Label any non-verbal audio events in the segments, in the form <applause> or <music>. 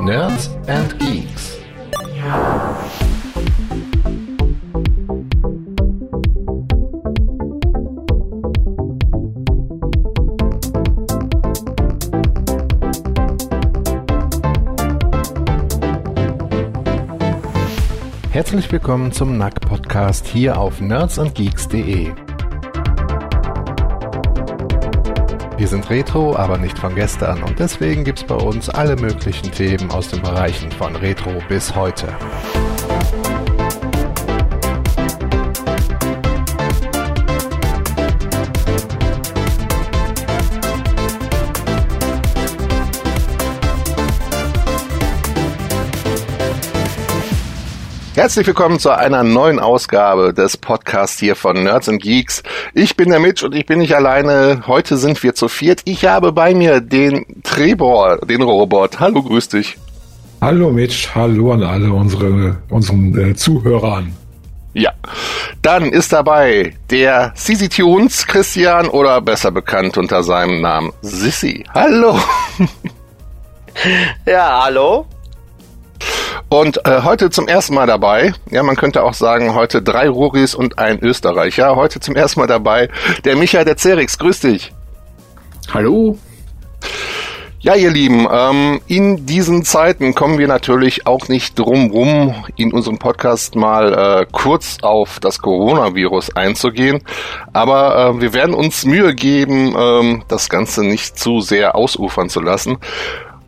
Nerds and Geeks. Herzlich willkommen zum NAC Podcast hier auf nerdsandgeeks.de. Wir sind Retro, aber nicht von gestern und deswegen gibt's bei uns alle möglichen Themen aus den Bereichen von Retro bis heute. Herzlich willkommen zu einer neuen Ausgabe des Podcasts hier von Nerds and Geeks. Ich bin der Mitch und ich bin nicht alleine. Heute sind wir zu viert. Ich habe bei mir den Trebor, den Robot. Hallo, grüß dich. Hallo Mitch, hallo an alle unsere unseren äh, Zuhörern. Ja, dann ist dabei der CC Tunes Christian oder besser bekannt unter seinem Namen Sissy. Hallo. Ja, hallo. Und äh, heute zum ersten Mal dabei, ja, man könnte auch sagen, heute drei Ruris und ein Österreicher. Heute zum ersten Mal dabei der Michael der Zerix. Grüß dich. Hallo. Ja, ihr Lieben, ähm, in diesen Zeiten kommen wir natürlich auch nicht drum rum, in unserem Podcast mal äh, kurz auf das Coronavirus einzugehen. Aber äh, wir werden uns Mühe geben, ähm, das Ganze nicht zu sehr ausufern zu lassen.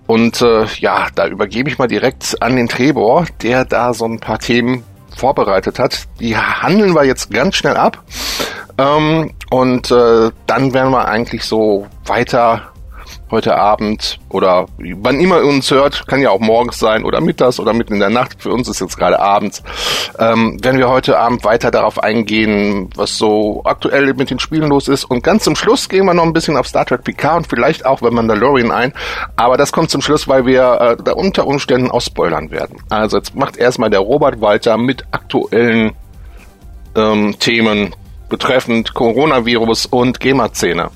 Und äh, ja, da übergebe ich mal direkt an den Trebor, der da so ein paar Themen vorbereitet hat. Die handeln wir jetzt ganz schnell ab. Ähm, und äh, dann werden wir eigentlich so weiter heute Abend oder wann immer ihr uns hört, kann ja auch morgens sein oder mittags oder mitten in der Nacht. Für uns ist jetzt gerade abends. Ähm, werden wir heute Abend weiter darauf eingehen, was so aktuell mit den Spielen los ist. Und ganz zum Schluss gehen wir noch ein bisschen auf Star Trek Picard und vielleicht auch bei Mandalorian ein. Aber das kommt zum Schluss, weil wir äh, da unter Umständen auch spoilern werden. Also jetzt macht erstmal der Robert weiter mit aktuellen ähm, Themen betreffend Coronavirus und GEMA-Szene.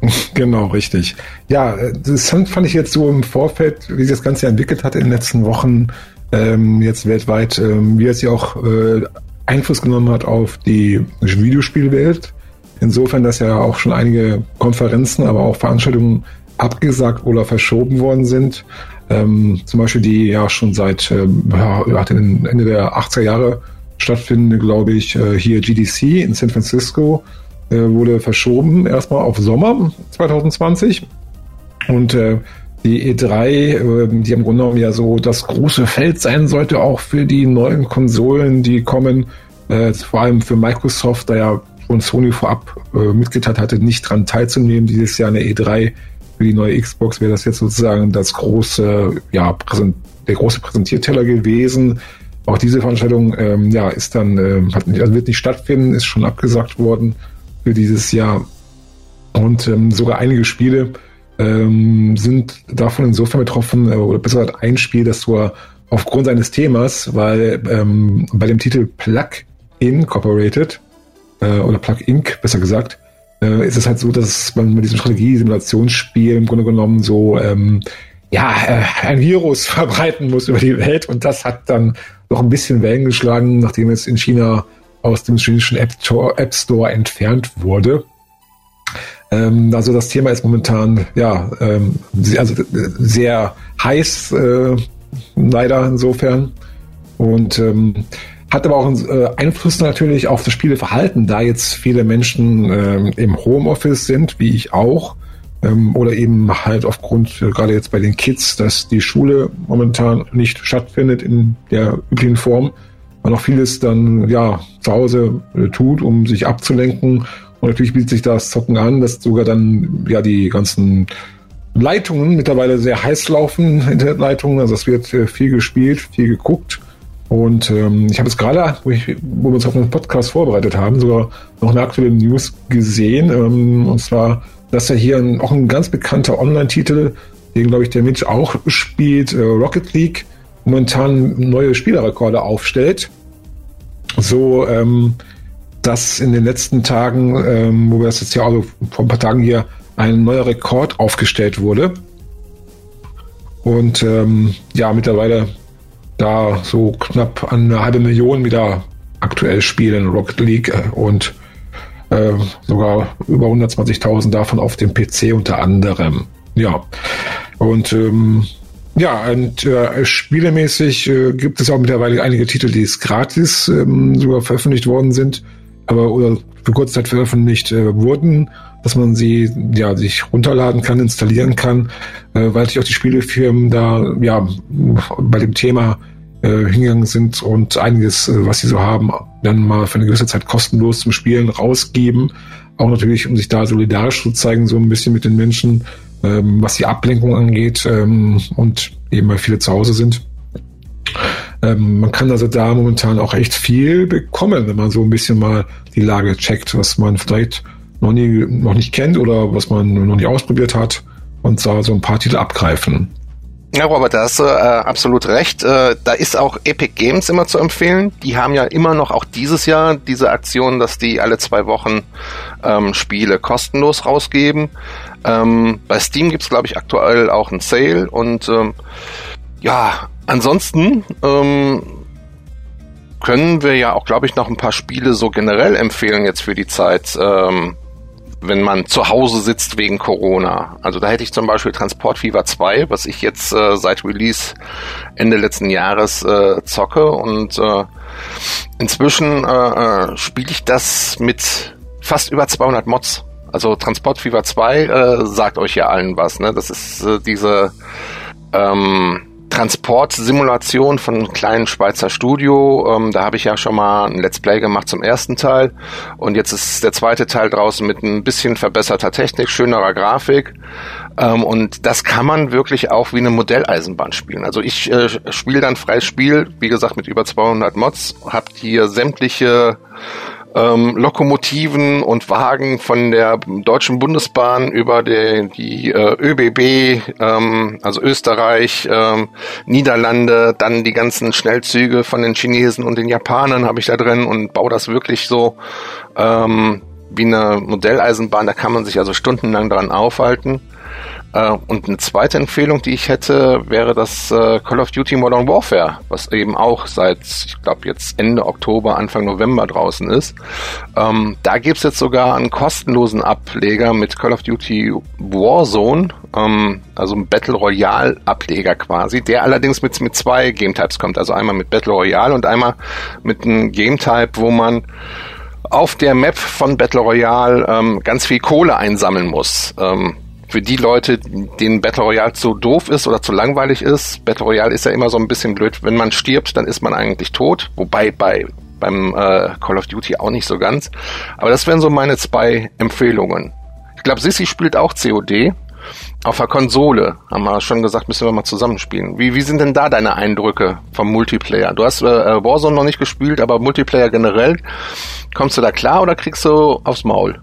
<laughs> Genau, richtig. Ja, das fand ich jetzt so im Vorfeld, wie sich das Ganze entwickelt hat in den letzten Wochen, ähm, jetzt weltweit, ähm, wie es ja auch äh, Einfluss genommen hat auf die Videospielwelt. Insofern, dass ja auch schon einige Konferenzen, aber auch Veranstaltungen abgesagt oder verschoben worden sind. Ähm, zum Beispiel die ja schon seit ja, Ende der 80er Jahre stattfindende, glaube ich, äh, hier GDC in San Francisco äh, wurde verschoben erstmal auf Sommer 2020. Und äh, die E3, äh, die im Grunde genommen ja so das große Feld sein sollte, auch für die neuen Konsolen, die kommen, äh, vor allem für Microsoft, da ja schon Sony vorab mitgeteilt hatte, nicht dran teilzunehmen, dieses Jahr eine E3 für die neue Xbox wäre das jetzt sozusagen das große, ja, der große Präsentierteller gewesen. Auch diese Veranstaltung, ähm, ja, ist dann, äh, nicht, also wird nicht stattfinden, ist schon abgesagt worden für dieses Jahr. Und ähm, sogar einige Spiele ähm, sind davon insofern betroffen, äh, oder besser gesagt ein Spiel, das so aufgrund seines Themas, weil ähm, bei dem Titel Plug Incorporated äh, oder Plug Inc. besser gesagt, äh, ist es halt so, dass man mit diesem Strategie-Simulationsspiel im Grunde genommen so ähm, ja, äh, ein Virus <laughs> verbreiten muss über die Welt und das hat dann noch ein bisschen Wellen geschlagen, nachdem es in China aus dem chinesischen App Store, App Store entfernt wurde. Ähm, also das Thema ist momentan ja ähm, also sehr heiß, äh, leider insofern. Und ähm, hat aber auch einen äh, Einfluss natürlich auf das Spieleverhalten, da jetzt viele Menschen ähm, im Homeoffice sind, wie ich auch. Ähm, oder eben halt aufgrund, äh, gerade jetzt bei den Kids, dass die Schule momentan nicht stattfindet in der üblichen Form man auch vieles dann ja zu Hause äh, tut, um sich abzulenken. Und natürlich bietet sich das Zocken an, dass sogar dann ja die ganzen Leitungen mittlerweile sehr heiß laufen, <laughs> Internetleitungen. Also es wird äh, viel gespielt, viel geguckt. Und ähm, ich habe es gerade, wo, wo wir uns auf einen Podcast vorbereitet haben, sogar noch eine aktuelle News gesehen. Ähm, und zwar, dass ja hier ein, auch ein ganz bekannter Online-Titel, den glaube ich der Mensch auch spielt, äh, Rocket League, momentan neue Spielerrekorde aufstellt. So, ähm, dass in den letzten Tagen, ähm, wo wir das jetzt ja also vor ein paar Tagen hier, ein neuer Rekord aufgestellt wurde. und ähm, ja, mittlerweile da so knapp eine halbe Million wieder aktuell spielen Rocket League äh, und äh, sogar über 120.000 davon auf dem PC unter anderem. Ja, und ähm, ja, und äh, spielemäßig äh, gibt es auch mittlerweile einige Titel, die es gratis ähm, sogar veröffentlicht worden sind, aber oder für kurze Zeit veröffentlicht äh, wurden, dass man sie ja sich runterladen kann, installieren kann, äh, weil sich auch die Spielefirmen da ja bei dem Thema äh, hingegangen sind und einiges, äh, was sie so haben, dann mal für eine gewisse Zeit kostenlos zum Spielen rausgeben. Auch natürlich, um sich da solidarisch zu zeigen, so ein bisschen mit den Menschen, ähm, was die Ablenkung angeht ähm, und eben weil viele zu Hause sind. Ähm, man kann also da momentan auch echt viel bekommen, wenn man so ein bisschen mal die Lage checkt, was man vielleicht noch nie, noch nicht kennt oder was man noch nie ausprobiert hat und da so ein paar Titel abgreifen. Ja, Robert, da hast du äh, absolut recht. Äh, da ist auch Epic Games immer zu empfehlen. Die haben ja immer noch auch dieses Jahr diese Aktion, dass die alle zwei Wochen ähm, Spiele kostenlos rausgeben. Ähm, bei Steam gibt's glaube ich, aktuell auch einen Sale. Und ähm, ja, ansonsten ähm, können wir ja auch, glaube ich, noch ein paar Spiele so generell empfehlen jetzt für die Zeit. Ähm, wenn man zu Hause sitzt wegen Corona. Also da hätte ich zum Beispiel Transport Fever 2, was ich jetzt äh, seit Release Ende letzten Jahres äh, zocke und äh, inzwischen äh, äh, spiele ich das mit fast über 200 Mods. Also Transport Fever 2 äh, sagt euch ja allen was. Ne? Das ist äh, diese ähm, Transportsimulation von einem kleinen Schweizer Studio. Ähm, da habe ich ja schon mal ein Let's Play gemacht zum ersten Teil. Und jetzt ist der zweite Teil draußen mit ein bisschen verbesserter Technik, schönerer Grafik. Ähm, und das kann man wirklich auch wie eine Modelleisenbahn spielen. Also ich äh, spiele dann freies Spiel, wie gesagt, mit über 200 Mods, habt hier sämtliche ähm, Lokomotiven und Wagen von der Deutschen Bundesbahn über die, die äh, ÖBB, ähm, also Österreich, ähm, Niederlande, dann die ganzen Schnellzüge von den Chinesen und den Japanern habe ich da drin und baue das wirklich so ähm, wie eine Modelleisenbahn. Da kann man sich also stundenlang dran aufhalten. Äh, und eine zweite Empfehlung, die ich hätte, wäre das äh, Call of Duty Modern Warfare, was eben auch seit, ich glaube, jetzt Ende Oktober, Anfang November draußen ist. Ähm, da gibt's jetzt sogar einen kostenlosen Ableger mit Call of Duty Warzone, ähm, also ein Battle Royale Ableger quasi, der allerdings mit, mit zwei Game Types kommt. Also einmal mit Battle Royale und einmal mit einem Game Type, wo man auf der Map von Battle Royale ähm, ganz viel Kohle einsammeln muss. Ähm, für die Leute, denen Battle Royale zu doof ist oder zu langweilig ist, Battle Royale ist ja immer so ein bisschen blöd. Wenn man stirbt, dann ist man eigentlich tot. Wobei bei beim äh, Call of Duty auch nicht so ganz. Aber das wären so meine zwei Empfehlungen. Ich glaube, Sissy spielt auch COD. Auf der Konsole, haben wir schon gesagt, müssen wir mal zusammenspielen. Wie, wie sind denn da deine Eindrücke vom Multiplayer? Du hast äh, Warzone noch nicht gespielt, aber Multiplayer generell, kommst du da klar oder kriegst du aufs Maul?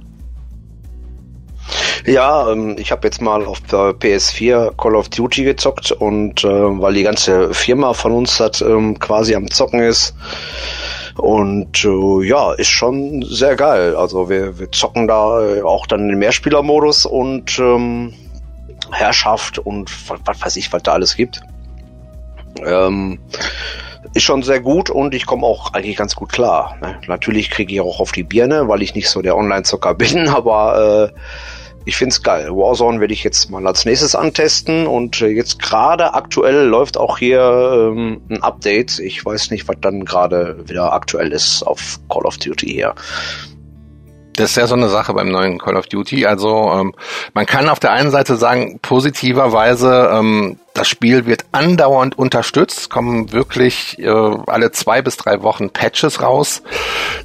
Ja, ähm, ich habe jetzt mal auf der PS4 Call of Duty gezockt und äh, weil die ganze Firma von uns hat ähm, quasi am Zocken ist. Und äh, ja, ist schon sehr geil. Also wir, wir zocken da äh, auch dann den Mehrspielermodus und ähm, Herrschaft und was, was weiß ich, was da alles gibt. Ähm, ist schon sehr gut und ich komme auch eigentlich ganz gut klar. Ne? Natürlich kriege ich auch auf die Birne, weil ich nicht so der Online-Zocker <laughs> bin, aber äh, ich find's geil. Warzone werde ich jetzt mal als nächstes antesten und äh, jetzt gerade aktuell läuft auch hier ähm, ein Update. Ich weiß nicht, was dann gerade wieder aktuell ist auf Call of Duty hier. Das ist ja so eine Sache beim neuen Call of Duty. Also ähm, man kann auf der einen Seite sagen, positiverweise, ähm, das Spiel wird andauernd unterstützt, kommen wirklich äh, alle zwei bis drei Wochen Patches raus,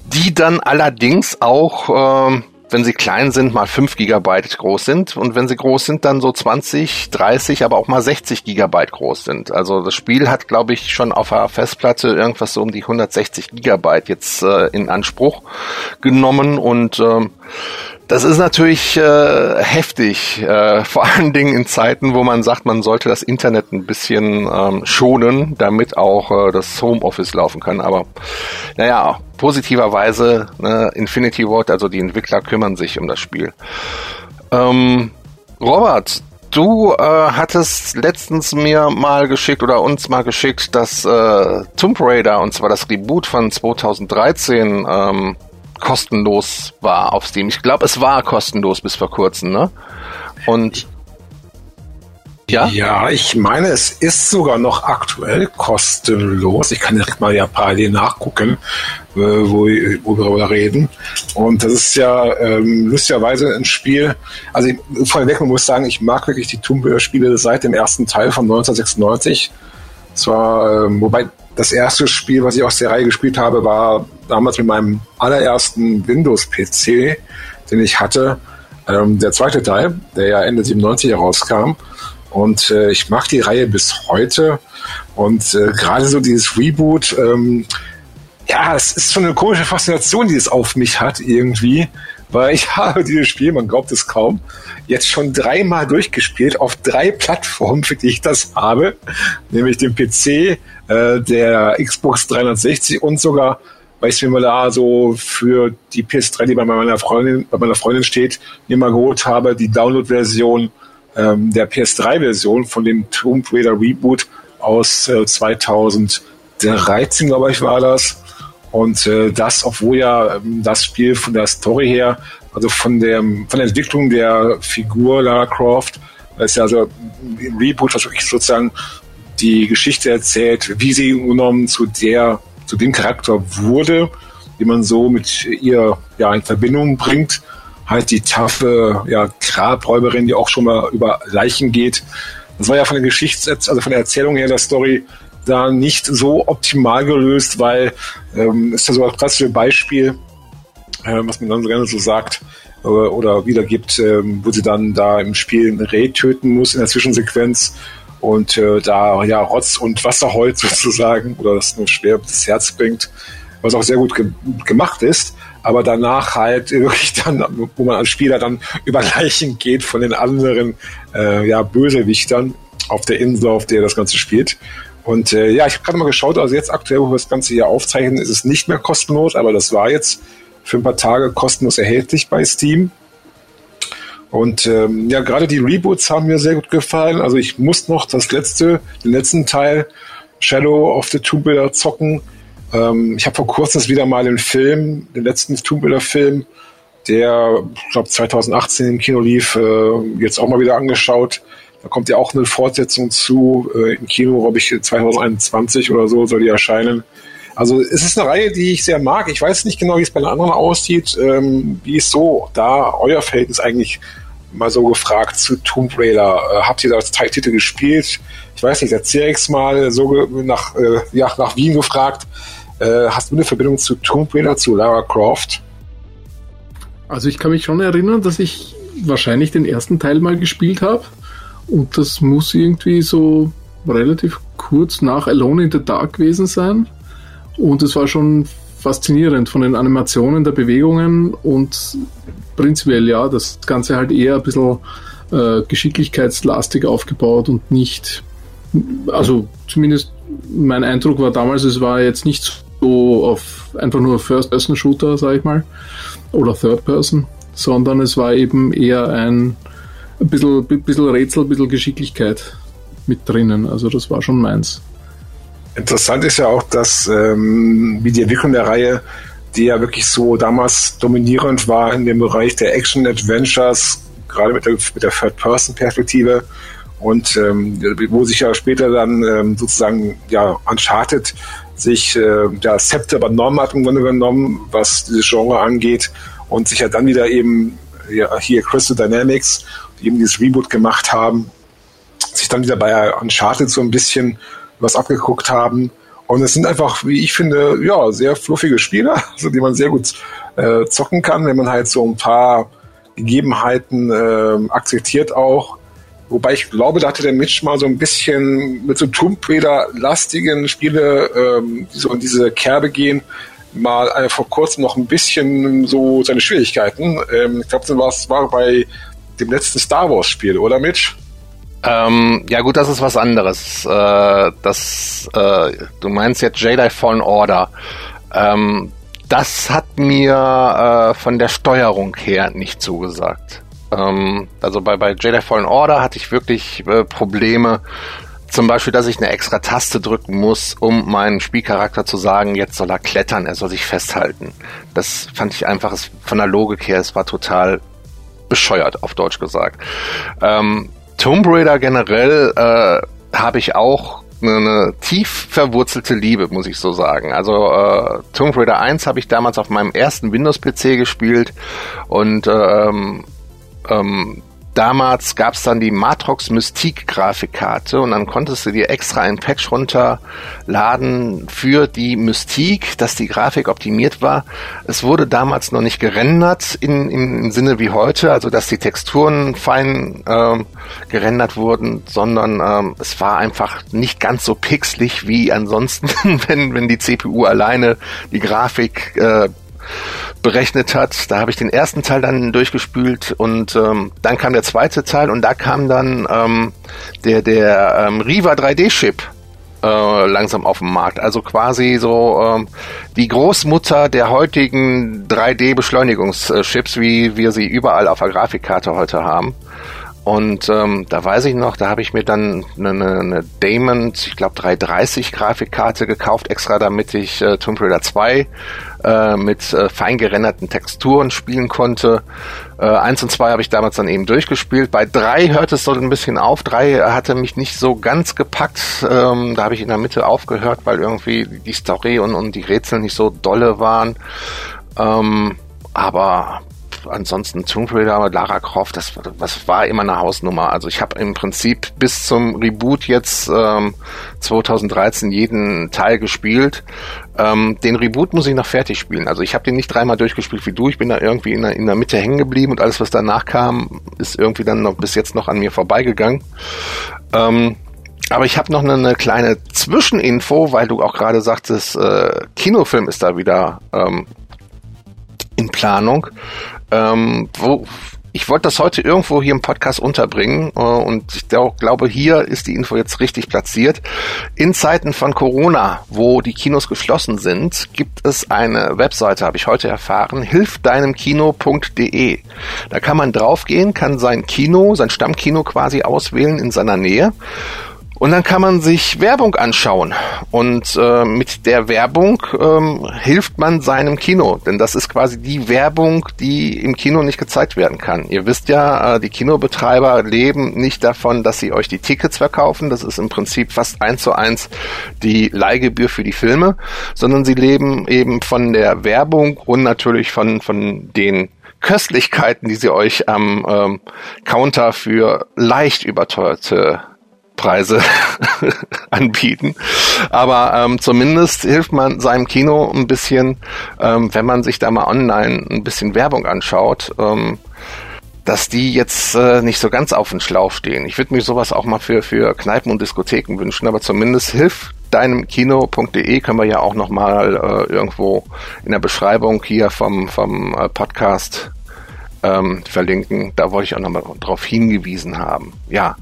die dann allerdings auch ähm, wenn sie klein sind, mal 5 Gigabyte groß sind und wenn sie groß sind, dann so 20, 30, aber auch mal 60 Gigabyte groß sind. Also das Spiel hat, glaube ich, schon auf der Festplatte irgendwas so um die 160 Gigabyte jetzt äh, in Anspruch genommen und ähm, das ist natürlich äh, heftig, äh, <laughs> vor allen Dingen in Zeiten, wo man sagt, man sollte das Internet ein bisschen ähm, schonen, damit auch äh, das Homeoffice laufen kann. Aber naja, positiverweise, ne, Infinity Ward, also die Entwickler kümmern sich um das Spiel. Ähm, Robert, du äh, hattest letztens mir mal geschickt oder uns mal geschickt, dass äh, Tomb Raider, und zwar das Reboot von 2013, ähm, kostenlos war auf Steam. Ich glaube, es war kostenlos bis vor kurzem, ne? Und ja? Ja, ich meine, es ist sogar noch aktuell kostenlos. Ich kann direkt mal ja parallel nachgucken, äh, wo, wo wir darüber reden. Und das ist ja ähm, lustigerweise ein Spiel. Also ich, vorweg, man muss sagen, ich mag wirklich die Tomb Raider-Spiele seit dem ersten Teil von 1996. Zwar, ähm, wobei das erste Spiel, was ich aus der Reihe gespielt habe, war damals mit meinem allerersten Windows-PC, den ich hatte. Ähm, der zweite Teil, der ja Ende 97 herauskam. Und äh, ich mag die Reihe bis heute. Und äh, gerade so dieses Reboot, ähm, ja, es ist schon eine komische Faszination, die es auf mich hat irgendwie. Weil ich <laughs> habe dieses Spiel, man glaubt es kaum, jetzt schon dreimal durchgespielt auf drei Plattformen, für die ich das habe. Nämlich dem PC, äh, der Xbox 360 und sogar weil ich mir mal da so für die PS3, die bei meiner Freundin, bei meiner Freundin steht, mir mal geholt habe, die Download-Version ähm, der PS3-Version von dem Tomb Raider Reboot aus äh, 2013, glaube ich, war das. Und äh, das, obwohl ja ähm, das Spiel von der Story her, also von der, von der Entwicklung der Figur Lara Croft, ist ja also im Reboot, was wirklich sozusagen die Geschichte erzählt, wie sie genommen zu der, zu dem Charakter wurde, die man so mit ihr ja in Verbindung bringt halt die taffe ja, Grabräuberin, die auch schon mal über Leichen geht. Das war ja von der Geschichts-, also von der Erzählung her der Story da nicht so optimal gelöst, weil ähm, ist ja so ein klassisches Beispiel, äh, was man dann so gerne so sagt äh, oder wiedergibt, äh, wo sie dann da im Spiel ein Reh töten muss in der Zwischensequenz und äh, da ja Rotz und Wasserholz <laughs> sozusagen oder das nur schwer das Herz bringt, was auch sehr gut ge gemacht ist aber danach halt wirklich dann, wo man als Spieler dann über Leichen geht von den anderen äh, ja, Bösewichtern auf der Insel, auf der das Ganze spielt. Und äh, ja, ich habe gerade mal geschaut, also jetzt aktuell, wo wir das Ganze hier aufzeichnen, ist es nicht mehr kostenlos, aber das war jetzt für ein paar Tage kostenlos erhältlich bei Steam. Und ähm, ja, gerade die Reboots haben mir sehr gut gefallen. Also ich muss noch das letzte, den letzten Teil Shadow of the Tomb Raider zocken. Ähm, ich habe vor kurzem wieder mal den Film, den letzten Tomb Raider-Film, der, ich glaube, 2018 im Kino lief, äh, jetzt auch mal wieder angeschaut. Da kommt ja auch eine Fortsetzung zu. Äh, Im Kino, glaube ich, 2021 oder so soll die erscheinen. Also es ist eine Reihe, die ich sehr mag. Ich weiß nicht genau, wie es bei den anderen aussieht. Ähm, wie ist so da euer Verhältnis eigentlich mal so gefragt zu Tomb Raider? Äh, habt ihr da Titel gespielt? Ich weiß nicht, der CX mal so nach, äh, ja, nach Wien gefragt. Äh, hast du eine Verbindung zu Tomb Raider, zu Lara Croft? Also ich kann mich schon erinnern, dass ich wahrscheinlich den ersten Teil mal gespielt habe. Und das muss irgendwie so relativ kurz nach Alone in the Dark gewesen sein. Und es war schon faszinierend von den Animationen der Bewegungen und prinzipiell ja, das Ganze halt eher ein bisschen äh, geschicklichkeitslastig aufgebaut und nicht, also zumindest mein Eindruck war damals, es war jetzt nicht so auf einfach nur First-Person-Shooter, sag ich mal, oder Third-Person, sondern es war eben eher ein, ein bisschen, bisschen Rätsel, ein bisschen Geschicklichkeit mit drinnen. Also das war schon meins. Interessant ist ja auch, dass ähm, wie die Entwicklung der Reihe, die ja wirklich so damals dominierend war in dem Bereich der Action-Adventures, gerade mit der, der Third-Person-Perspektive und ähm, wo sich ja später dann ähm, sozusagen ja Uncharted sich äh, ja, Scepter übernommen hat, im Grunde genommen, was dieses Genre angeht und sich ja dann wieder eben hier Crystal Dynamics, die eben dieses Reboot gemacht haben, sich dann wieder bei Uncharted so ein bisschen was abgeguckt haben. Und es sind einfach, wie ich finde, ja, sehr fluffige Spieler, <laughs> also die man sehr gut äh, zocken kann, wenn man halt so ein paar Gegebenheiten äh, akzeptiert auch. Wobei ich glaube, da hatte der Mitch mal so ein bisschen mit so Tomb Raider-lastigen Spiele, ähm, die so in diese Kerbe gehen, mal äh, vor kurzem noch ein bisschen so seine Schwierigkeiten. Ähm, ich glaube, das war bei dem letzten Star Wars-Spiel, oder Mitch? Ähm, ja gut, das ist was anderes. Äh, das, äh, du meinst jetzt Jedi Fallen Order. Ähm, das hat mir äh, von der Steuerung her nicht zugesagt. Ähm, also bei, bei Jedi Fallen Order hatte ich wirklich äh, Probleme, zum Beispiel, dass ich eine extra Taste drücken muss, um meinem Spielcharakter zu sagen, jetzt soll er klettern, er soll sich festhalten. Das fand ich einfach von der Logik her, es war total bescheuert, auf Deutsch gesagt. Ähm, Tomb Raider generell äh, habe ich auch eine, tief verwurzelte Liebe, muss ich so sagen. Also äh, Tomb Raider 1 habe ich damals auf meinem ersten Windows-PC gespielt und ähm, ähm, damals gab es dann die Matrox Mystique Grafikkarte und dann konntest du dir extra ein Patch runterladen für die Mystique, dass die Grafik optimiert war. Es wurde damals noch nicht gerendert in, in, im Sinne wie heute, also dass die Texturen fein ähm, gerendert wurden, sondern ähm, es war einfach nicht ganz so pixelig wie ansonsten, <laughs> wenn, wenn die CPU alleine die Grafik äh, berechnet hat. Da habe ich den ersten Teil dann durchgespült und ähm, dann kam der zweite Teil und da kam dann ähm, der, der ähm, Riva 3D-Chip äh, langsam auf den Markt. Also quasi so ähm, die Großmutter der heutigen 3D-Beschleunigungschips, wie wir sie überall auf der Grafikkarte heute haben. Und ähm, da weiß ich noch, da habe ich mir dann eine, eine Damon, ich glaube 330 Grafikkarte gekauft, extra damit ich äh, Tomb Raider 2 äh, mit äh, fein gerenderten Texturen spielen konnte. Äh, eins und zwei habe ich damals dann eben durchgespielt. Bei drei hört es so ein bisschen auf. Drei hatte mich nicht so ganz gepackt. Ähm, da habe ich in der Mitte aufgehört, weil irgendwie die Story und, und die Rätsel nicht so dolle waren. Ähm, aber ansonsten Tomb Raider, Lara Croft, das, das war immer eine Hausnummer. Also ich habe im Prinzip bis zum Reboot jetzt ähm, 2013 jeden Teil gespielt. Ähm, den Reboot muss ich noch fertig spielen. Also ich habe den nicht dreimal durchgespielt wie du. Ich bin da irgendwie in der, in der Mitte hängen geblieben und alles, was danach kam, ist irgendwie dann noch bis jetzt noch an mir vorbeigegangen. Ähm, aber ich habe noch eine, eine, kleine Zwischeninfo, weil du auch gerade sagtest, äh, Kinofilm ist da wieder ähm, in Planung. Ähm, wo, ich wollte das heute irgendwo hier im Podcast unterbringen äh, und ich glaube, hier ist die Info jetzt richtig platziert. In Zeiten von Corona, wo die Kinos geschlossen sind, gibt es eine Webseite, habe ich heute erfahren, hilfdeinemkino.de. Da kann man draufgehen, kann sein Kino, sein Stammkino quasi auswählen in seiner Nähe und dann kann man sich Werbung anschauen. Und äh, mit der Werbung ähm, hilft man seinem Kino. Denn das ist quasi die Werbung, die im Kino nicht gezeigt werden kann. Ihr wisst ja, äh, die Kinobetreiber leben nicht davon, dass sie euch die Tickets verkaufen. Das ist im Prinzip fast eins zu eins die Leihgebühr für die Filme. Sondern sie leben eben von der Werbung und natürlich von, von den Köstlichkeiten, die sie euch am ähm, Counter für leicht überteuerte Preise <laughs> anbieten. Aber ähm, zumindest hilft man seinem Kino ein bisschen, ähm, wenn man sich da mal online ein bisschen Werbung anschaut. Ähm, dass die jetzt äh, nicht so ganz auf den Schlauch stehen. Ich würde mir sowas auch mal für, für Kneipen und Diskotheken wünschen, aber zumindest hilft deinem Kino.de können wir ja auch nochmal äh, irgendwo in der Beschreibung hier vom, vom äh, Podcast ähm, verlinken. Da wollte ich auch nochmal drauf hingewiesen haben. Ja,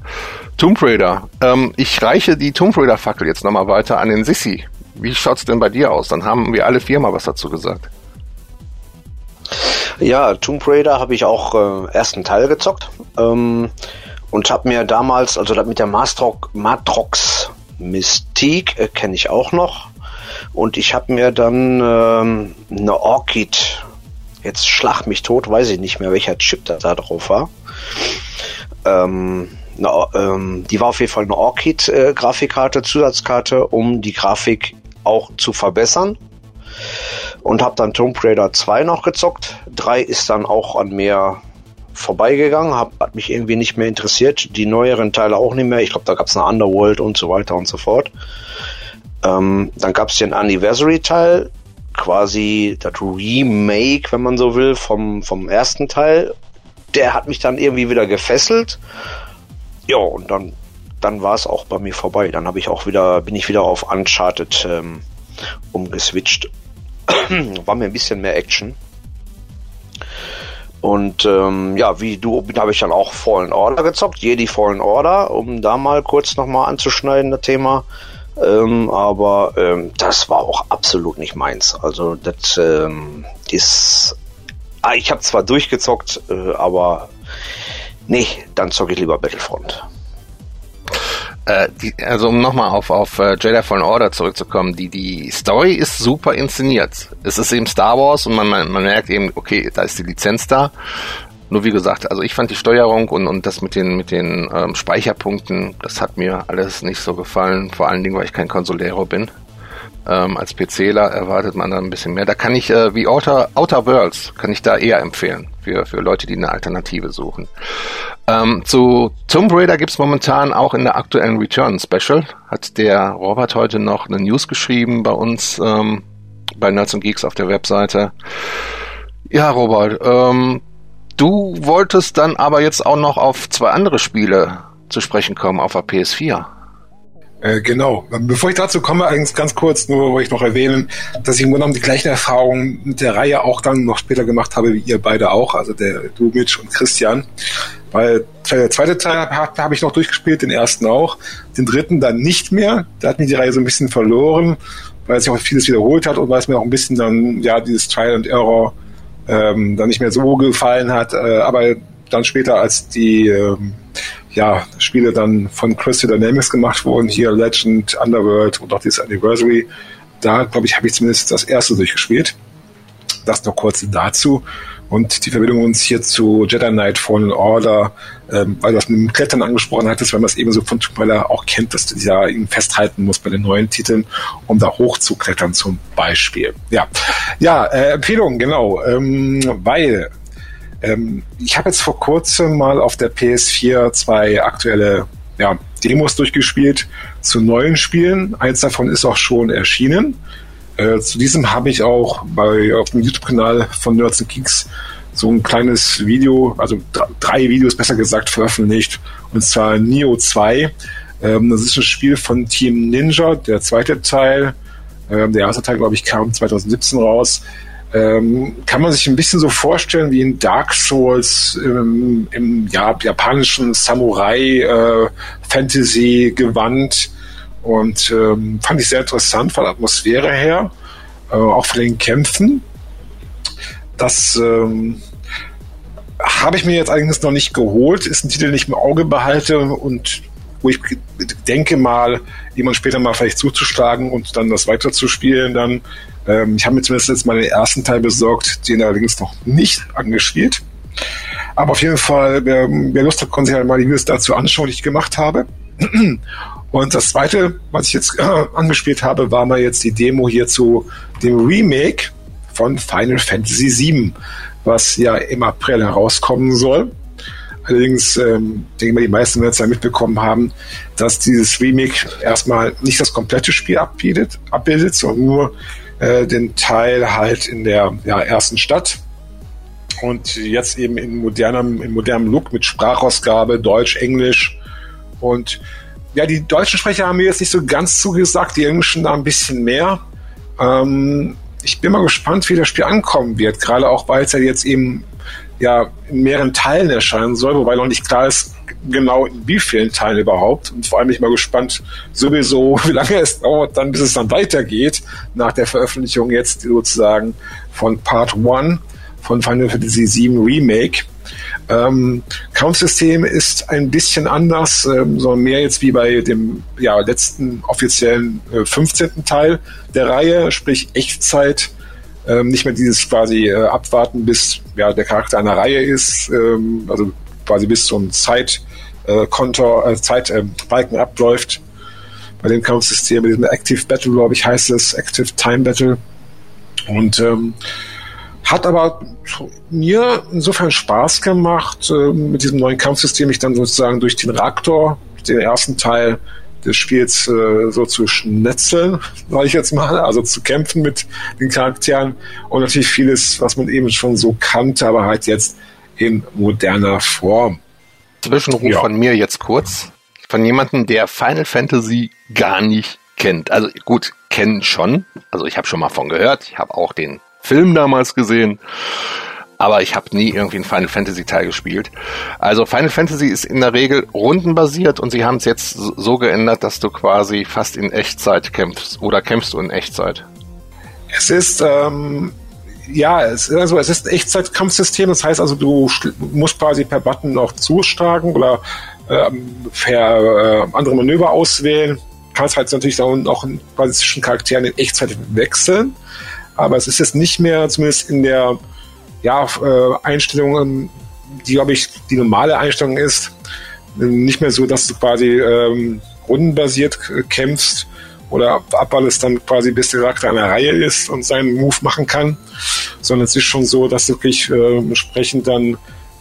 Tomb Raider. Ähm, ich reiche die Tomb Raider Fackel jetzt nochmal weiter an den Sissi. Wie schaut's denn bei dir aus? Dann haben wir alle vier mal was dazu gesagt. Ja, Tomb Raider habe ich auch äh, ersten Teil gezockt ähm, und habe mir damals, also mit der Matrox, Matrox Mystique äh, kenne ich auch noch und ich habe mir dann ähm, eine Orchid Jetzt schlag mich tot, weiß ich nicht mehr, welcher Chip da, da drauf war. Ähm, na, ähm, die war auf jeden Fall eine Orchid-Grafikkarte, Zusatzkarte, um die Grafik auch zu verbessern. Und habe dann Tomb Raider 2 noch gezockt. 3 ist dann auch an mir vorbeigegangen, hab, hat mich irgendwie nicht mehr interessiert. Die neueren Teile auch nicht mehr. Ich glaube, da gab es eine Underworld und so weiter und so fort. Ähm, dann gab es den Anniversary-Teil, quasi das Remake, wenn man so will, vom, vom ersten Teil. Der hat mich dann irgendwie wieder gefesselt. Ja, und dann, dann war es auch bei mir vorbei. Dann habe ich auch wieder, bin ich wieder auf Uncharted ähm, umgeswitcht. <clears throat> war mir ein bisschen mehr Action. Und ähm, ja, wie du habe ich dann auch Fallen Order gezockt, Jedi Fallen Order, um da mal kurz nochmal anzuschneiden, das Thema. Ähm, aber ähm, das war auch absolut nicht meins. Also das ähm, ist. Ah, ich habe zwar durchgezockt, äh, aber nee, dann zocke ich lieber Battlefront. Äh, die, also um nochmal auf, auf uh, Jedi Fallen Order zurückzukommen, die, die Story ist super inszeniert. Es ist eben Star Wars und man, man, man merkt eben, okay, da ist die Lizenz da. Nur wie gesagt, also ich fand die Steuerung und, und das mit den, mit den ähm, Speicherpunkten, das hat mir alles nicht so gefallen. Vor allen Dingen, weil ich kein Consolero bin. Ähm, als PCler erwartet man da ein bisschen mehr. Da kann ich, äh, wie Outer, Outer Worlds, kann ich da eher empfehlen für, für Leute, die eine Alternative suchen. Ähm, zu Tomb Raider gibt's momentan auch in der aktuellen Return Special. Hat der Robert heute noch eine News geschrieben bei uns ähm, bei Nerds Geeks auf der Webseite. Ja, Robert, ähm, du wolltest dann aber jetzt auch noch auf zwei andere Spiele zu sprechen kommen auf der PS4. Äh, genau. Bevor ich dazu komme, eigentlich ganz kurz, nur wollte ich noch erwähnen, dass ich im Grunde genommen die gleichen Erfahrungen mit der Reihe auch dann noch später gemacht habe, wie ihr beide auch, also der du, Mitch und Christian. Weil der zweite Teil habe hab ich noch durchgespielt, den ersten auch, den dritten dann nicht mehr. Da hat mich die Reihe so ein bisschen verloren, weil sich auch vieles wiederholt hat und weil es mir auch ein bisschen dann, ja, dieses Trial and Error ähm, dann nicht mehr so gefallen hat. Äh, aber dann später, als die ähm, ja, Spiele dann von Crystal Dynamics gemacht wurden, hier Legend, Underworld und auch dieses Anniversary. Da, glaube ich, habe ich zumindest das erste durchgespielt. Das noch kurz dazu. Und die Verbindung uns hier zu Jedi Knight Fallen Order, ähm, weil du das mit dem Klettern angesprochen hattest, weil man es eben so von Raider auch kennt, dass du ja ihn festhalten musst bei den neuen Titeln, um da hochzuklettern zum Beispiel. Ja, ja äh, Empfehlung, genau, ähm, weil ähm, ich habe jetzt vor kurzem mal auf der PS4 zwei aktuelle ja, Demos durchgespielt zu neuen Spielen. Eins davon ist auch schon erschienen. Äh, zu diesem habe ich auch bei auf dem YouTube-Kanal von Nerds Geeks so ein kleines Video, also drei Videos besser gesagt, veröffentlicht. Und zwar Neo 2. Ähm, das ist ein Spiel von Team Ninja, der zweite Teil. Ähm, der erste Teil, glaube ich, kam 2017 raus. Ähm, kann man sich ein bisschen so vorstellen wie in Dark Souls im, im ja, japanischen Samurai-Fantasy-Gewand. Äh, und ähm, fand ich sehr interessant von der Atmosphäre her, äh, auch von den Kämpfen. Das ähm, habe ich mir jetzt allerdings noch nicht geholt, ist ein Titel, den ich im Auge behalte und wo ich denke mal, jemand später mal vielleicht zuzuschlagen und dann das weiterzuspielen dann. Ähm, ich habe mir zumindest jetzt mal den ersten Teil besorgt, den allerdings noch nicht angespielt. Aber auf jeden Fall, wer, wer Lust hat, kann sich halt mal die Videos dazu anschauen, die ich gemacht habe. Und das zweite, was ich jetzt äh, angespielt habe, war mal jetzt die Demo hier zu dem Remake von Final Fantasy VII, was ja im April herauskommen soll. Allerdings ähm, denke ich mal, die meisten werden es ja mitbekommen haben, dass dieses Remake erstmal nicht das komplette Spiel abbildet, abbildet sondern nur äh, den Teil halt in der ja, ersten Stadt. Und jetzt eben in modernem, in modernem Look mit Sprachausgabe, Deutsch, Englisch. Und ja, die deutschen Sprecher haben mir jetzt nicht so ganz zugesagt, die Englischen da ein bisschen mehr. Ähm, ich bin mal gespannt, wie das Spiel ankommen wird, gerade auch, weil es ja jetzt eben ja in mehreren Teilen erscheinen soll, wobei noch nicht klar ist, genau in wie vielen Teilen überhaupt. Und vor allem bin ich mal gespannt, sowieso, <laughs> wie lange es dauert, dann, bis es dann weitergeht, nach der Veröffentlichung jetzt sozusagen von Part 1 von Final Fantasy VII Remake. Ähm, Kampfsystem ist ein bisschen anders, ähm, sondern mehr jetzt wie bei dem ja, letzten offiziellen äh, 15. Teil der Reihe, sprich Echtzeit. Ähm, nicht mehr dieses quasi äh, abwarten, bis ja, der Charakter einer Reihe ist, ähm, also quasi bis zum Zeitkonto, äh, Zeitbalken äh, abläuft. Bei dem Kampfsystem, mit diesem Active Battle, glaube ich, heißt es, Active Time Battle. Und ähm, hat aber mir insofern Spaß gemacht, äh, mit diesem neuen Kampfsystem mich dann sozusagen durch den Reaktor, den ersten Teil des Spiels äh, so zu schnetzeln, <laughs> sage ich jetzt mal, also zu kämpfen mit den Charakteren und natürlich vieles, was man eben schon so kannte, aber halt jetzt in moderner Form. Zwischenruf ja. von mir jetzt kurz, von jemandem, der Final Fantasy gar nicht kennt. Also gut, kennen schon, also ich habe schon mal von gehört, ich habe auch den Film damals gesehen. Aber ich habe nie irgendwie einen Final Fantasy Teil gespielt. Also Final Fantasy ist in der Regel rundenbasiert und sie haben es jetzt so geändert, dass du quasi fast in Echtzeit kämpfst. Oder kämpfst du in Echtzeit? Es ist, ähm, Ja, es, also es ist ein Echtzeitkampfsystem, das heißt also, du musst quasi per Button auch zuschlagen oder ähm, per äh, andere Manöver auswählen. Kannst halt natürlich dann auch quasi zwischen Charakteren in Echtzeit wechseln. Aber es ist jetzt nicht mehr, zumindest in der ja, äh, Einstellung, ähm, die, glaube ich, die normale Einstellung ist, nicht mehr so, dass du quasi ähm, rundenbasiert kämpfst oder ab alles dann quasi bis der Charakter an der Reihe ist und seinen Move machen kann, sondern es ist schon so, dass du wirklich äh, entsprechend dann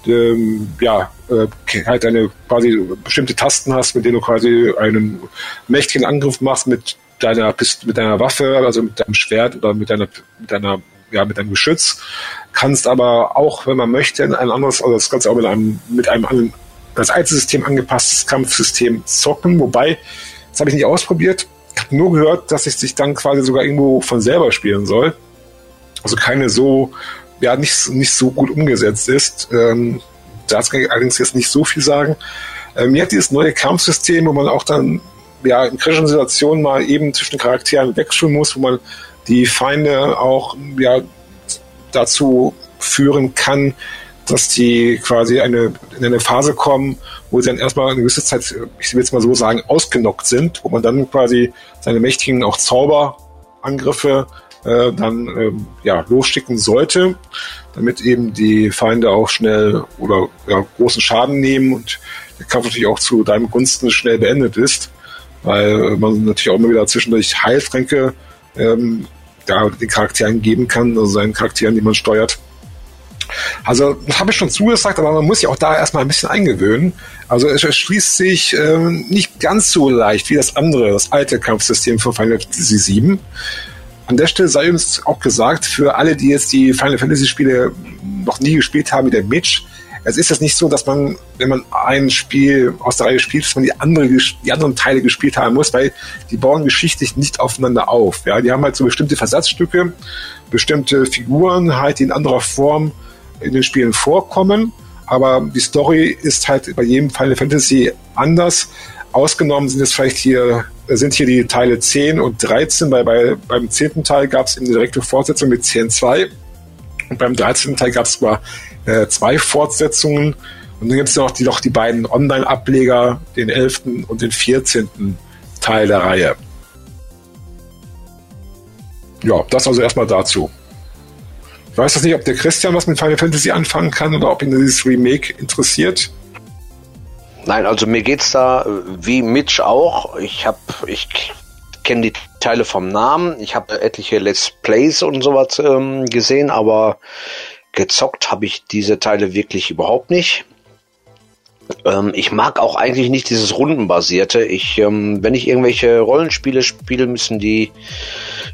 ähm, ja, äh, halt eine quasi bestimmte Tasten hast, mit denen du quasi einen mächtigen Angriff machst mit deiner mit deiner Waffe, also mit deinem Schwert oder mit deiner mit deiner ja mit deinem Geschütz, kannst aber auch, wenn man möchte, ein anderes, also das Ganze auch mit einem mit einem anderen das Einzelsystem angepasstes Kampfsystem zocken, wobei das habe ich nicht ausprobiert. Ich habe nur gehört, dass es sich dann quasi sogar irgendwo von selber spielen soll. Also keine so ja nicht, nicht so gut umgesetzt ist. Ähm, dazu kann ich allerdings jetzt nicht so viel sagen. Ähm, mir hat dieses neue Kampfsystem, wo man auch dann ja in kritischen Situationen mal eben zwischen Charakteren wechseln muss, wo man die Feinde auch ja dazu führen kann, dass die quasi eine, in eine Phase kommen, wo sie dann erstmal eine gewisse Zeit, ich will jetzt mal so sagen, ausgenockt sind, wo man dann quasi seine mächtigen auch Zauberangriffe äh, dann ähm, ja, losschicken sollte, damit eben die Feinde auch schnell oder ja, großen Schaden nehmen und der Kampf natürlich auch zu deinem Gunsten schnell beendet ist, weil man natürlich auch immer wieder zwischendurch Heiltränke ähm, ja, den Charakteren geben kann, also seinen Charakteren, die man steuert. Also, habe ich schon zugesagt, aber man muss sich auch da erstmal ein bisschen eingewöhnen. Also, es erschließt sich äh, nicht ganz so leicht wie das andere, das alte Kampfsystem von Final Fantasy VII. An der Stelle sei uns auch gesagt, für alle, die jetzt die Final Fantasy Spiele noch nie gespielt haben, wie der Mitch, es ist jetzt nicht so, dass man, wenn man ein Spiel aus der Reihe spielt, dass man die, andere, die anderen Teile gespielt haben muss, weil die bauen geschichtlich nicht aufeinander auf. Ja, die haben halt so bestimmte Versatzstücke, bestimmte Figuren halt, die in anderer Form in den Spielen vorkommen. Aber die Story ist halt bei jedem Final Fantasy anders. Ausgenommen sind es vielleicht hier sind hier die Teile 10 und 13, weil bei, beim 10. Teil gab es eine direkte Fortsetzung mit 10.2 und beim 13. Teil gab es sogar äh, zwei Fortsetzungen und dann gibt es noch die, noch die beiden Online-Ableger, den 11. und den 14. Teil der Reihe. Ja, das also erstmal dazu. Ich weiß jetzt nicht, ob der Christian was mit Final Fantasy anfangen kann oder ob ihn dieses Remake interessiert. Nein, also mir geht's da äh, wie Mitch auch. Ich habe, ich kenne die Teile vom Namen. Ich habe etliche Let's Plays und sowas ähm, gesehen, aber gezockt habe ich diese Teile wirklich überhaupt nicht. Ähm, ich mag auch eigentlich nicht dieses Rundenbasierte. Ich, ähm, wenn ich irgendwelche Rollenspiele spiele, müssen die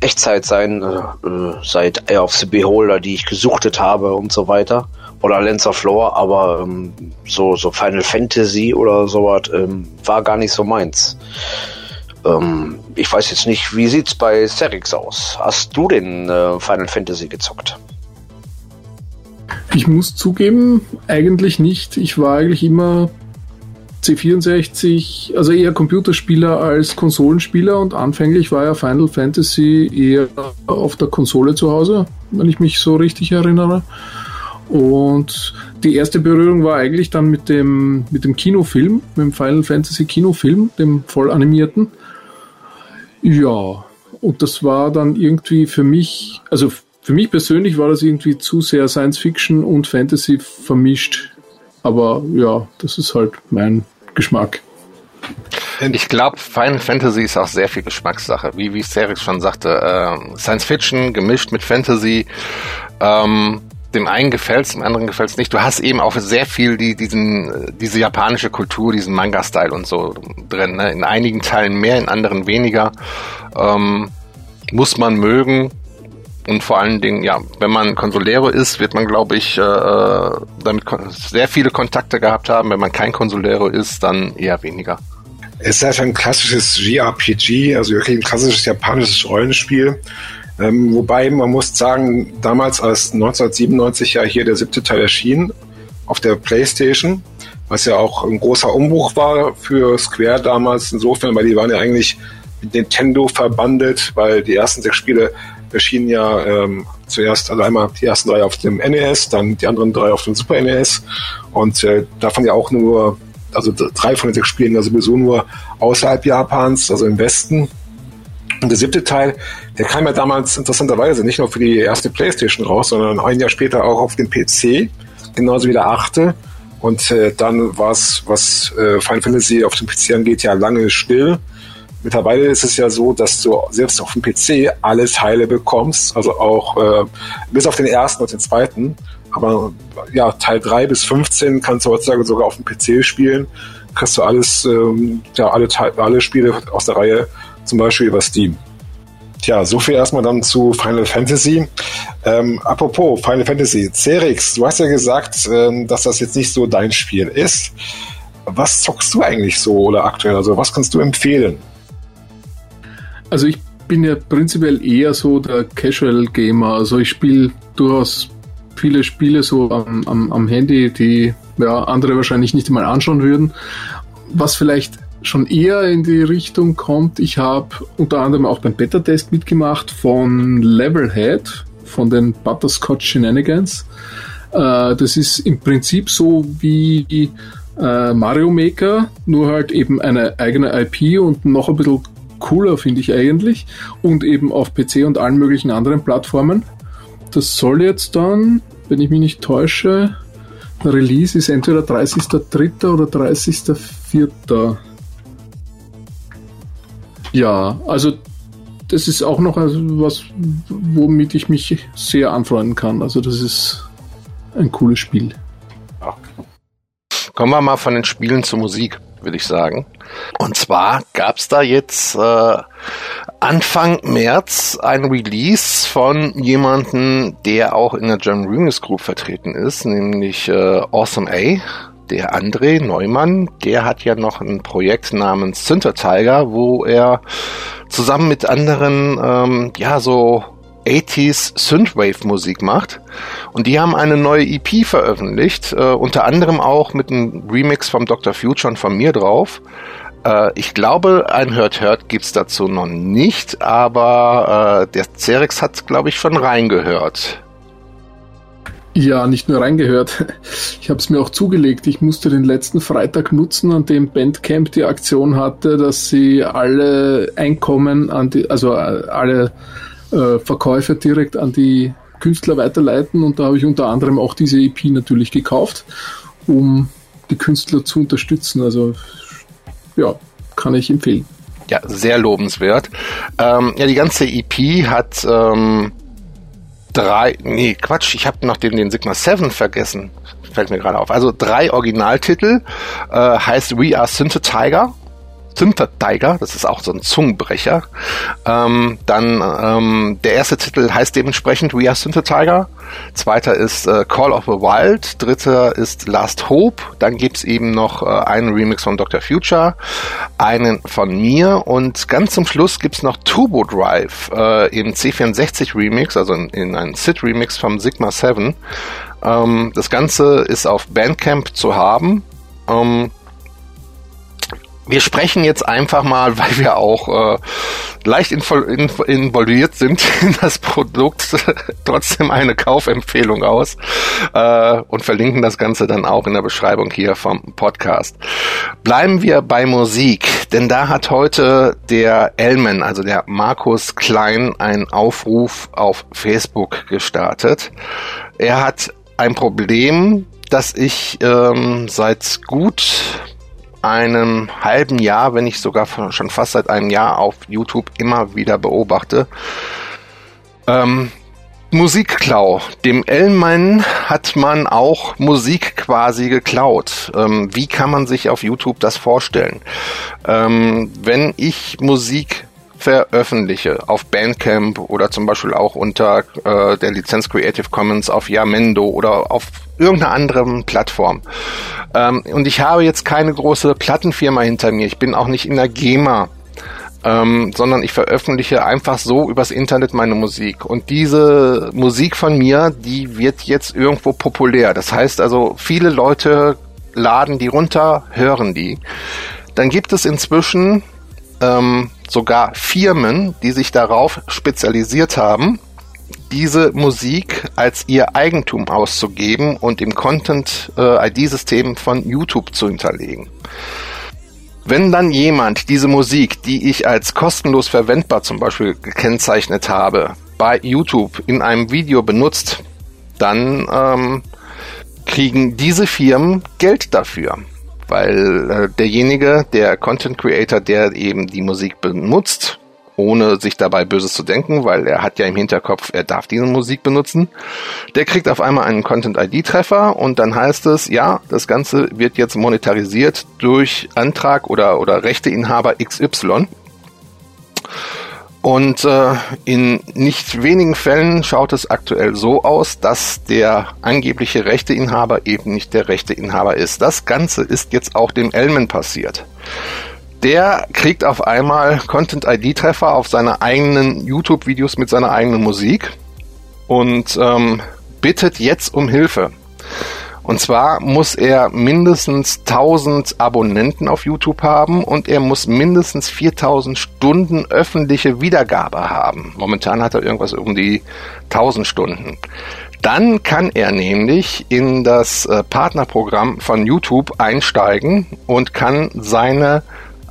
Echtzeit sein, äh, äh seit Eye of the Beholder, die ich gesuchtet habe und so weiter oder Lancer Floor, aber ähm, so, so Final Fantasy oder sowas ähm, war gar nicht so meins. Ähm, ich weiß jetzt nicht, wie sieht's bei Serix aus? Hast du den äh, Final Fantasy gezockt? Ich muss zugeben, eigentlich nicht. Ich war eigentlich immer C64, also eher Computerspieler als Konsolenspieler und anfänglich war ja Final Fantasy eher auf der Konsole zu Hause, wenn ich mich so richtig erinnere. Und die erste Berührung war eigentlich dann mit dem, mit dem Kinofilm, mit dem Final Fantasy Kinofilm, dem voll animierten. Ja, und das war dann irgendwie für mich, also für mich persönlich war das irgendwie zu sehr Science Fiction und Fantasy vermischt. Aber ja, das ist halt mein Geschmack. Ich glaube, Final Fantasy ist auch sehr viel Geschmackssache. Wie, wie Serix schon sagte, äh, Science Fiction gemischt mit Fantasy. Ähm, dem einen gefällt's, dem anderen gefällt's nicht. Du hast eben auch sehr viel die, diesen, diese japanische Kultur, diesen Manga-Style und so drin. Ne? In einigen Teilen mehr, in anderen weniger. Ähm, muss man mögen. Und vor allen Dingen, ja, wenn man Consolero ist, wird man, glaube ich, äh, äh damit sehr viele Kontakte gehabt haben. Wenn man kein Consolero ist, dann eher weniger. Es ist halt ein klassisches JRPG, also wirklich ein klassisches japanisches Rollenspiel. Ähm, wobei man muss sagen, damals als 1997 ja hier der siebte Teil erschien auf der PlayStation, was ja auch ein großer Umbruch war für Square damals insofern, weil die waren ja eigentlich mit Nintendo verbandet, weil die ersten sechs Spiele erschienen ja ähm, Zuerst also einmal die ersten drei auf dem NES, dann die anderen drei auf dem Super NES und äh, davon ja auch nur, also drei von den sechs Spielen ja sowieso nur außerhalb Japans, also im Westen. Und der siebte Teil, der kam ja damals interessanterweise nicht nur für die erste Playstation raus, sondern ein Jahr später auch auf dem PC, genauso wie der achte. Und äh, dann war es, was äh, Final Fantasy auf dem PC angeht, ja lange still. Mittlerweile ist es ja so, dass du selbst auf dem PC alle Teile bekommst, also auch äh, bis auf den ersten und den zweiten. Aber ja, Teil 3 bis 15 kannst du heutzutage sogar auf dem PC spielen. Kriegst du alles, ähm, ja, alle, alle Spiele aus der Reihe, zum Beispiel über Steam. Tja, so viel erstmal dann zu Final Fantasy. Ähm, apropos Final Fantasy, Cerix, du hast ja gesagt, ähm, dass das jetzt nicht so dein Spiel ist. Was zockst du eigentlich so oder aktuell? Also was kannst du empfehlen? Also ich bin ja prinzipiell eher so der Casual Gamer. Also ich spiele durchaus viele Spiele so am, am, am Handy, die ja, andere wahrscheinlich nicht einmal anschauen würden. Was vielleicht schon eher in die Richtung kommt, ich habe unter anderem auch beim Beta-Test mitgemacht von Levelhead, von den Butterscotch Shenanigans. Äh, das ist im Prinzip so wie äh, Mario Maker, nur halt eben eine eigene IP und noch ein bisschen cooler, finde ich eigentlich. Und eben auf PC und allen möglichen anderen Plattformen. Das soll jetzt dann, wenn ich mich nicht täusche, Release ist entweder 30.03. oder 30.04. Ja, also das ist auch noch was, womit ich mich sehr anfreunden kann. Also das ist ein cooles Spiel. Kommen wir mal von den Spielen zur Musik, würde ich sagen. Und zwar gab es da jetzt äh, Anfang März ein Release von jemanden, der auch in der German Remix Group vertreten ist, nämlich äh, Awesome A. Der André Neumann, der hat ja noch ein Projekt namens Synthesizer Tiger, wo er zusammen mit anderen, ähm, ja, so 80s Synthwave Musik macht. Und die haben eine neue EP veröffentlicht, äh, unter anderem auch mit einem Remix vom Dr. Future und von mir drauf. Äh, ich glaube, ein Hört Hört gibt's dazu noch nicht, aber äh, der Cerex hat, glaube ich, schon reingehört. Ja, nicht nur reingehört. <laughs> Ich habe es mir auch zugelegt. Ich musste den letzten Freitag nutzen, an dem Bandcamp die Aktion hatte, dass sie alle Einkommen an die, also äh, alle äh, Verkäufe direkt an die Künstler weiterleiten und da habe ich unter anderem auch diese EP natürlich gekauft, um die Künstler zu unterstützen. Also ja, kann ich empfehlen. Ja, sehr lobenswert. Ähm, ja, die ganze EP hat ähm, drei, nee, Quatsch, ich habe noch den, den Sigma 7 vergessen. Fällt mir gerade auf. Also drei Originaltitel, äh, heißt We Are Synthetiger Tiger, das ist auch so ein Zungenbrecher. Ähm, dann ähm, der erste Titel heißt dementsprechend We Are Tiger. Zweiter ist äh, Call of the Wild. Dritter ist Last Hope. Dann gibt's eben noch äh, einen Remix von Dr. Future, einen von mir und ganz zum Schluss gibt's noch Turbo Drive äh, im C64 Remix, also in, in einem SID Remix vom Sigma 7. Ähm, das Ganze ist auf Bandcamp zu haben. Ähm, wir sprechen jetzt einfach mal, weil wir auch äh, leicht involviert sind <laughs> in das Produkt, <laughs> trotzdem eine Kaufempfehlung aus äh, und verlinken das Ganze dann auch in der Beschreibung hier vom Podcast. Bleiben wir bei Musik, denn da hat heute der Elman, also der Markus Klein, einen Aufruf auf Facebook gestartet. Er hat ein Problem, das ich ähm, seit gut einem halben Jahr, wenn nicht sogar schon fast seit einem Jahr auf YouTube immer wieder beobachte. Ähm, Musikklau. Dem Elman hat man auch Musik quasi geklaut. Ähm, wie kann man sich auf YouTube das vorstellen? Ähm, wenn ich Musik veröffentliche auf Bandcamp oder zum Beispiel auch unter äh, der Lizenz Creative Commons auf Yamendo oder auf irgendeiner anderen Plattform. Ähm, und ich habe jetzt keine große Plattenfirma hinter mir. Ich bin auch nicht in der GEMA. Ähm, sondern ich veröffentliche einfach so übers Internet meine Musik. Und diese Musik von mir, die wird jetzt irgendwo populär. Das heißt also, viele Leute laden die runter, hören die. Dann gibt es inzwischen ähm, sogar Firmen, die sich darauf spezialisiert haben, diese Musik als ihr Eigentum auszugeben und im Content-ID-System äh, von YouTube zu hinterlegen. Wenn dann jemand diese Musik, die ich als kostenlos verwendbar zum Beispiel gekennzeichnet habe, bei YouTube in einem Video benutzt, dann ähm, kriegen diese Firmen Geld dafür. Weil äh, derjenige, der Content Creator, der eben die Musik benutzt, ohne sich dabei Böses zu denken, weil er hat ja im Hinterkopf, er darf diese Musik benutzen. Der kriegt auf einmal einen Content-ID-Treffer und dann heißt es, ja, das Ganze wird jetzt monetarisiert durch Antrag oder, oder Rechteinhaber XY. Und äh, in nicht wenigen Fällen schaut es aktuell so aus, dass der angebliche Rechteinhaber eben nicht der Rechteinhaber ist. Das Ganze ist jetzt auch dem Elmen passiert der kriegt auf einmal Content-ID-Treffer auf seine eigenen YouTube-Videos mit seiner eigenen Musik und ähm, bittet jetzt um Hilfe. Und zwar muss er mindestens 1000 Abonnenten auf YouTube haben und er muss mindestens 4000 Stunden öffentliche Wiedergabe haben. Momentan hat er irgendwas um die 1000 Stunden. Dann kann er nämlich in das äh, Partnerprogramm von YouTube einsteigen und kann seine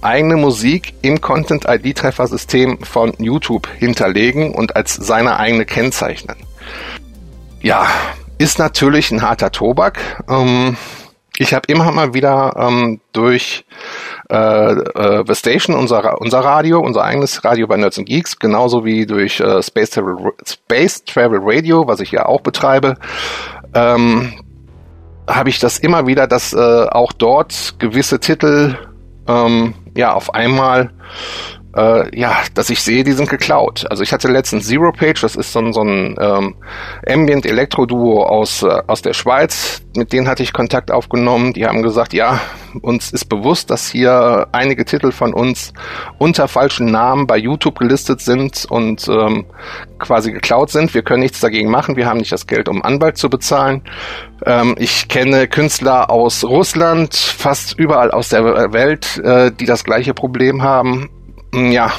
eigene Musik im Content-ID-Treffer-System von YouTube hinterlegen und als seine eigene kennzeichnen. Ja, ist natürlich ein harter Tobak. Ähm, ich habe immer mal wieder ähm, durch äh, äh, The Station, unser, unser Radio, unser eigenes Radio bei Nerds Geeks, genauso wie durch äh, Space, Travel, Space Travel Radio, was ich ja auch betreibe, ähm, habe ich das immer wieder, dass äh, auch dort gewisse Titel ähm, ja auf einmal äh, ja, dass ich sehe, die sind geklaut. Also ich hatte letztens Zero Page, das ist so ein, so ein ähm, Ambient Elektro Duo aus äh, aus der Schweiz. Mit denen hatte ich Kontakt aufgenommen. Die haben gesagt, ja, uns ist bewusst, dass hier einige Titel von uns unter falschen Namen bei YouTube gelistet sind und ähm, quasi geklaut sind. Wir können nichts dagegen machen. Wir haben nicht das Geld, um Anwalt zu bezahlen. Ähm, ich kenne Künstler aus Russland, fast überall aus der Welt, äh, die das gleiche Problem haben ja,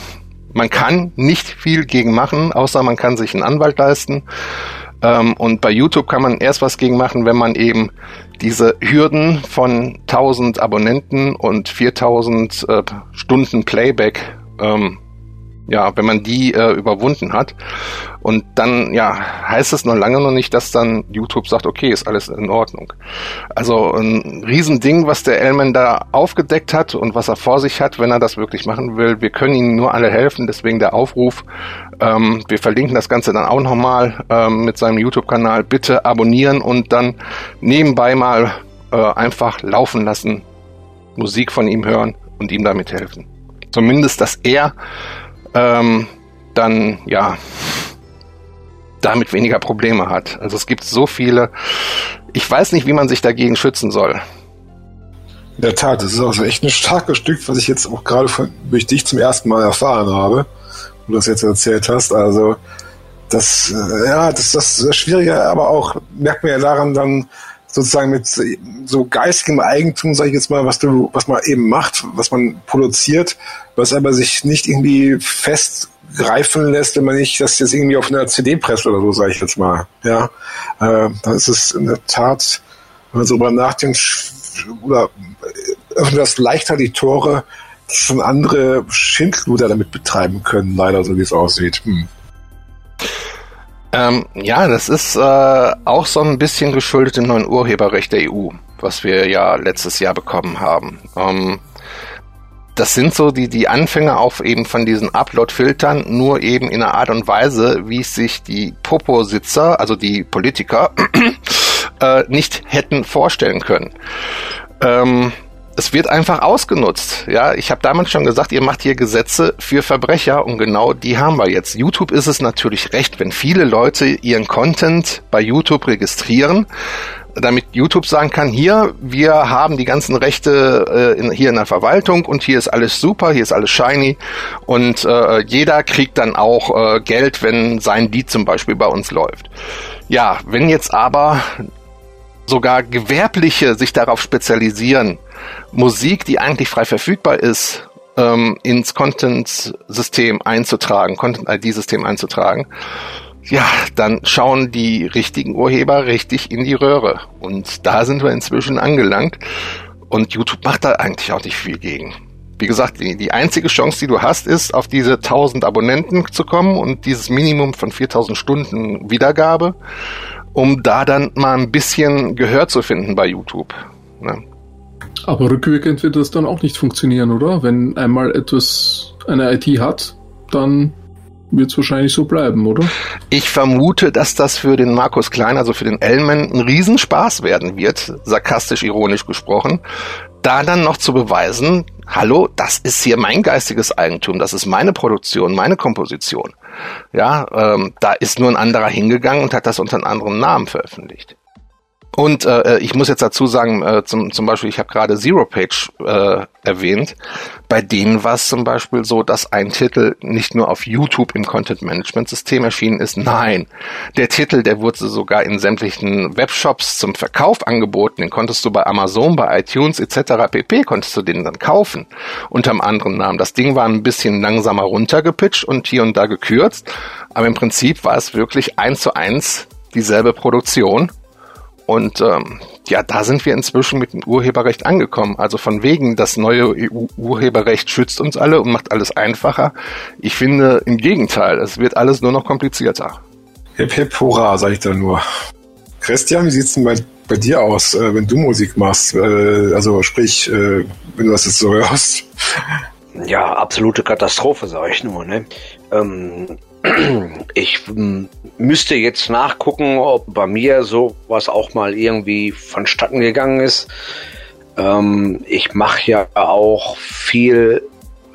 man kann nicht viel gegen machen, außer man kann sich einen Anwalt leisten. Ähm, und bei YouTube kann man erst was gegen machen, wenn man eben diese Hürden von 1000 Abonnenten und 4000 äh, Stunden Playback ähm, ja, wenn man die äh, überwunden hat. Und dann, ja, heißt es noch lange noch nicht, dass dann YouTube sagt, okay, ist alles in Ordnung. Also ein Riesending, was der Elman da aufgedeckt hat und was er vor sich hat, wenn er das wirklich machen will. Wir können ihnen nur alle helfen, deswegen der Aufruf. Ähm, wir verlinken das Ganze dann auch nochmal ähm, mit seinem YouTube-Kanal. Bitte abonnieren und dann nebenbei mal äh, einfach laufen lassen, Musik von ihm hören und ihm damit helfen. Zumindest, dass er ähm, dann ja damit weniger Probleme hat. Also es gibt so viele. Ich weiß nicht, wie man sich dagegen schützen soll. In der Tat, das ist auch echt ein starkes Stück, was ich jetzt auch gerade von, durch dich zum ersten Mal erfahren habe, wo du das jetzt erzählt hast. Also das, äh, ja, das, das ist schwieriger, aber auch merkt man ja daran dann, sozusagen mit so geistigem Eigentum, sage ich jetzt mal, was du, was man eben macht, was man produziert, was aber sich nicht irgendwie festgreifen lässt, wenn man nicht das jetzt irgendwie auf einer CD presst oder so, sage ich jetzt mal. Ja, äh, dann ist es in der Tat, wenn man so drüber nachdenkt, oder öffnet das leichter die Tore, schon andere Schindluder damit betreiben können, leider so wie es aussieht. Hm. Ähm, ja, das ist äh, auch so ein bisschen geschuldet dem neuen Urheberrecht der EU, was wir ja letztes Jahr bekommen haben. Ähm, das sind so die, die Anfänge auf eben von diesen Upload-Filtern, nur eben in einer Art und Weise, wie sich die Popo-Sitzer, also die Politiker, <clears throat> äh, nicht hätten vorstellen können. Ähm, es wird einfach ausgenutzt. Ja, ich habe damals schon gesagt, ihr macht hier Gesetze für Verbrecher und genau die haben wir jetzt. YouTube ist es natürlich recht, wenn viele Leute ihren Content bei YouTube registrieren, damit YouTube sagen kann, hier, wir haben die ganzen Rechte äh, in, hier in der Verwaltung und hier ist alles super, hier ist alles shiny und äh, jeder kriegt dann auch äh, Geld, wenn sein Lied zum Beispiel bei uns läuft. Ja, wenn jetzt aber sogar Gewerbliche sich darauf spezialisieren, Musik, die eigentlich frei verfügbar ist, ähm, ins Content-System einzutragen, Content-ID-System einzutragen, ja, dann schauen die richtigen Urheber richtig in die Röhre. Und da sind wir inzwischen angelangt. Und YouTube macht da eigentlich auch nicht viel gegen. Wie gesagt, die, die einzige Chance, die du hast, ist, auf diese 1000 Abonnenten zu kommen und dieses Minimum von 4000 Stunden Wiedergabe, um da dann mal ein bisschen Gehör zu finden bei YouTube. Ne? Aber rückwirkend wird das dann auch nicht funktionieren, oder? Wenn einmal etwas eine IT hat, dann wird es wahrscheinlich so bleiben, oder? Ich vermute, dass das für den Markus Klein, also für den Elman, ein Riesenspaß werden wird, sarkastisch ironisch gesprochen, da dann noch zu beweisen, hallo, das ist hier mein geistiges Eigentum, das ist meine Produktion, meine Komposition. Ja, ähm, da ist nur ein anderer hingegangen und hat das unter einem anderen Namen veröffentlicht. Und äh, ich muss jetzt dazu sagen, äh, zum, zum Beispiel, ich habe gerade Zero Page äh, erwähnt. Bei denen war es zum Beispiel so, dass ein Titel nicht nur auf YouTube im Content Management System erschienen ist. Nein, der Titel, der wurde sogar in sämtlichen Webshops zum Verkauf angeboten. Den konntest du bei Amazon, bei iTunes etc. pp. konntest du den dann kaufen unter einem anderen Namen. Das Ding war ein bisschen langsamer runtergepitcht und hier und da gekürzt, aber im Prinzip war es wirklich eins zu eins dieselbe Produktion und ähm, ja, da sind wir inzwischen mit dem Urheberrecht angekommen. Also von wegen, das neue EU-Urheberrecht schützt uns alle und macht alles einfacher. Ich finde im Gegenteil, es wird alles nur noch komplizierter. Hip hip hurra, sag ich da nur. Christian, wie sieht's denn bei, bei dir aus, äh, wenn du Musik machst? Äh, also sprich, äh, wenn du das jetzt so hörst. Ja, absolute Katastrophe, sage ich nur. Ne? Ähm, ich müsste jetzt nachgucken, ob bei mir sowas auch mal irgendwie vonstatten gegangen ist. Ähm, ich mache ja auch viel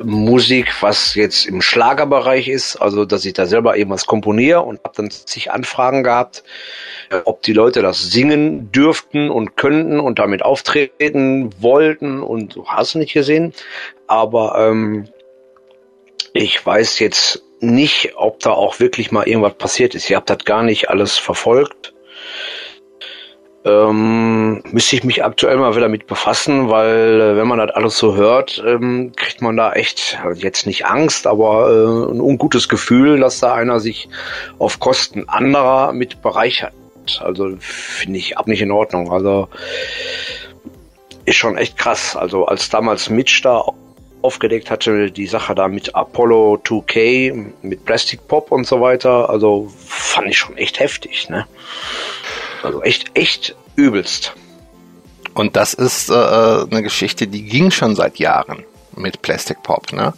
Musik, was jetzt im Schlagerbereich ist, also dass ich da selber irgendwas komponiere und habe dann zig Anfragen gehabt, äh, ob die Leute das singen dürften und könnten und damit auftreten wollten und du hast nicht gesehen. Aber ähm, ich weiß jetzt nicht, ob da auch wirklich mal irgendwas passiert ist. Ihr habt das gar nicht alles verfolgt. Ähm, müsste ich mich aktuell mal wieder mit befassen, weil äh, wenn man das alles so hört, ähm, kriegt man da echt also jetzt nicht Angst, aber äh, ein ungutes Gefühl, dass da einer sich auf Kosten anderer mit bereichert. Also finde ich ab nicht in Ordnung. Also ist schon echt krass. Also als damals Mitch da aufgedeckt hatte, die Sache da mit Apollo 2K, mit Plastic Pop und so weiter. Also fand ich schon echt heftig, ne? Also echt, echt übelst. Und das ist äh, eine Geschichte, die ging schon seit Jahren mit Plastic Pop, ne?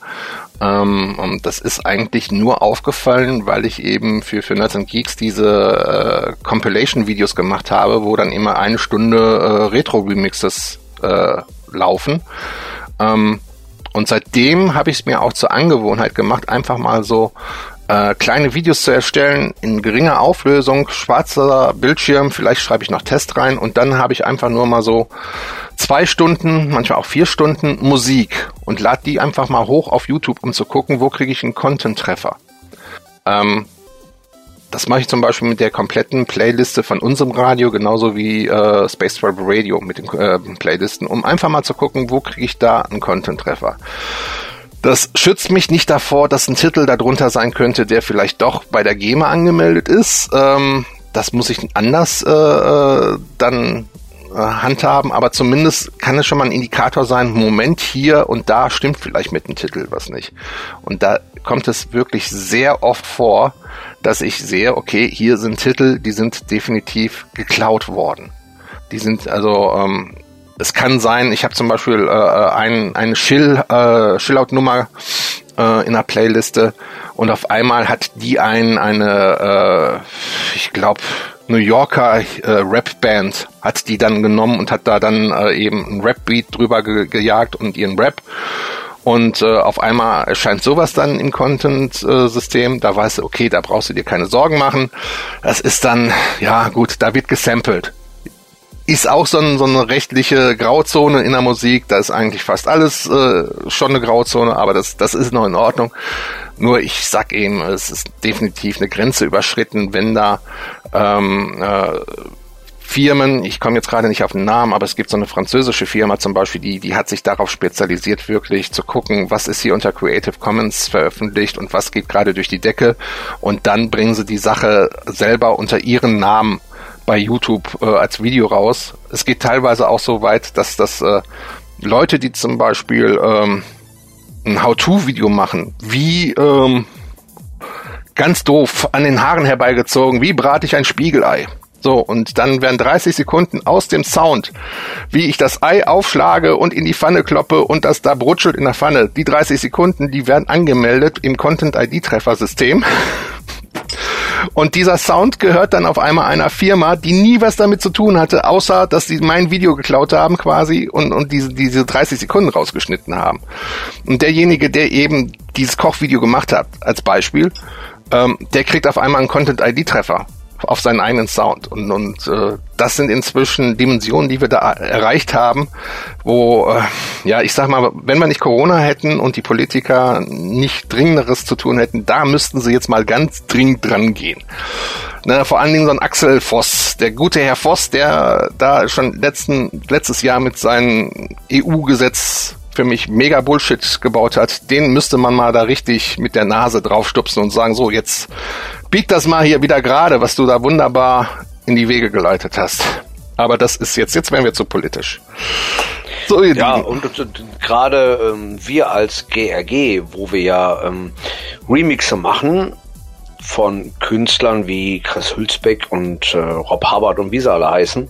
Ähm, und das ist eigentlich nur aufgefallen, weil ich eben für, für Nerds and Geeks diese äh, Compilation-Videos gemacht habe, wo dann immer eine Stunde äh, Retro-Remixes äh, laufen. Ähm, und seitdem habe ich es mir auch zur Angewohnheit gemacht, einfach mal so äh, kleine Videos zu erstellen in geringer Auflösung, schwarzer Bildschirm, vielleicht schreibe ich noch Test rein und dann habe ich einfach nur mal so zwei Stunden, manchmal auch vier Stunden Musik und lade die einfach mal hoch auf YouTube, um zu gucken, wo kriege ich einen Content-Treffer. Ähm, das mache ich zum Beispiel mit der kompletten Playliste von unserem Radio, genauso wie äh, Space Travel Radio mit den äh, Playlisten, um einfach mal zu gucken, wo kriege ich da einen Content-Treffer. Das schützt mich nicht davor, dass ein Titel darunter sein könnte, der vielleicht doch bei der GEMA angemeldet ist. Ähm, das muss ich anders äh, äh dann äh, handhaben, aber zumindest kann es schon mal ein Indikator sein, Moment hier und da stimmt vielleicht mit dem Titel was nicht. Und da kommt es wirklich sehr oft vor, dass ich sehe, okay, hier sind Titel, die sind definitiv geklaut worden. Die sind also, ähm, es kann sein, ich habe zum Beispiel äh, ein, eine Chill, äh, Chillout-Nummer äh, in der Playliste und auf einmal hat die ein, eine, äh, ich glaube, New Yorker äh, Rap-Band hat die dann genommen und hat da dann äh, eben ein Rap-Beat drüber ge gejagt und ihren Rap. Und äh, auf einmal erscheint sowas dann im Content-System. Da weißt du, okay, da brauchst du dir keine Sorgen machen. Das ist dann, ja gut, da wird gesampelt. Ist auch so, ein, so eine rechtliche Grauzone in der Musik. Da ist eigentlich fast alles äh, schon eine Grauzone, aber das, das ist noch in Ordnung. Nur ich sag eben, es ist definitiv eine Grenze überschritten, wenn da ähm, äh, Firmen, ich komme jetzt gerade nicht auf den Namen, aber es gibt so eine französische Firma zum Beispiel, die, die hat sich darauf spezialisiert, wirklich zu gucken, was ist hier unter Creative Commons veröffentlicht und was geht gerade durch die Decke. Und dann bringen sie die Sache selber unter ihren Namen bei YouTube äh, als Video raus. Es geht teilweise auch so weit, dass das äh, Leute, die zum Beispiel ähm, ein How-To-Video machen, wie ähm, ganz doof an den Haaren herbeigezogen, wie brate ich ein Spiegelei. So, und dann werden 30 Sekunden aus dem Sound, wie ich das Ei aufschlage und in die Pfanne kloppe und das da brutschelt in der Pfanne. Die 30 Sekunden, die werden angemeldet im Content-ID-Treffer-System. <laughs> Und dieser Sound gehört dann auf einmal einer Firma, die nie was damit zu tun hatte, außer dass sie mein Video geklaut haben quasi und, und diese, diese 30 Sekunden rausgeschnitten haben. Und derjenige, der eben dieses Kochvideo gemacht hat, als Beispiel, ähm, der kriegt auf einmal einen Content-ID-Treffer auf seinen eigenen Sound. Und, und äh, das sind inzwischen Dimensionen, die wir da erreicht haben, wo, äh, ja, ich sag mal, wenn wir nicht Corona hätten und die Politiker nicht Dringenderes zu tun hätten, da müssten sie jetzt mal ganz dringend dran gehen. Ne, vor allen Dingen so ein Axel Voss, der gute Herr Voss, der da schon letzten, letztes Jahr mit seinem EU-Gesetz für mich mega Bullshit gebaut hat, den müsste man mal da richtig mit der Nase draufstupsen und sagen, so, jetzt bieg das mal hier wieder gerade, was du da wunderbar in die Wege geleitet hast. Aber das ist jetzt, jetzt werden wir zu politisch. So, ja, und, und, und gerade ähm, wir als GRG, wo wir ja ähm, Remixe machen von Künstlern wie Chris Hülsbeck und äh, Rob Hubbard und wie sie alle heißen,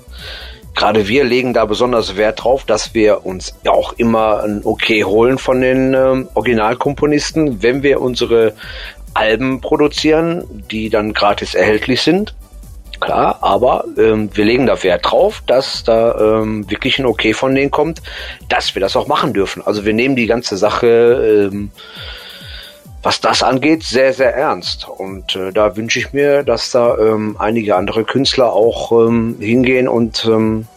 gerade wir legen da besonders Wert drauf, dass wir uns auch immer ein Okay holen von den ähm, Originalkomponisten, wenn wir unsere Alben produzieren, die dann gratis erhältlich sind. Klar, aber ähm, wir legen da Wert drauf, dass da ähm, wirklich ein Okay von denen kommt, dass wir das auch machen dürfen. Also wir nehmen die ganze Sache, ähm, was das angeht, sehr, sehr ernst. Und äh, da wünsche ich mir, dass da ähm, einige andere Künstler auch ähm, hingehen und ähm,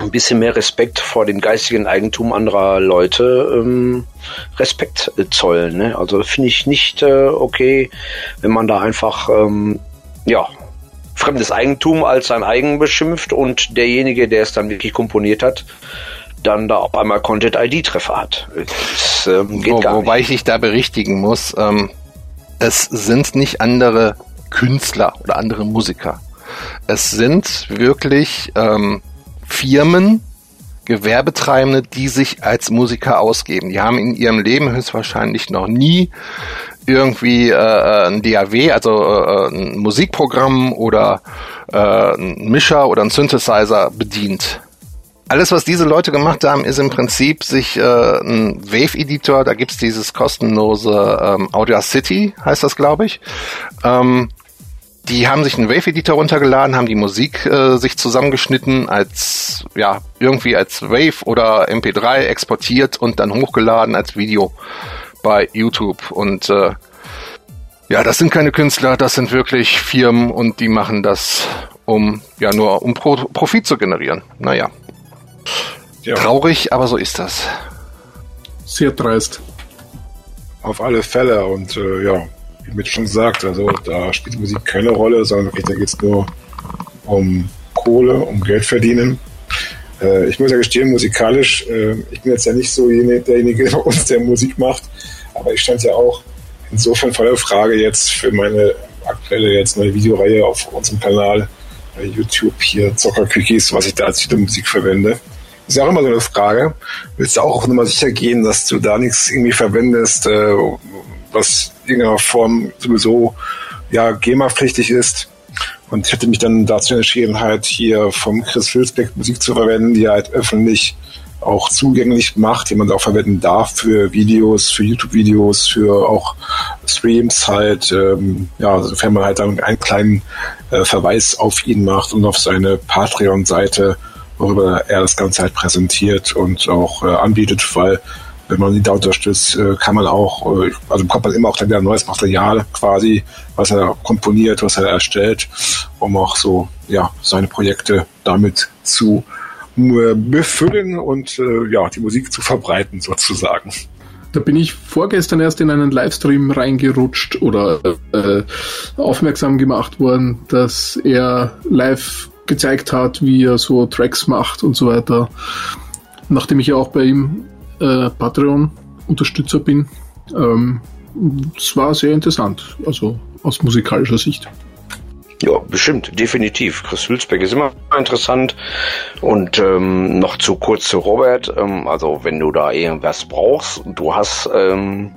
ein bisschen mehr Respekt vor dem geistigen Eigentum anderer Leute ähm, Respekt äh, zollen. Ne? Also finde ich nicht äh, okay, wenn man da einfach ähm, ja fremdes Eigentum als sein eigen beschimpft und derjenige, der es dann wirklich komponiert hat, dann da auf einmal Content-ID-Treffer hat. Das, ähm, geht Wo, gar wobei nicht. ich dich da berichtigen muss, ähm, es sind nicht andere Künstler oder andere Musiker. Es sind wirklich ähm, Firmen, Gewerbetreibende, die sich als Musiker ausgeben. Die haben in ihrem Leben höchstwahrscheinlich noch nie irgendwie äh, äh ein DAW, also äh, ein Musikprogramm oder äh, ein Mischer oder ein Synthesizer bedient. Alles, was diese Leute gemacht haben, ist im Prinzip sich äh, ein Wave-Editor, da gibt's dieses kostenlose ähm, Audacity, heißt das, glaube ich, ähm, die haben sich einen Wave-Editor runtergeladen, haben die Musik äh, sich zusammengeschnitten als, ja, irgendwie als Wave oder MP3 exportiert und dann hochgeladen als Video bei YouTube. Und äh, ja, das sind keine Künstler, das sind wirklich Firmen und die machen das, um ja nur um Pro Profit zu generieren. Naja. Ja. Traurig, aber so ist das. Sehr dreist. Auf alle Fälle und äh, ja, wie Mitch schon gesagt, also da spielt Musik keine Rolle, sondern wirklich, da geht es nur um Kohle, um Geld verdienen. Äh, ich muss ja gestehen, musikalisch, äh, ich bin jetzt ja nicht so derjenige bei uns, der Musik macht, aber ich stand ja auch insofern vor der Frage jetzt für meine aktuelle jetzt neue Videoreihe auf unserem Kanal bei YouTube hier Zocker Quickies, was ich da als Musik verwende. ist ja auch immer so eine Frage. Willst du auch Nummer sicher gehen, dass du da nichts irgendwie verwendest, äh, was irgendeiner Form sowieso ja GEMA-pflichtig ist. Und ich hätte mich dann dazu entschieden, halt hier vom Chris Filsbeck Musik zu verwenden, die halt öffentlich auch zugänglich macht, die man auch verwenden darf für Videos, für YouTube-Videos, für auch Streams halt, ähm, ja, sofern man halt dann einen kleinen äh, Verweis auf ihn macht und auf seine Patreon-Seite, worüber er das Ganze halt präsentiert und auch äh, anbietet, weil wenn man ihn da unterstützt, äh, kann man auch, äh, also bekommt man immer auch dann wieder neues Material quasi, was er komponiert, was er erstellt, um auch so, ja, seine Projekte damit zu äh, befüllen und ja, die Musik zu verbreiten sozusagen. Da bin ich vorgestern erst in einen Livestream reingerutscht oder äh, aufmerksam gemacht worden, dass er live gezeigt hat, wie er so Tracks macht und so weiter. Nachdem ich ja auch bei ihm äh, Patreon-Unterstützer bin. Ähm, es war sehr interessant, also aus musikalischer Sicht. Ja, bestimmt, definitiv. Chris Hülsbeck ist immer interessant. Und ähm, noch zu kurz zu Robert. Ähm, also wenn du da irgendwas brauchst, du hast ähm,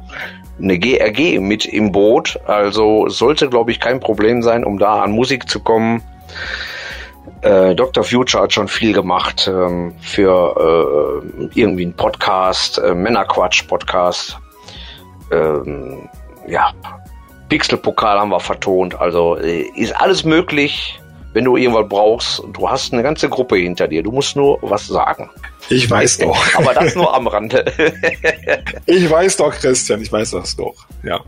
eine GRG mit im Boot. Also sollte, glaube ich, kein Problem sein, um da an Musik zu kommen. Äh, Dr. Future hat schon viel gemacht ähm, für äh, irgendwie einen Podcast, äh, Männerquatsch-Podcast. Ähm, ja, Pixelpokal haben wir vertont. Also äh, ist alles möglich, wenn du irgendwas brauchst. Du hast eine ganze Gruppe hinter dir. Du musst nur was sagen. Ich weiß doch. Aber das nur am Rande. <laughs> ich weiß doch, Christian, ich weiß das doch. Ja.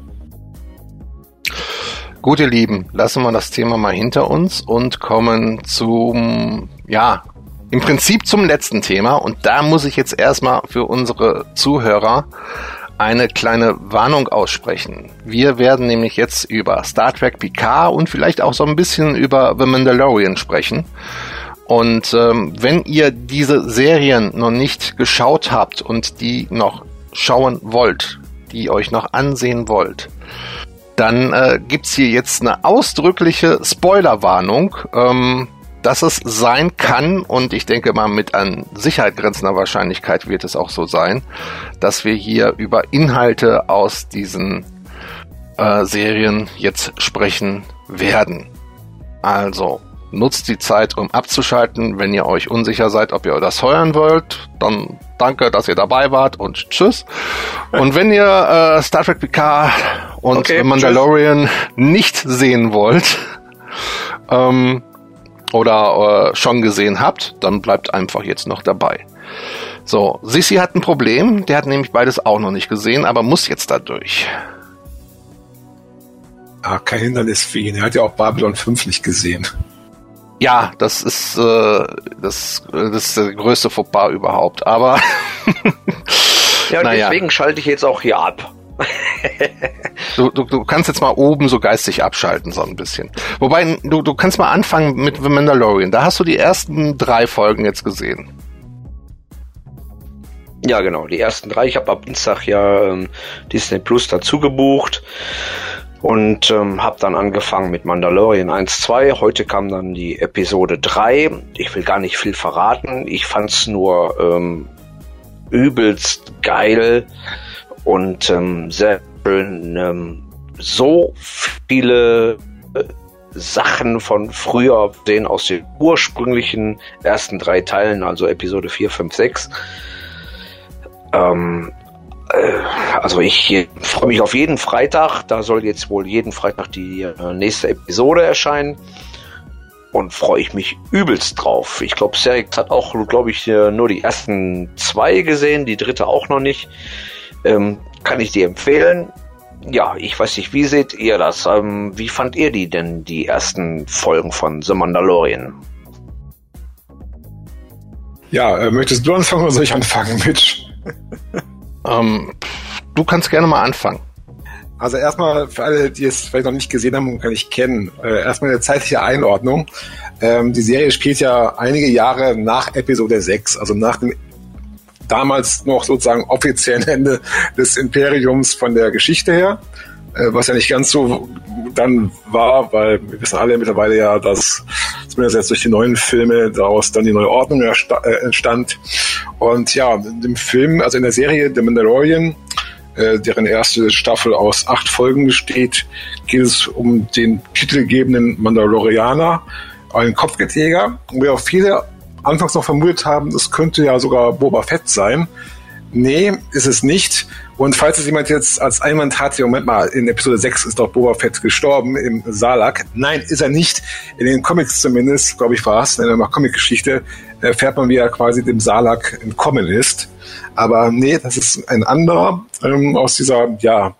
Gut, ihr Lieben, lassen wir das Thema mal hinter uns und kommen zum, ja, im Prinzip zum letzten Thema. Und da muss ich jetzt erstmal für unsere Zuhörer eine kleine Warnung aussprechen. Wir werden nämlich jetzt über Star Trek Picard und vielleicht auch so ein bisschen über The Mandalorian sprechen. Und ähm, wenn ihr diese Serien noch nicht geschaut habt und die noch schauen wollt, die euch noch ansehen wollt, dann äh, gibt's hier jetzt eine ausdrückliche Spoilerwarnung. Ähm, dass es sein kann, und ich denke mal mit an Sicherheit grenzender Wahrscheinlichkeit wird es auch so sein, dass wir hier über Inhalte aus diesen äh, Serien jetzt sprechen werden. Also nutzt die Zeit, um abzuschalten. Wenn ihr euch unsicher seid, ob ihr das heuern wollt, dann danke, dass ihr dabei wart und tschüss. Und wenn ihr äh, Star Trek PK und okay, Mandalorian tschüss. nicht sehen wollt, <laughs> ähm, oder äh, schon gesehen habt, dann bleibt einfach jetzt noch dabei. So, Sissi hat ein Problem, der hat nämlich beides auch noch nicht gesehen, aber muss jetzt da durch. Ah, kein Hindernis für ihn. Er hat ja auch Babylon 5 nicht gesehen. Ja, das ist äh, das, das ist der größte Fauxpas überhaupt. Aber <laughs> ja, naja. deswegen schalte ich jetzt auch hier ab. du, du, du kannst jetzt mal oben so geistig abschalten, so ein bisschen. Wobei, du, du kannst mal anfangen mit The Mandalorian. Da hast du die ersten drei Folgen jetzt gesehen. Ja, genau, die ersten drei. Ich habe ab Dienstag ja ähm, Disney Plus dazu gebucht und ähm, habe dann angefangen mit Mandalorian 1, 2. Heute kam dann die Episode 3. Ich will gar nicht viel verraten. Ich fand's nur ähm, übelst geil und ähm, sehr schön ähm, so viele äh, Sachen von früher sehen aus den ursprünglichen ersten drei Teilen, also Episode 4, 5, 6. Ähm, äh, also ich freue mich auf jeden Freitag. Da soll jetzt wohl jeden Freitag die äh, nächste Episode erscheinen. Und freue ich mich übelst drauf. Ich glaube, Serix hat auch, glaube ich, äh, nur die ersten zwei gesehen, die dritte auch noch nicht. Ähm, kann ich dir empfehlen. Ja, ich weiß nicht, wie seht ihr das? Ähm, wie fand ihr die denn, die ersten Folgen von The Mandalorian? Ja, äh, möchtest du anfangen oder soll ich anfangen, Mitch? <laughs> ähm, du kannst gerne mal anfangen. Also erstmal für alle, die es vielleicht noch nicht gesehen haben und gar nicht kennen, äh, erstmal eine zeitliche Einordnung. Ähm, die Serie spielt ja einige Jahre nach Episode 6, also nach dem damals noch sozusagen offiziellen <laughs> Ende des Imperiums von der Geschichte her, äh, was ja nicht ganz so dann war, weil wir wissen alle mittlerweile ja, dass zumindest jetzt durch die neuen Filme daraus dann die neue Ordnung äh, entstand. Und ja, in dem Film, also in der Serie The Mandalorian, äh, deren erste Staffel aus acht Folgen besteht, geht es um den titelgebenden Mandalorianer, einen Kopfgeldjäger, wo ja viele anfangs noch vermutet haben, es könnte ja sogar Boba Fett sein. Nee, ist es nicht. Und falls es jemand jetzt als Einwand hat, Moment mal, in Episode 6 ist doch Boba Fett gestorben im Salak. Nein, ist er nicht. In den Comics zumindest, glaube ich, war es, in einer Comic-Geschichte, erfährt man, wie er quasi dem Salak entkommen ist. Aber nee, das ist ein anderer ähm, aus dieser, ja,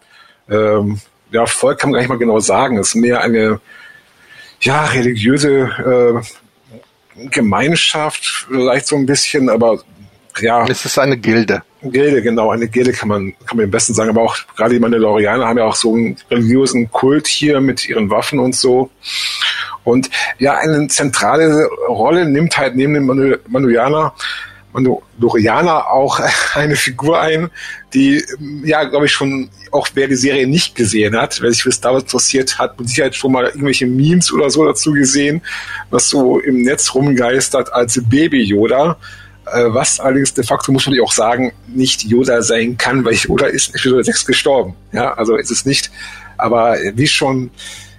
ähm, ja, Volk kann man gar nicht mal genau sagen. Es ist mehr eine, ja, religiöse äh, Gemeinschaft vielleicht so ein bisschen, aber ja. Es ist eine Gilde. Gilde, genau, eine Gilde kann man, kann man am besten sagen, aber auch gerade die Mandalorianer haben ja auch so einen religiösen Kult hier mit ihren Waffen und so. Und ja, eine zentrale Rolle nimmt halt neben dem Manuianer Mandalorianer auch <laughs> eine Figur ein, die, ja, glaube ich, schon, auch wer die Serie nicht gesehen hat, wer sich für Star Wars interessiert, hat mit Sicherheit schon mal irgendwelche Memes oder so dazu gesehen, was so im Netz rumgeistert als Baby Yoda. Äh, was allerdings de facto, muss man auch sagen, nicht Yoda sein kann, weil Yoda ist in Episode 6 gestorben. Ja, also ist es nicht. Aber wie schon,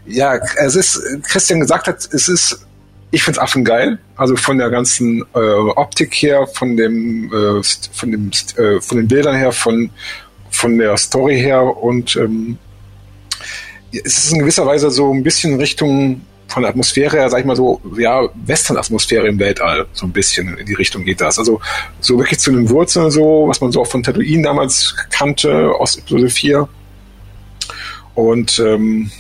ja, es ist, Christian gesagt hat, es ist ich find's affengeil. Also von der ganzen äh, Optik her, von dem, äh, von dem, äh, von den Bildern her, von von der Story her und ähm, es ist in gewisser Weise so ein bisschen Richtung von der Atmosphäre her, sag ich mal so, ja, Western-Atmosphäre im Weltall, so ein bisschen in die Richtung geht das. Also so wirklich zu den Wurzeln so, was man so auch von Tatooine damals kannte, aus Episode 4. Und ähm,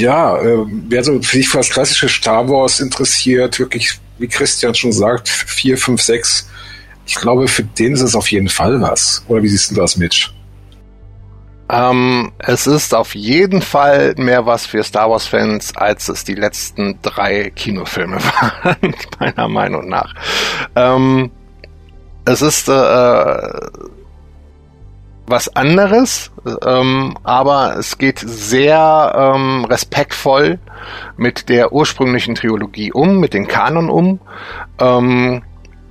ja, äh, wer so sich für das klassische Star Wars interessiert, wirklich, wie Christian schon sagt, 4, 5, 6, ich glaube, für den ist es auf jeden Fall was. Oder wie siehst du das, Mitch? Ähm, es ist auf jeden Fall mehr was für Star Wars-Fans, als es die letzten drei Kinofilme <laughs> waren, meiner Meinung nach. Ähm, es ist äh, was anderes, ähm, aber es geht sehr ähm, respektvoll mit der ursprünglichen Trilogie um, mit den Kanon um. Ähm,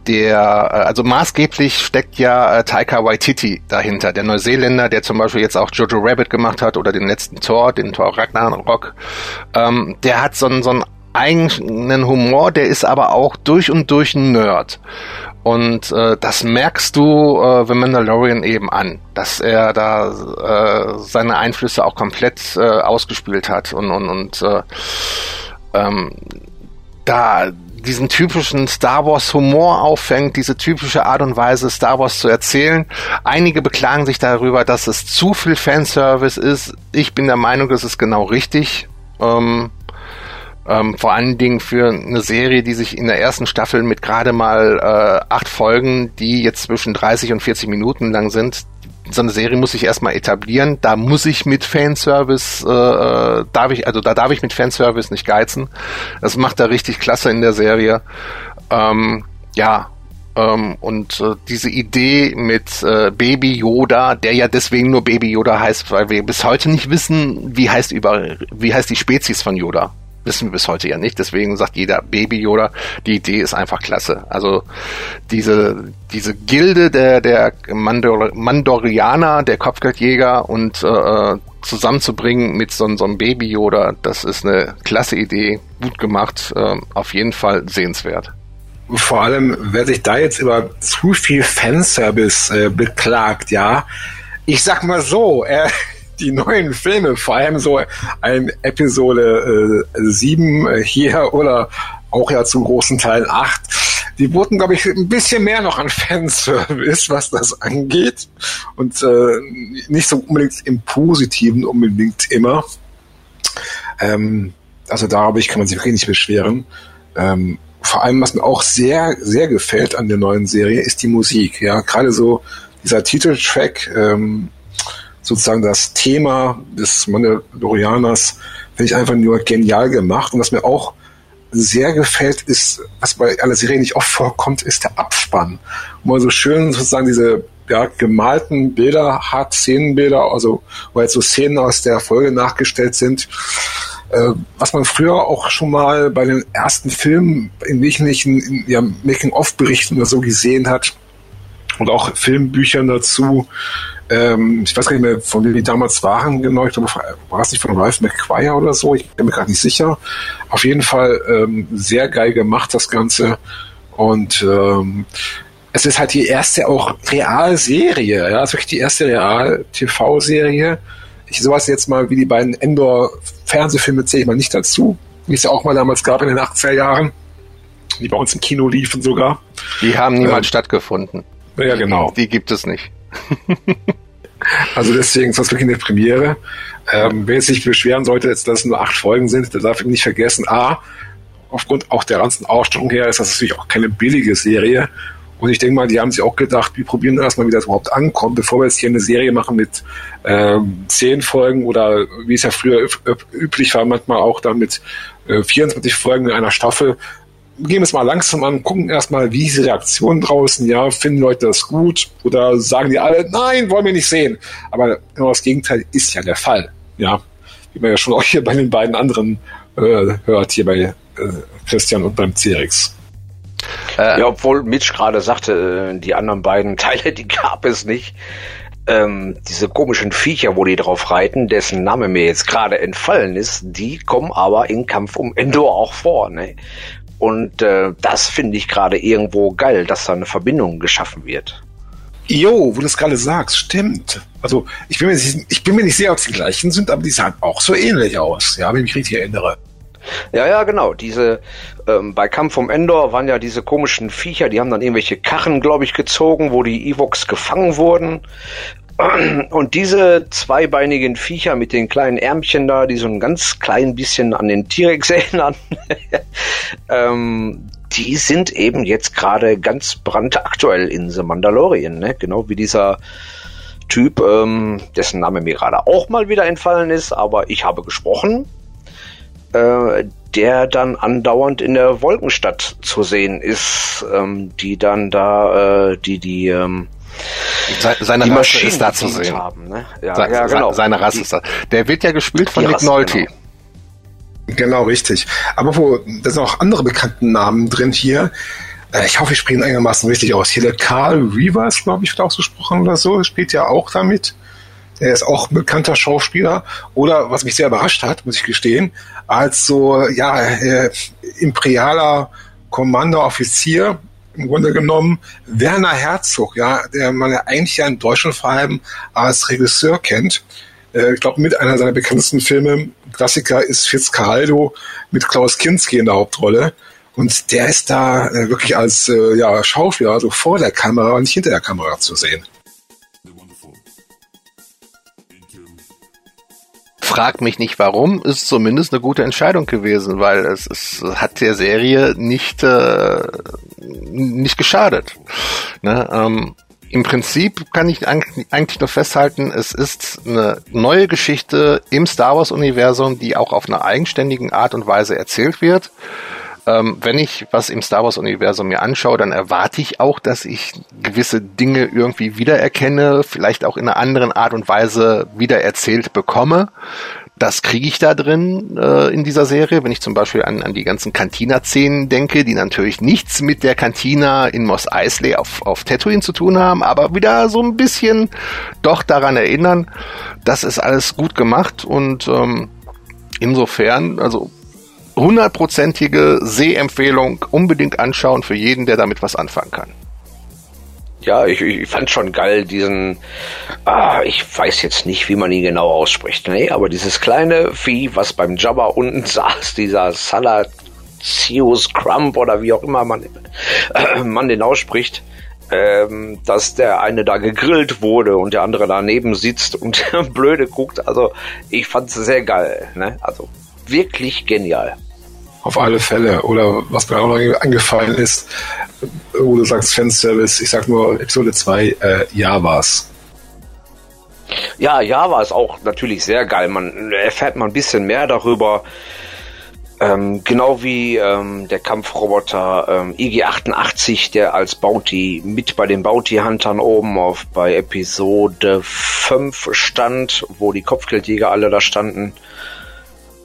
der, äh, also maßgeblich steckt ja äh, Taika Waititi dahinter, der Neuseeländer, der zum Beispiel jetzt auch Jojo Rabbit gemacht hat oder den letzten Tor, den Tor Ragnarok. Ähm, der hat so einen, so einen eigenen Humor, der ist aber auch durch und durch ein Nerd. Und äh, das merkst du äh, The Mandalorian eben an, dass er da äh, seine Einflüsse auch komplett äh, ausgespielt hat und, und, und äh, ähm, da diesen typischen Star Wars Humor auffängt, diese typische Art und Weise, Star Wars zu erzählen. Einige beklagen sich darüber, dass es zu viel Fanservice ist. Ich bin der Meinung, das ist genau richtig. Ähm, ähm, vor allen Dingen für eine Serie, die sich in der ersten Staffel mit gerade mal äh, acht Folgen, die jetzt zwischen 30 und 40 Minuten lang sind, so eine Serie muss ich erstmal etablieren. Da muss ich mit Fanservice, äh, äh, darf ich, also da darf ich mit Fanservice nicht geizen. Das macht er richtig klasse in der Serie. Ähm, ja, ähm, und äh, diese Idee mit äh, Baby Yoda, der ja deswegen nur Baby Yoda heißt, weil wir bis heute nicht wissen, wie heißt über, wie heißt die Spezies von Yoda wissen wir bis heute ja nicht. Deswegen sagt jeder Baby Yoda, die Idee ist einfach klasse. Also diese, diese Gilde der, der Mandor Mandorianer, der Kopfgeldjäger und äh, zusammenzubringen mit so, so einem Baby Yoda, das ist eine klasse Idee, gut gemacht, äh, auf jeden Fall sehenswert. Vor allem, wer sich da jetzt über zu viel Fanservice äh, beklagt, ja, ich sag mal so, äh, die neuen Filme, vor allem so ein Episode äh, 7 äh, hier oder auch ja zum großen Teil 8, die wurden, glaube ich, ein bisschen mehr noch an <laughs> Fanservice, was das angeht. Und äh, nicht so unbedingt im Positiven unbedingt immer. Ähm, also da habe ich, kann man sich wirklich nicht beschweren. Ähm, vor allem, was mir auch sehr, sehr gefällt an der neuen Serie, ist die Musik. Ja, gerade so dieser Titeltrack, ähm, sozusagen das Thema des Mandalorianers finde ich einfach nur genial gemacht. Und was mir auch sehr gefällt, ist, was bei aller Serie nicht oft vorkommt, ist der Abspann. Wo man so schön sozusagen diese ja, gemalten Bilder hat, Szenenbilder, also wo jetzt so Szenen aus der Folge nachgestellt sind, äh, was man früher auch schon mal bei den ersten Filmen in wesentlichen ja, Making-of-Berichten oder so gesehen hat und auch Filmbüchern dazu, ähm, ich weiß gar nicht mehr, von wem die damals waren, genau. Ich glaube, war es nicht von Ralph McQuire oder so? Ich bin mir gerade nicht sicher. Auf jeden Fall ähm, sehr geil gemacht, das Ganze. Und ähm, es ist halt die erste auch Realserie, ja, es ist wirklich die erste Real-TV-Serie. Ich sowas jetzt mal wie die beiden Endor-Fernsehfilme zähle ich mal nicht dazu, wie es ja auch mal damals gab in den 80er Jahren, die bei uns im Kino liefen sogar. Die haben niemals ähm, stattgefunden. Ja, genau. Die gibt es nicht. <laughs> also deswegen ist das wirklich eine Premiere. Ähm, wer sich beschweren sollte, dass es nur acht Folgen sind, der darf nicht vergessen, A, aufgrund auch der ganzen Ausstellung her ist das natürlich auch keine billige Serie. Und ich denke mal, die haben sich auch gedacht, wir probieren erstmal, wie das überhaupt ankommt, bevor wir jetzt hier eine Serie machen mit ähm, zehn Folgen oder wie es ja früher üblich war, manchmal auch dann mit äh, 24 Folgen in einer Staffel. Gehen wir es mal langsam an, gucken erstmal, wie ist die Reaktion draußen, ja, finden Leute das gut oder sagen die alle, nein, wollen wir nicht sehen. Aber genau das Gegenteil ist ja der Fall, ja. Wie man ja schon auch hier bei den beiden anderen äh, hört, hier bei äh, Christian und beim CRX. Äh, ja, obwohl Mitch gerade sagte, äh, die anderen beiden <laughs> Teile, die gab es nicht. Ähm, diese komischen Viecher, wo die drauf reiten, dessen Name mir jetzt gerade entfallen ist, die kommen aber in Kampf um Endor auch vor. Ne? Und äh, das finde ich gerade irgendwo geil, dass da eine Verbindung geschaffen wird. Jo, wo du es gerade sagst, stimmt. Also ich bin, mir nicht, ich bin mir nicht sicher, ob es die gleichen sind, aber die sahen auch so ähnlich aus, ja, wenn ich mich richtig erinnere. Ja, ja, genau. Diese ähm, bei Kampf um Endor waren ja diese komischen Viecher, die haben dann irgendwelche Karren, glaube ich, gezogen, wo die Evox gefangen wurden. Und diese zweibeinigen Viecher mit den kleinen Ärmchen da, die so ein ganz klein bisschen an den T-Rex <laughs> erinnern, ähm, die sind eben jetzt gerade ganz brandaktuell in The Mandalorian, ne? genau wie dieser Typ, ähm, dessen Name mir gerade auch mal wieder entfallen ist, aber ich habe gesprochen, äh, der dann andauernd in der Wolkenstadt zu sehen ist, ähm, die dann da, äh, die, die, ähm, seine die Rasse ist da zu sehen. Haben, ne? ja, Se ja, genau. Seine Rasse die, ist da. Der wird ja gespielt von Nick Nolte. Genau. genau. richtig. Aber wo, da sind auch andere bekannte Namen drin hier. Äh, ich hoffe, ich spreche einigermaßen richtig aus. Hier der Carl Rivers, glaube ich, wird auch so gesprochen oder so, spielt ja auch damit. Der ist auch ein bekannter Schauspieler. Oder, was mich sehr überrascht hat, muss ich gestehen, als so, ja, äh, imperialer Kommandooffizier im Grunde genommen Werner Herzog, ja, der man ja eigentlich ja in Deutschland vor allem als Regisseur kennt. Äh, ich glaube, mit einer seiner bekanntesten Filme, Klassiker, ist Fitzcarraldo mit Klaus Kinski in der Hauptrolle. Und der ist da äh, wirklich als äh, ja, Schauspieler, also vor der Kamera und nicht hinter der Kamera zu sehen. Frag mich nicht warum, ist zumindest eine gute Entscheidung gewesen, weil es, es hat der Serie nicht, äh, nicht geschadet. Ne? Ähm, Im Prinzip kann ich eigentlich nur festhalten, es ist eine neue Geschichte im Star Wars-Universum, die auch auf einer eigenständigen Art und Weise erzählt wird ähm, wenn ich was im Star Wars Universum mir anschaue, dann erwarte ich auch, dass ich gewisse Dinge irgendwie wiedererkenne, vielleicht auch in einer anderen Art und Weise wiedererzählt bekomme. Das kriege ich da drin äh, in dieser Serie, wenn ich zum Beispiel an, an die ganzen Cantina-Szenen denke, die natürlich nichts mit der Cantina in Mos Eisley auf, auf Tatooine zu tun haben, aber wieder so ein bisschen doch daran erinnern. Das ist alles gut gemacht und ähm, insofern, also hundertprozentige Sehempfehlung unbedingt anschauen für jeden, der damit was anfangen kann. Ja, ich, ich fand schon geil diesen, ah, ich weiß jetzt nicht, wie man ihn genau ausspricht, nee, aber dieses kleine Vieh, was beim Jabba unten <laughs> saß, dieser Salatius Crump oder wie auch immer man, äh, man den ausspricht, ähm, dass der eine da gegrillt wurde und der andere daneben sitzt und <laughs> blöde guckt. Also ich fand es sehr geil, ne? Also wirklich genial. Auf alle Fälle. Oder was mir auch noch angefallen ist, wo du sagst Fanservice, ich sag nur Episode 2, äh, Javas. Ja, Java ist auch natürlich sehr geil. Man erfährt mal ein bisschen mehr darüber. Ähm, genau wie ähm, der Kampfroboter ähm, IG-88, der als Bounty mit bei den Bounty-Huntern oben auf bei Episode 5 stand, wo die Kopfgeldjäger alle da standen.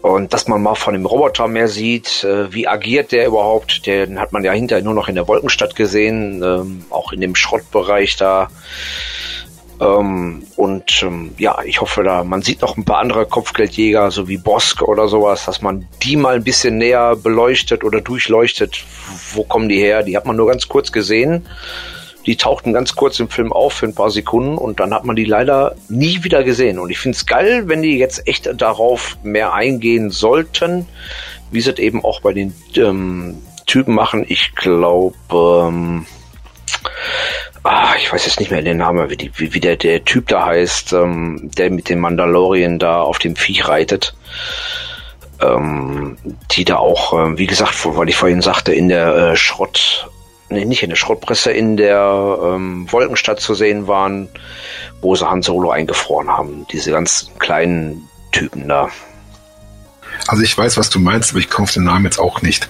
Und dass man mal von dem Roboter mehr sieht, äh, wie agiert der überhaupt, den hat man ja hinterher nur noch in der Wolkenstadt gesehen, ähm, auch in dem Schrottbereich da. Ähm, und ähm, ja, ich hoffe da, man sieht noch ein paar andere Kopfgeldjäger, so wie Bosk oder sowas, dass man die mal ein bisschen näher beleuchtet oder durchleuchtet. Wo kommen die her? Die hat man nur ganz kurz gesehen. Die tauchten ganz kurz im Film auf für ein paar Sekunden und dann hat man die leider nie wieder gesehen. Und ich finde es geil, wenn die jetzt echt darauf mehr eingehen sollten, wie sie es eben auch bei den ähm, Typen machen. Ich glaube, ähm, ah, ich weiß jetzt nicht mehr den Namen, wie, die, wie, wie der, der Typ da heißt, ähm, der mit dem Mandalorien da auf dem Viech reitet. Ähm, die da auch, äh, wie gesagt, weil ich vorhin sagte, in der äh, Schrott nee, nicht in der Schrottpresse, in der ähm, Wolkenstadt zu sehen waren, wo sie Han Solo eingefroren haben. Diese ganz kleinen Typen da. Also ich weiß, was du meinst, aber ich komme auf den Namen jetzt auch nicht,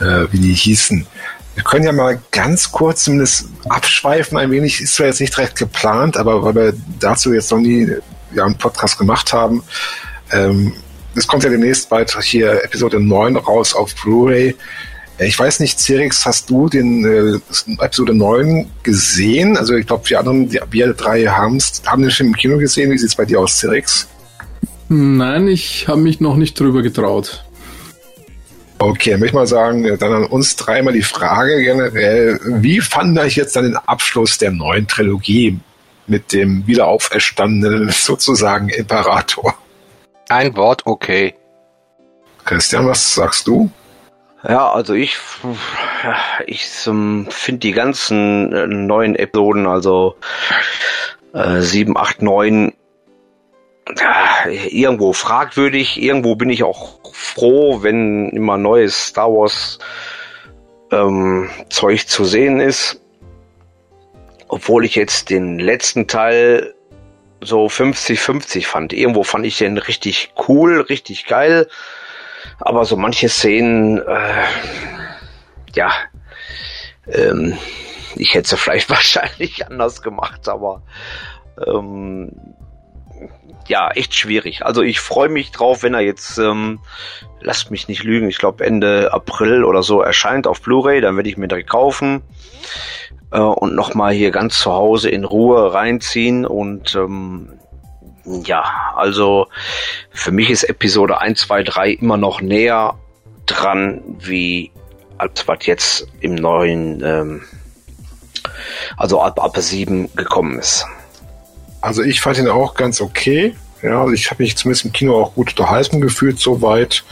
äh, wie die hießen. Wir können ja mal ganz kurz zumindest abschweifen ein wenig. Ist zwar jetzt nicht direkt geplant, aber weil wir dazu jetzt noch nie ja, einen Podcast gemacht haben. Ähm, es kommt ja demnächst bald hier Episode 9 raus auf Blu-ray. Äh, ich weiß nicht, Cerix, hast du den äh, Episode 9 gesehen? Also ich glaube, wir anderen, wir drei haben den Film im Kino gesehen. Wie sieht es bei dir aus, Cerix? Nein, ich habe mich noch nicht drüber getraut. Okay, dann möchte ich mal sagen, dann an uns dreimal die Frage generell, wie fand ich jetzt dann den Abschluss der neuen Trilogie mit dem wiederauferstandenen <laughs> sozusagen Imperator? Ein Wort, okay. Christian, was sagst du? Ja, also ich, ich finde die ganzen äh, neuen Episoden, also äh, 7, 8, 9, irgendwo fragwürdig, irgendwo bin ich auch froh, wenn immer neues Star Wars ähm, Zeug zu sehen ist. Obwohl ich jetzt den letzten Teil so 50-50 fand. Irgendwo fand ich den richtig cool, richtig geil. Aber so manche Szenen, äh, ja, ähm, ich hätte sie <laughs> vielleicht wahrscheinlich anders gemacht, aber ähm, ja, echt schwierig. Also ich freue mich drauf, wenn er jetzt, ähm, lasst mich nicht lügen, ich glaube Ende April oder so erscheint auf Blu-ray, dann werde ich mir direkt kaufen äh, und nochmal hier ganz zu Hause in Ruhe reinziehen und ähm, ja, also für mich ist Episode 1, 2, 3 immer noch näher dran, wie als was jetzt im neuen, ähm, also ab, ab 7 gekommen ist. Also ich fand ihn auch ganz okay. Ja, also ich habe mich zumindest im Kino auch gut unterhalten gefühlt, soweit.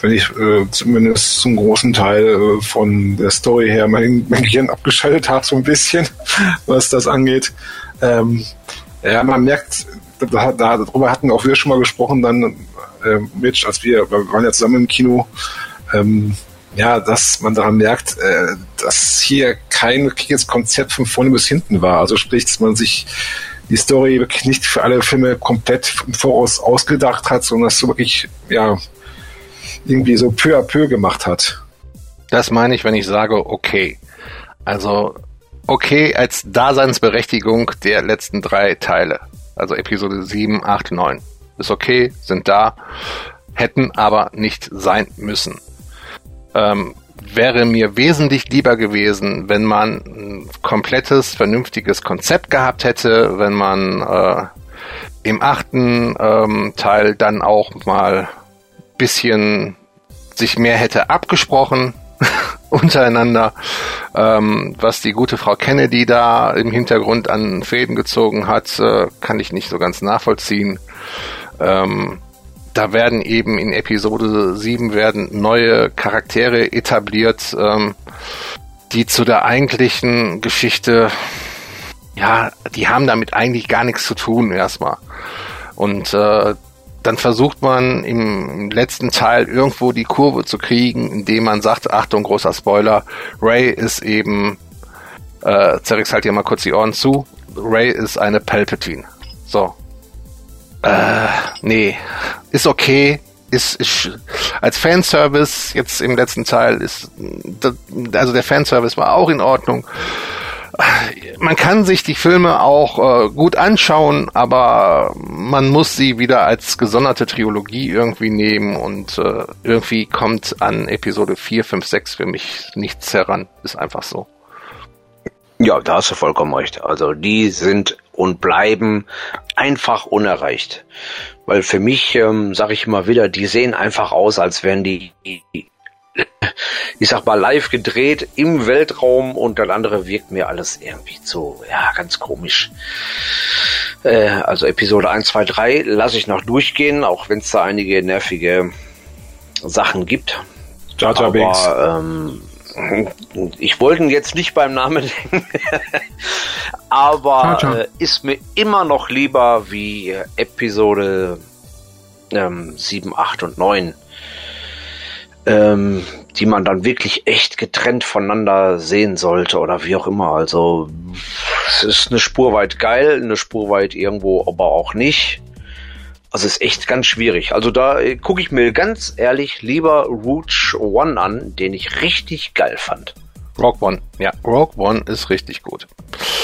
Wenn ich äh, zumindest zum großen Teil äh, von der Story her mein, mein Gehirn abgeschaltet habe, so ein bisschen, <laughs> was das angeht. Ähm, ja, man merkt, da, da, darüber hatten auch wir schon mal gesprochen, dann äh, Mitch, als wir, wir waren ja zusammen im Kino, ähm, ja, dass man daran merkt, äh, dass hier kein richtiges Konzept von vorne bis hinten war. Also sprich, dass man sich die Story wirklich nicht für alle Filme komplett im Voraus ausgedacht hat, sondern das so wirklich, ja, irgendwie so peu à peu gemacht hat. Das meine ich, wenn ich sage, okay. Also, okay als Daseinsberechtigung der letzten drei Teile. Also Episode 7, 8, 9. Ist okay, sind da, hätten aber nicht sein müssen. Ähm, wäre mir wesentlich lieber gewesen, wenn man ein komplettes, vernünftiges Konzept gehabt hätte, wenn man äh, im achten ähm, Teil dann auch mal bisschen sich mehr hätte abgesprochen <laughs> untereinander, ähm, was die gute Frau Kennedy da im Hintergrund an Fäden gezogen hat, äh, kann ich nicht so ganz nachvollziehen. Ähm, da werden eben in Episode 7 werden neue Charaktere etabliert, ähm, die zu der eigentlichen Geschichte, ja, die haben damit eigentlich gar nichts zu tun erstmal. Und äh, dann versucht man im letzten Teil irgendwo die Kurve zu kriegen, indem man sagt, Achtung, großer Spoiler, Ray ist eben, äh, Zerix halt hier mal kurz die Ohren zu, Ray ist eine Palpatine. So, äh, nee, ist okay. Ist, ist als Fanservice jetzt im letzten Teil ist also der Fanservice war auch in Ordnung. Man kann sich die Filme auch äh, gut anschauen, aber man muss sie wieder als gesonderte Trilogie irgendwie nehmen und äh, irgendwie kommt an Episode 4, 5, 6 für mich nichts heran. Ist einfach so. Ja, da hast du vollkommen recht. Also die sind und bleiben einfach unerreicht. Weil für mich, ähm, sage ich immer wieder, die sehen einfach aus, als wären die, ich sag mal, live gedreht im Weltraum und das andere wirkt mir alles irgendwie so, ja, ganz komisch. Äh, also Episode 1, 2, 3 lasse ich noch durchgehen, auch wenn es da einige nervige Sachen gibt. Jar Aber, ähm, ich wollte ihn jetzt nicht beim Namen nennen, <laughs> aber äh, ist mir immer noch lieber wie Episode ähm, 7, 8 und 9. ähm, die man dann wirklich echt getrennt voneinander sehen sollte oder wie auch immer. Also es ist eine Spur weit geil, eine Spur weit irgendwo aber auch nicht. Also ist echt ganz schwierig. Also da äh, gucke ich mir ganz ehrlich lieber Rouge One an, den ich richtig geil fand. Rogue One, ja. Rogue One ist richtig gut.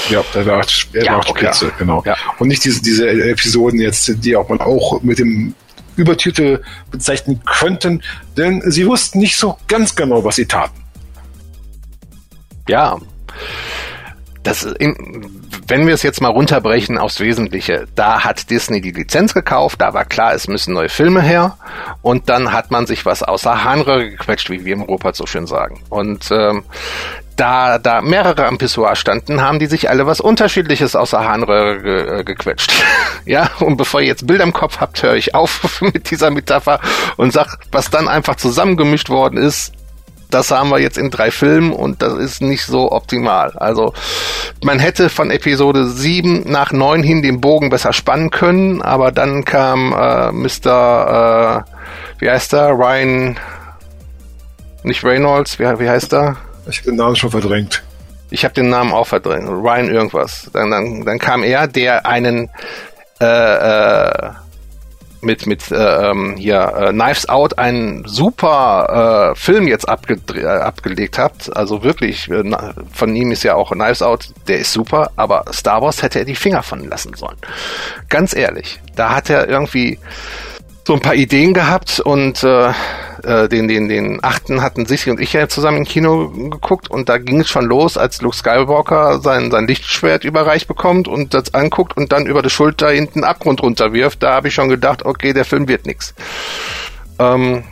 Ja, der war, der ja, war okay. Spitze, genau. Ja. Und nicht diese, diese Episoden jetzt, die auch man auch mit dem Übertitel bezeichnen könnten, denn sie wussten nicht so ganz genau, was sie taten. Ja, das in, wenn wir es jetzt mal runterbrechen aufs Wesentliche, da hat Disney die Lizenz gekauft, da war klar, es müssen neue Filme her und dann hat man sich was außer Harnröhre gequetscht, wie wir im Europa so schön sagen. Und ähm, da da mehrere am Pissoir standen, haben die sich alle was Unterschiedliches außer Harnröhre ge äh, gequetscht. <laughs> ja, und bevor ihr jetzt Bilder im Kopf habt, höre ich auf <laughs> mit dieser Metapher und sag, was dann einfach zusammengemischt worden ist, das haben wir jetzt in drei Filmen und das ist nicht so optimal. Also man hätte von Episode 7 nach 9 hin den Bogen besser spannen können, aber dann kam äh, Mr. Äh, wie heißt er? Ryan nicht Reynolds, wie, wie heißt er? Ich habe den Namen schon verdrängt. Ich habe den Namen auch verdrängt. Ryan irgendwas. Dann, dann, dann kam er, der einen äh, äh, mit mit äh, ähm, hier äh, Knives Out einen super äh, Film jetzt abge abgelegt habt. Also wirklich, von ihm ist ja auch Knives Out, der ist super, aber Star Wars hätte er die Finger von lassen sollen. Ganz ehrlich, da hat er irgendwie so ein paar Ideen gehabt und äh, äh, den, den, den achten hatten Sissi und ich ja zusammen im Kino geguckt und da ging es schon los, als Luke Skywalker sein, sein Lichtschwert überreicht bekommt und das anguckt und dann über die Schulter hinten Abgrund runterwirft. Da habe ich schon gedacht, okay, der Film wird nix. Ähm,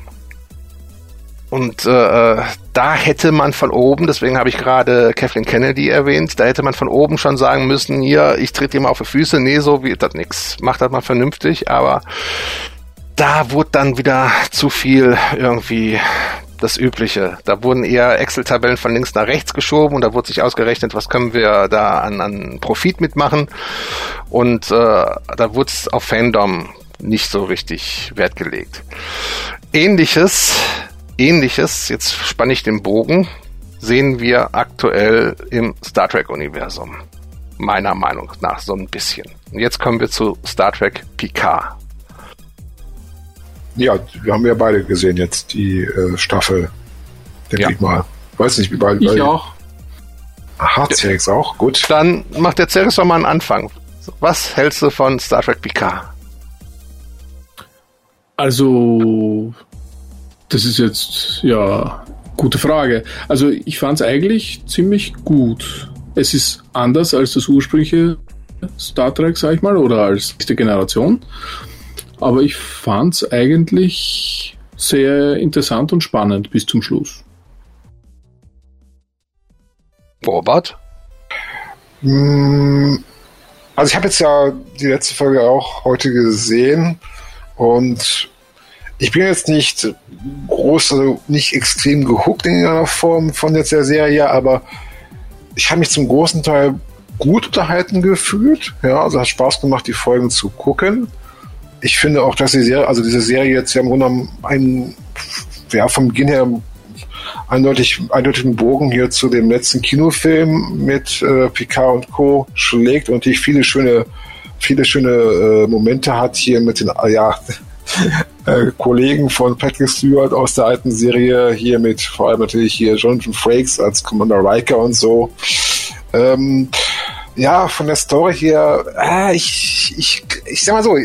und äh, da hätte man von oben, deswegen habe ich gerade Kathleen Kennedy erwähnt, da hätte man von oben schon sagen müssen, hier, ich trete dir mal auf die Füße, nee, so wird das nix. Macht das mal vernünftig, aber da wurde dann wieder zu viel irgendwie das Übliche. Da wurden eher Excel-Tabellen von links nach rechts geschoben und da wurde sich ausgerechnet, was können wir da an, an Profit mitmachen. Und äh, da wurde es auf Fandom nicht so richtig Wert gelegt. Ähnliches, ähnliches, jetzt spanne ich den Bogen, sehen wir aktuell im Star Trek-Universum. Meiner Meinung nach so ein bisschen. Und jetzt kommen wir zu Star Trek Picard. Ja, wir haben ja beide gesehen jetzt die äh, Staffel. Denke ja. ich mal. Weiß nicht, wie bald. Ich auch. Aha, Cerex auch, gut. Dann macht der Cerex doch mal einen Anfang. Was hältst du von Star Trek Picard? Also, das ist jetzt, ja, gute Frage. Also, ich fand es eigentlich ziemlich gut. Es ist anders als das ursprüngliche Star Trek, sag ich mal, oder als die Generation. Aber ich fand es eigentlich sehr interessant und spannend bis zum Schluss. Robert? Hm, also ich habe jetzt ja die letzte Folge auch heute gesehen und ich bin jetzt nicht groß, also nicht extrem gehuckt in einer Form von jetzt der Serie, aber ich habe mich zum großen Teil gut unterhalten gefühlt. Ja, also hat Spaß gemacht, die Folgen zu gucken ich finde auch, dass die Serie, also diese Serie jetzt ja im Grunde einen, ja, vom Beginn her eindeutig, eindeutigen Bogen hier zu dem letzten Kinofilm mit äh, Picard und Co. schlägt und die viele schöne, viele schöne äh, Momente hat hier mit den, äh, ja, <laughs> äh, Kollegen von Patrick Stewart aus der alten Serie, hier mit vor allem natürlich hier Jonathan Frakes als Commander Riker und so. Ähm, ja, von der Story her, äh, ich, ich, ich sag mal so,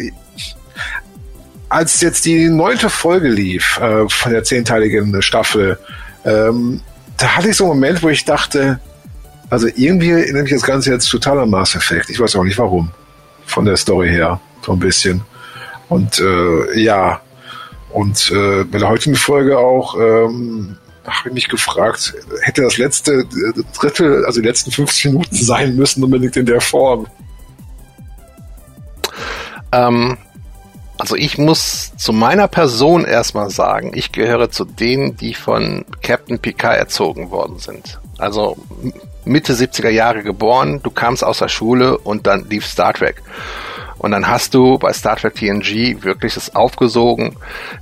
als jetzt die neunte Folge lief äh, von der zehnteiligen Staffel, ähm, da hatte ich so einen Moment, wo ich dachte, also irgendwie erinnert mich das Ganze jetzt total an Mass Effect. Ich weiß auch nicht warum. Von der Story her, so ein bisschen. Und äh, ja, und äh, bei der heutigen Folge auch ähm, habe ich mich gefragt, hätte das letzte Drittel, also die letzten 50 Minuten sein müssen, unbedingt in der Form. Ähm, also ich muss zu meiner Person erstmal sagen, ich gehöre zu denen, die von Captain Picard erzogen worden sind. Also Mitte 70er Jahre geboren, du kamst aus der Schule und dann lief Star Trek. Und dann hast du bei Star Trek TNG wirklich das aufgesogen,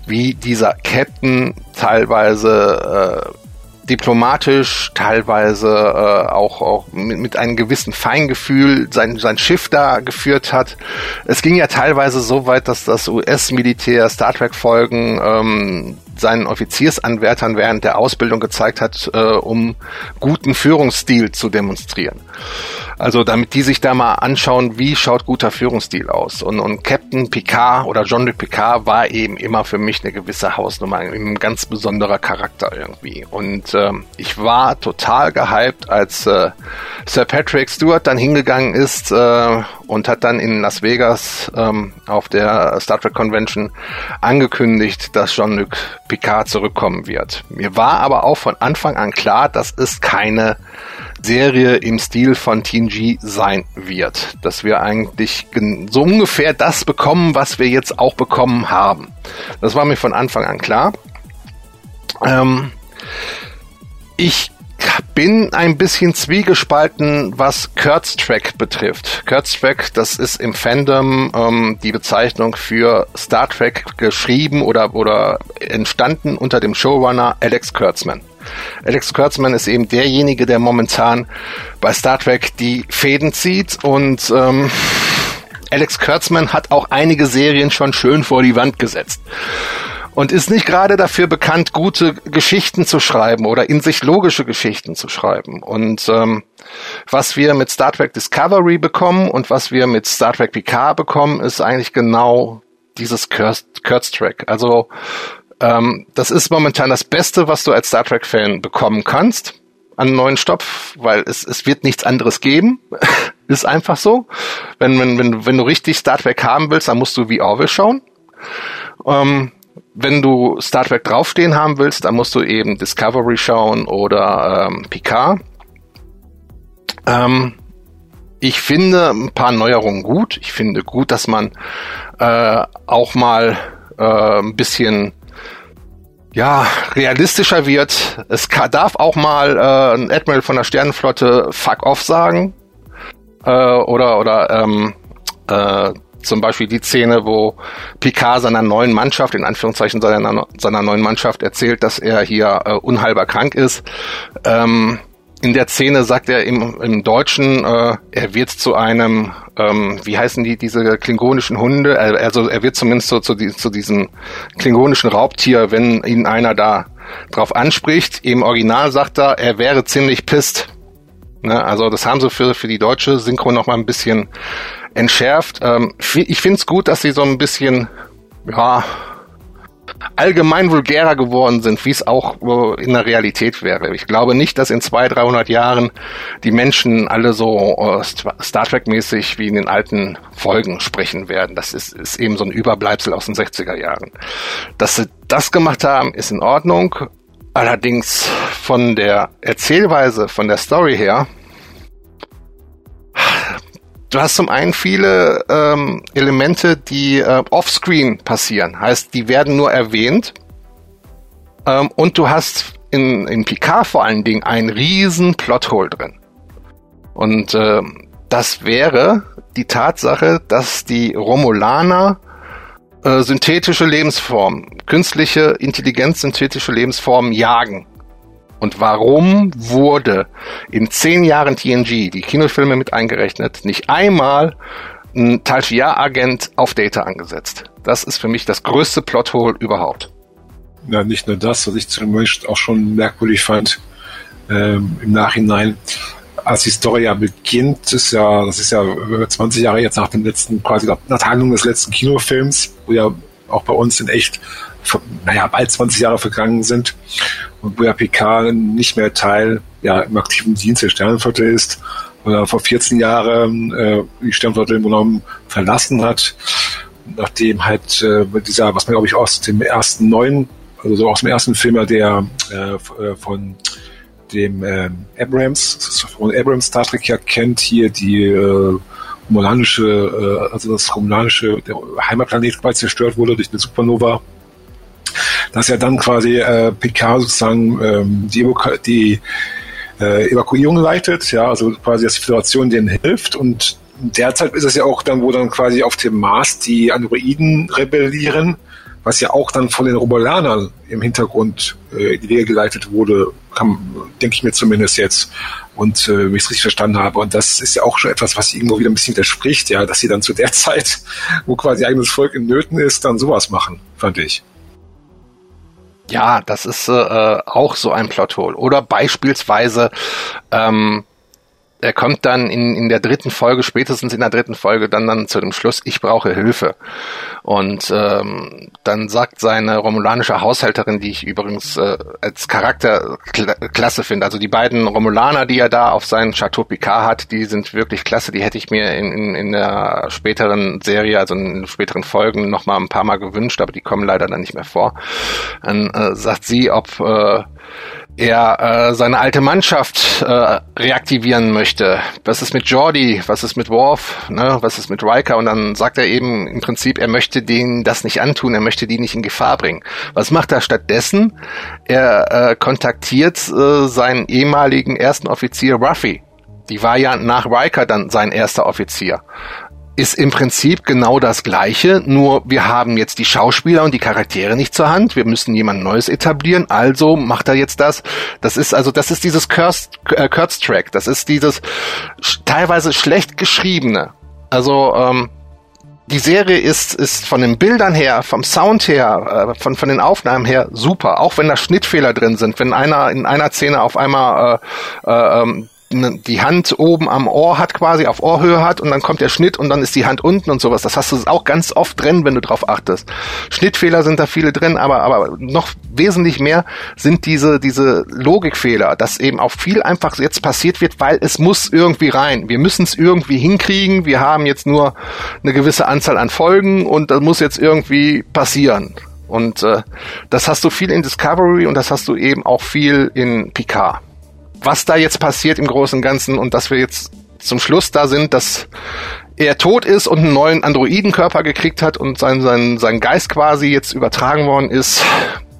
wie dieser Captain teilweise äh, diplomatisch, teilweise äh, auch, auch mit, mit einem gewissen Feingefühl sein, sein Schiff da geführt hat. Es ging ja teilweise so weit, dass das US-Militär Star Trek-Folgen ähm, seinen Offiziersanwärtern während der Ausbildung gezeigt hat, äh, um guten Führungsstil zu demonstrieren. Also damit die sich da mal anschauen, wie schaut guter Führungsstil aus. Und, und Captain Picard oder Jean-Luc Picard war eben immer für mich eine gewisse Hausnummer, ein ganz besonderer Charakter irgendwie. Und ähm, ich war total gehypt, als äh, Sir Patrick Stewart dann hingegangen ist äh, und hat dann in Las Vegas ähm, auf der Star Trek Convention angekündigt, dass Jean-Luc Picard zurückkommen wird. Mir war aber auch von Anfang an klar, das ist keine Serie im Stil von TNG sein wird. Dass wir eigentlich so ungefähr das bekommen, was wir jetzt auch bekommen haben. Das war mir von Anfang an klar. Ähm, ich bin ein bisschen zwiegespalten, was Kurt's Track betrifft. Kurt's Track, das ist im Fandom ähm, die Bezeichnung für Star Trek geschrieben oder, oder entstanden unter dem Showrunner Alex Kurtzman. Alex Kurtzman ist eben derjenige, der momentan bei Star Trek die Fäden zieht und ähm, Alex Kurtzman hat auch einige Serien schon schön vor die Wand gesetzt und ist nicht gerade dafür bekannt, gute Geschichten zu schreiben oder in sich logische Geschichten zu schreiben. Und ähm, was wir mit Star Trek Discovery bekommen und was wir mit Star Trek Picard bekommen, ist eigentlich genau dieses Kurtz-Track. Also ähm, das ist momentan das Beste, was du als Star Trek-Fan bekommen kannst an neuen Stoff, weil es, es wird nichts anderes geben. <laughs> ist einfach so. Wenn, wenn, wenn, wenn du richtig Star Trek haben willst, dann musst du wie Orwell schauen. Ähm, wenn du Star Trek draufstehen haben willst, dann musst du eben Discovery schauen oder ähm, Picard. Ähm, ich finde ein paar Neuerungen gut. Ich finde gut, dass man äh, auch mal äh, ein bisschen ja, realistischer wird. Es kann, darf auch mal äh, ein Admiral von der Sternenflotte Fuck off sagen. Äh, oder oder ähm, äh, zum Beispiel die Szene, wo Picard seiner neuen Mannschaft, in Anführungszeichen seiner, seiner neuen Mannschaft, erzählt, dass er hier äh, unheilbar krank ist. Ähm, in der Szene sagt er im, im Deutschen, äh, er wird zu einem, ähm, wie heißen die, diese klingonischen Hunde, also er wird zumindest so, zu, zu diesem klingonischen Raubtier, wenn ihn einer da drauf anspricht. Im Original sagt er, er wäre ziemlich pisst. Ne? Also das haben sie für, für die deutsche Synchro noch mal ein bisschen entschärft. Ähm, ich finde es gut, dass sie so ein bisschen, ja, allgemein vulgärer geworden sind, wie es auch in der Realität wäre. Ich glaube nicht, dass in zwei, 300 Jahren die Menschen alle so äh, Star Trek-mäßig wie in den alten Folgen sprechen werden. Das ist, ist eben so ein Überbleibsel aus den 60er Jahren. Dass sie das gemacht haben, ist in Ordnung. Allerdings von der Erzählweise, von der Story her, Du hast zum einen viele ähm, Elemente, die äh, offscreen passieren. Heißt, die werden nur erwähnt. Ähm, und du hast in, in Picard vor allen Dingen einen riesen Plothole drin. Und äh, das wäre die Tatsache, dass die Romulaner äh, synthetische Lebensformen, künstliche Intelligenz, synthetische Lebensformen jagen. Und warum wurde in zehn Jahren TNG, die Kinofilme mit eingerechnet, nicht einmal ein Tal agent auf Data angesetzt? Das ist für mich das größte Plothole überhaupt. Ja, nicht nur das, was ich zumindest auch schon merkwürdig fand ähm, im Nachhinein, als die Story ja beginnt, ist ja, das ist ja 20 Jahre jetzt nach dem letzten, quasi nach Handlung des letzten Kinofilms, wo ja auch bei uns in echt naja, bald 20 Jahre vergangen sind und wo ja PK nicht mehr Teil ja, im aktiven Dienst der Sternenflotte ist oder vor 14 Jahren äh, die Sternenflotte im genommen verlassen hat, nachdem halt äh, dieser, was man glaube ich aus dem ersten neuen, also so aus dem ersten Film, der äh, äh, von dem äh, Abrams, von Abrams Star Trek ja kennt, hier die äh, romulanische, äh, also das romulanische, Heimatplanet quasi zerstört wurde durch eine Supernova dass er dann quasi äh, Picard sozusagen ähm, die, die äh, Evakuierung leitet, ja, also quasi, dass die Föderation denen hilft und derzeit ist es ja auch dann, wo dann quasi auf dem Mars die Androiden rebellieren, was ja auch dann von den Romulanern im Hintergrund äh, in die Wege geleitet wurde, denke ich mir zumindest jetzt. Und äh, wenn ich es richtig verstanden habe. Und das ist ja auch schon etwas, was irgendwo wieder ein bisschen widerspricht, ja, dass sie dann zu der <laughs> Zeit, wo quasi eigenes Volk in Nöten ist, dann sowas machen, fand ich. Ja, das ist äh, auch so ein Plothole. Oder beispielsweise ähm, er kommt dann in, in der dritten Folge, spätestens in der dritten Folge, dann, dann zu dem Schluss, ich brauche Hilfe. Und ähm, dann sagt seine romulanische Haushälterin, die ich übrigens äh, als Charakter kla klasse finde, also die beiden Romulaner, die er da auf seinen Chateau Picard hat, die sind wirklich klasse, die hätte ich mir in, in, in der späteren Serie, also in späteren Folgen noch mal ein paar Mal gewünscht, aber die kommen leider dann nicht mehr vor. Dann äh, sagt sie, ob äh, er äh, seine alte Mannschaft äh, reaktivieren möchte. Was ist mit Jordi? Was ist mit Worf? Ne? Was ist mit Riker? Und dann sagt er eben im Prinzip, er möchte denen das nicht antun, er möchte die nicht in Gefahr bringen. Was macht er stattdessen? Er äh, kontaktiert äh, seinen ehemaligen ersten Offizier Ruffy. Die war ja nach Riker dann sein erster Offizier ist im Prinzip genau das Gleiche, nur wir haben jetzt die Schauspieler und die Charaktere nicht zur Hand. Wir müssen jemand Neues etablieren, also macht er jetzt das. Das ist also, das ist dieses äh, Kurz-Track, das ist dieses teilweise schlecht geschriebene. Also, ähm, die Serie ist, ist von den Bildern her, vom Sound her, äh, von, von den Aufnahmen her super. Auch wenn da Schnittfehler drin sind, wenn einer in einer Szene auf einmal äh, äh, ähm, die Hand oben am Ohr hat quasi, auf Ohrhöhe hat und dann kommt der Schnitt und dann ist die Hand unten und sowas. Das hast du auch ganz oft drin, wenn du drauf achtest. Schnittfehler sind da viele drin, aber, aber noch wesentlich mehr sind diese, diese Logikfehler, dass eben auch viel einfach jetzt passiert wird, weil es muss irgendwie rein. Wir müssen es irgendwie hinkriegen. Wir haben jetzt nur eine gewisse Anzahl an Folgen und das muss jetzt irgendwie passieren. Und äh, das hast du viel in Discovery und das hast du eben auch viel in Picard was da jetzt passiert im Großen und Ganzen und dass wir jetzt zum Schluss da sind, dass er tot ist und einen neuen Androidenkörper gekriegt hat und sein, sein, sein Geist quasi jetzt übertragen worden ist,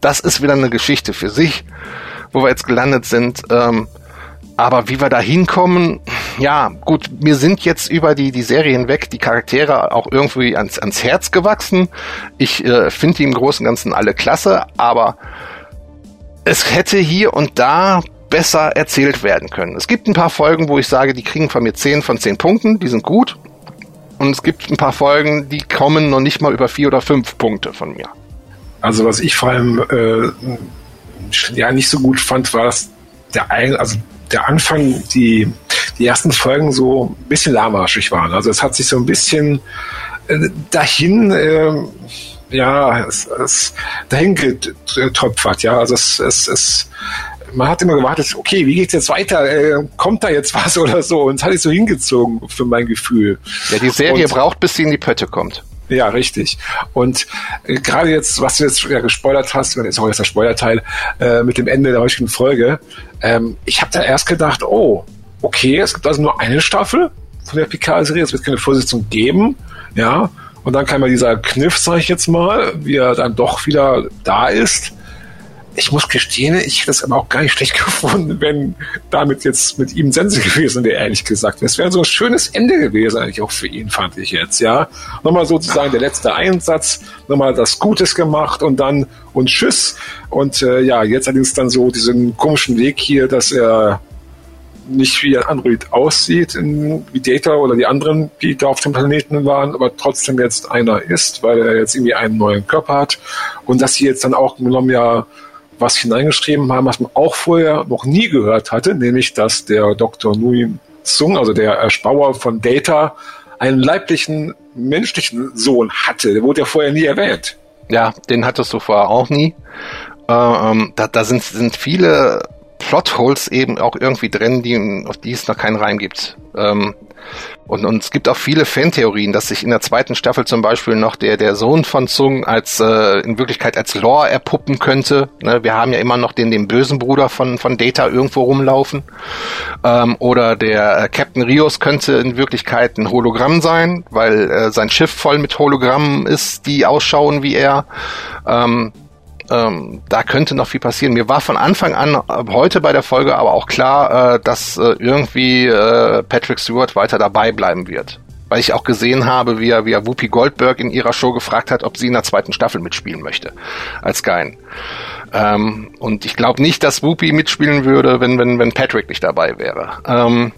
das ist wieder eine Geschichte für sich, wo wir jetzt gelandet sind. Ähm, aber wie wir da hinkommen, ja, gut, mir sind jetzt über die, die Serie hinweg die Charaktere auch irgendwie ans, ans Herz gewachsen. Ich äh, finde die im Großen und Ganzen alle klasse, aber es hätte hier und da besser erzählt werden können. Es gibt ein paar Folgen, wo ich sage, die kriegen von mir 10 von 10 Punkten, die sind gut. Und es gibt ein paar Folgen, die kommen noch nicht mal über 4 oder 5 Punkte von mir. Also was ich vor allem äh, ja nicht so gut fand, war, dass der, also der Anfang, die, die ersten Folgen so ein bisschen lahmarschig waren. Also es hat sich so ein bisschen äh, dahin äh, ja, es, es dahin getröpfert, ja. Also es, es, es man hat immer gewartet, okay, wie geht's jetzt weiter? Äh, kommt da jetzt was <laughs> oder so? Und es hat sich so hingezogen für mein Gefühl. Ja, die Serie und, braucht, bis sie in die Pötte kommt. Ja, richtig. Und äh, gerade jetzt, was du jetzt ja gespoilert hast, ist auch jetzt der Spoilerteil, äh, mit dem Ende der heutigen Folge, ähm, ich habe da erst gedacht, oh, okay, es gibt also nur eine Staffel von der Picard-Serie, es wird keine Vorsitzung geben, ja, und dann kam ja dieser Kniff, sag ich jetzt mal, wie er dann doch wieder da ist ich muss gestehen, ich hätte es aber auch gar nicht schlecht <laughs> gefunden, wenn damit jetzt mit ihm Sense gewesen wäre, ehrlich gesagt. Es wäre so ein schönes Ende gewesen, eigentlich auch für ihn, fand ich jetzt, ja. Nochmal sozusagen der letzte Einsatz, nochmal das Gutes gemacht und dann und Tschüss. Und äh, ja, jetzt allerdings dann so diesen komischen Weg hier, dass er nicht wie ein Android aussieht, wie Data oder die anderen, die da auf dem Planeten waren, aber trotzdem jetzt einer ist, weil er jetzt irgendwie einen neuen Körper hat. Und dass sie jetzt dann auch genommen ja was hineingeschrieben haben, was man auch vorher noch nie gehört hatte, nämlich dass der Dr. Nui Sung, also der Ersbauer von Data, einen leiblichen menschlichen Sohn hatte. Der wurde ja vorher nie erwähnt. Ja, den hattest du vorher auch nie. Äh, ähm, da, da sind, sind viele Plotholes eben auch irgendwie drin, die, auf die es noch keinen Reim gibt. Ähm, und, und es gibt auch viele Fantheorien, dass sich in der zweiten Staffel zum Beispiel noch der, der Sohn von Zung als äh, in Wirklichkeit als Lore erpuppen könnte. Ne, wir haben ja immer noch den, den bösen Bruder von, von Data irgendwo rumlaufen. Ähm, oder der äh, Captain Rios könnte in Wirklichkeit ein Hologramm sein, weil äh, sein Schiff voll mit Hologrammen ist, die ausschauen wie er. Ähm, ähm, da könnte noch viel passieren. Mir war von Anfang an äh, heute bei der Folge aber auch klar, äh, dass äh, irgendwie äh, Patrick Stewart weiter dabei bleiben wird. weil ich auch gesehen habe, wie er, wie er Whoopi Goldberg in ihrer Show gefragt hat, ob sie in der zweiten Staffel mitspielen möchte als Gein. Ähm, und ich glaube nicht, dass Whoopi mitspielen würde, wenn, wenn, wenn Patrick nicht dabei wäre. Ähm,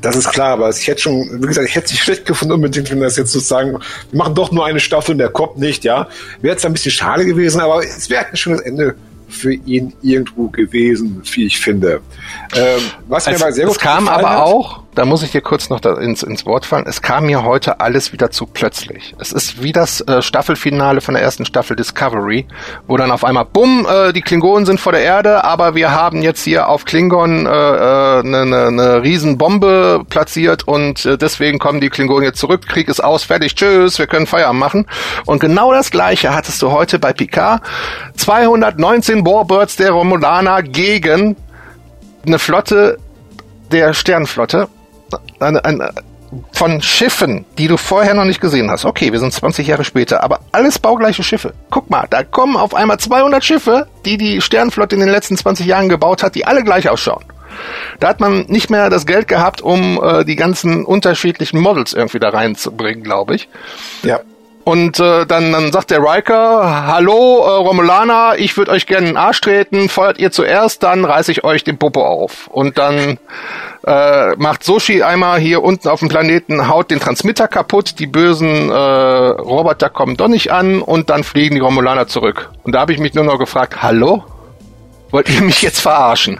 das ist klar, aber ich hätte schon, wie gesagt, ich hätte es nicht schlecht gefunden, unbedingt, wenn das jetzt sozusagen, wir machen doch nur eine Staffel und der kommt nicht, ja. Wäre jetzt ein bisschen schade gewesen, aber es wäre ein schönes Ende für ihn irgendwo gewesen, wie ich finde. Ähm, was mir aber sehr gut es kam aber hat, auch, da muss ich dir kurz noch ins, ins Wort fallen, es kam mir heute alles wieder zu plötzlich. Es ist wie das äh, Staffelfinale von der ersten Staffel Discovery, wo dann auf einmal, bumm, äh, die Klingonen sind vor der Erde, aber wir haben jetzt hier auf Klingon eine äh, äh, ne, ne Riesenbombe platziert und äh, deswegen kommen die Klingonen jetzt zurück, Krieg ist aus, fertig, tschüss, wir können Feierabend machen. Und genau das gleiche hattest du heute bei Picard. 219 Warbirds der Romulaner gegen eine Flotte der Sternflotte eine, eine, von Schiffen, die du vorher noch nicht gesehen hast. Okay, wir sind 20 Jahre später, aber alles baugleiche Schiffe. Guck mal, da kommen auf einmal 200 Schiffe, die die Sternflotte in den letzten 20 Jahren gebaut hat, die alle gleich ausschauen. Da hat man nicht mehr das Geld gehabt, um äh, die ganzen unterschiedlichen Models irgendwie da reinzubringen, glaube ich. Ja. Und äh, dann, dann sagt der Riker, hallo äh, Romulaner, ich würde euch gerne in den Arsch treten, feuert ihr zuerst, dann reiße ich euch den Popo auf. Und dann äh, macht Soshi einmal hier unten auf dem Planeten, haut den Transmitter kaputt, die bösen äh, Roboter kommen doch nicht an und dann fliegen die Romulaner zurück. Und da habe ich mich nur noch gefragt, hallo? Wollt ihr mich jetzt verarschen?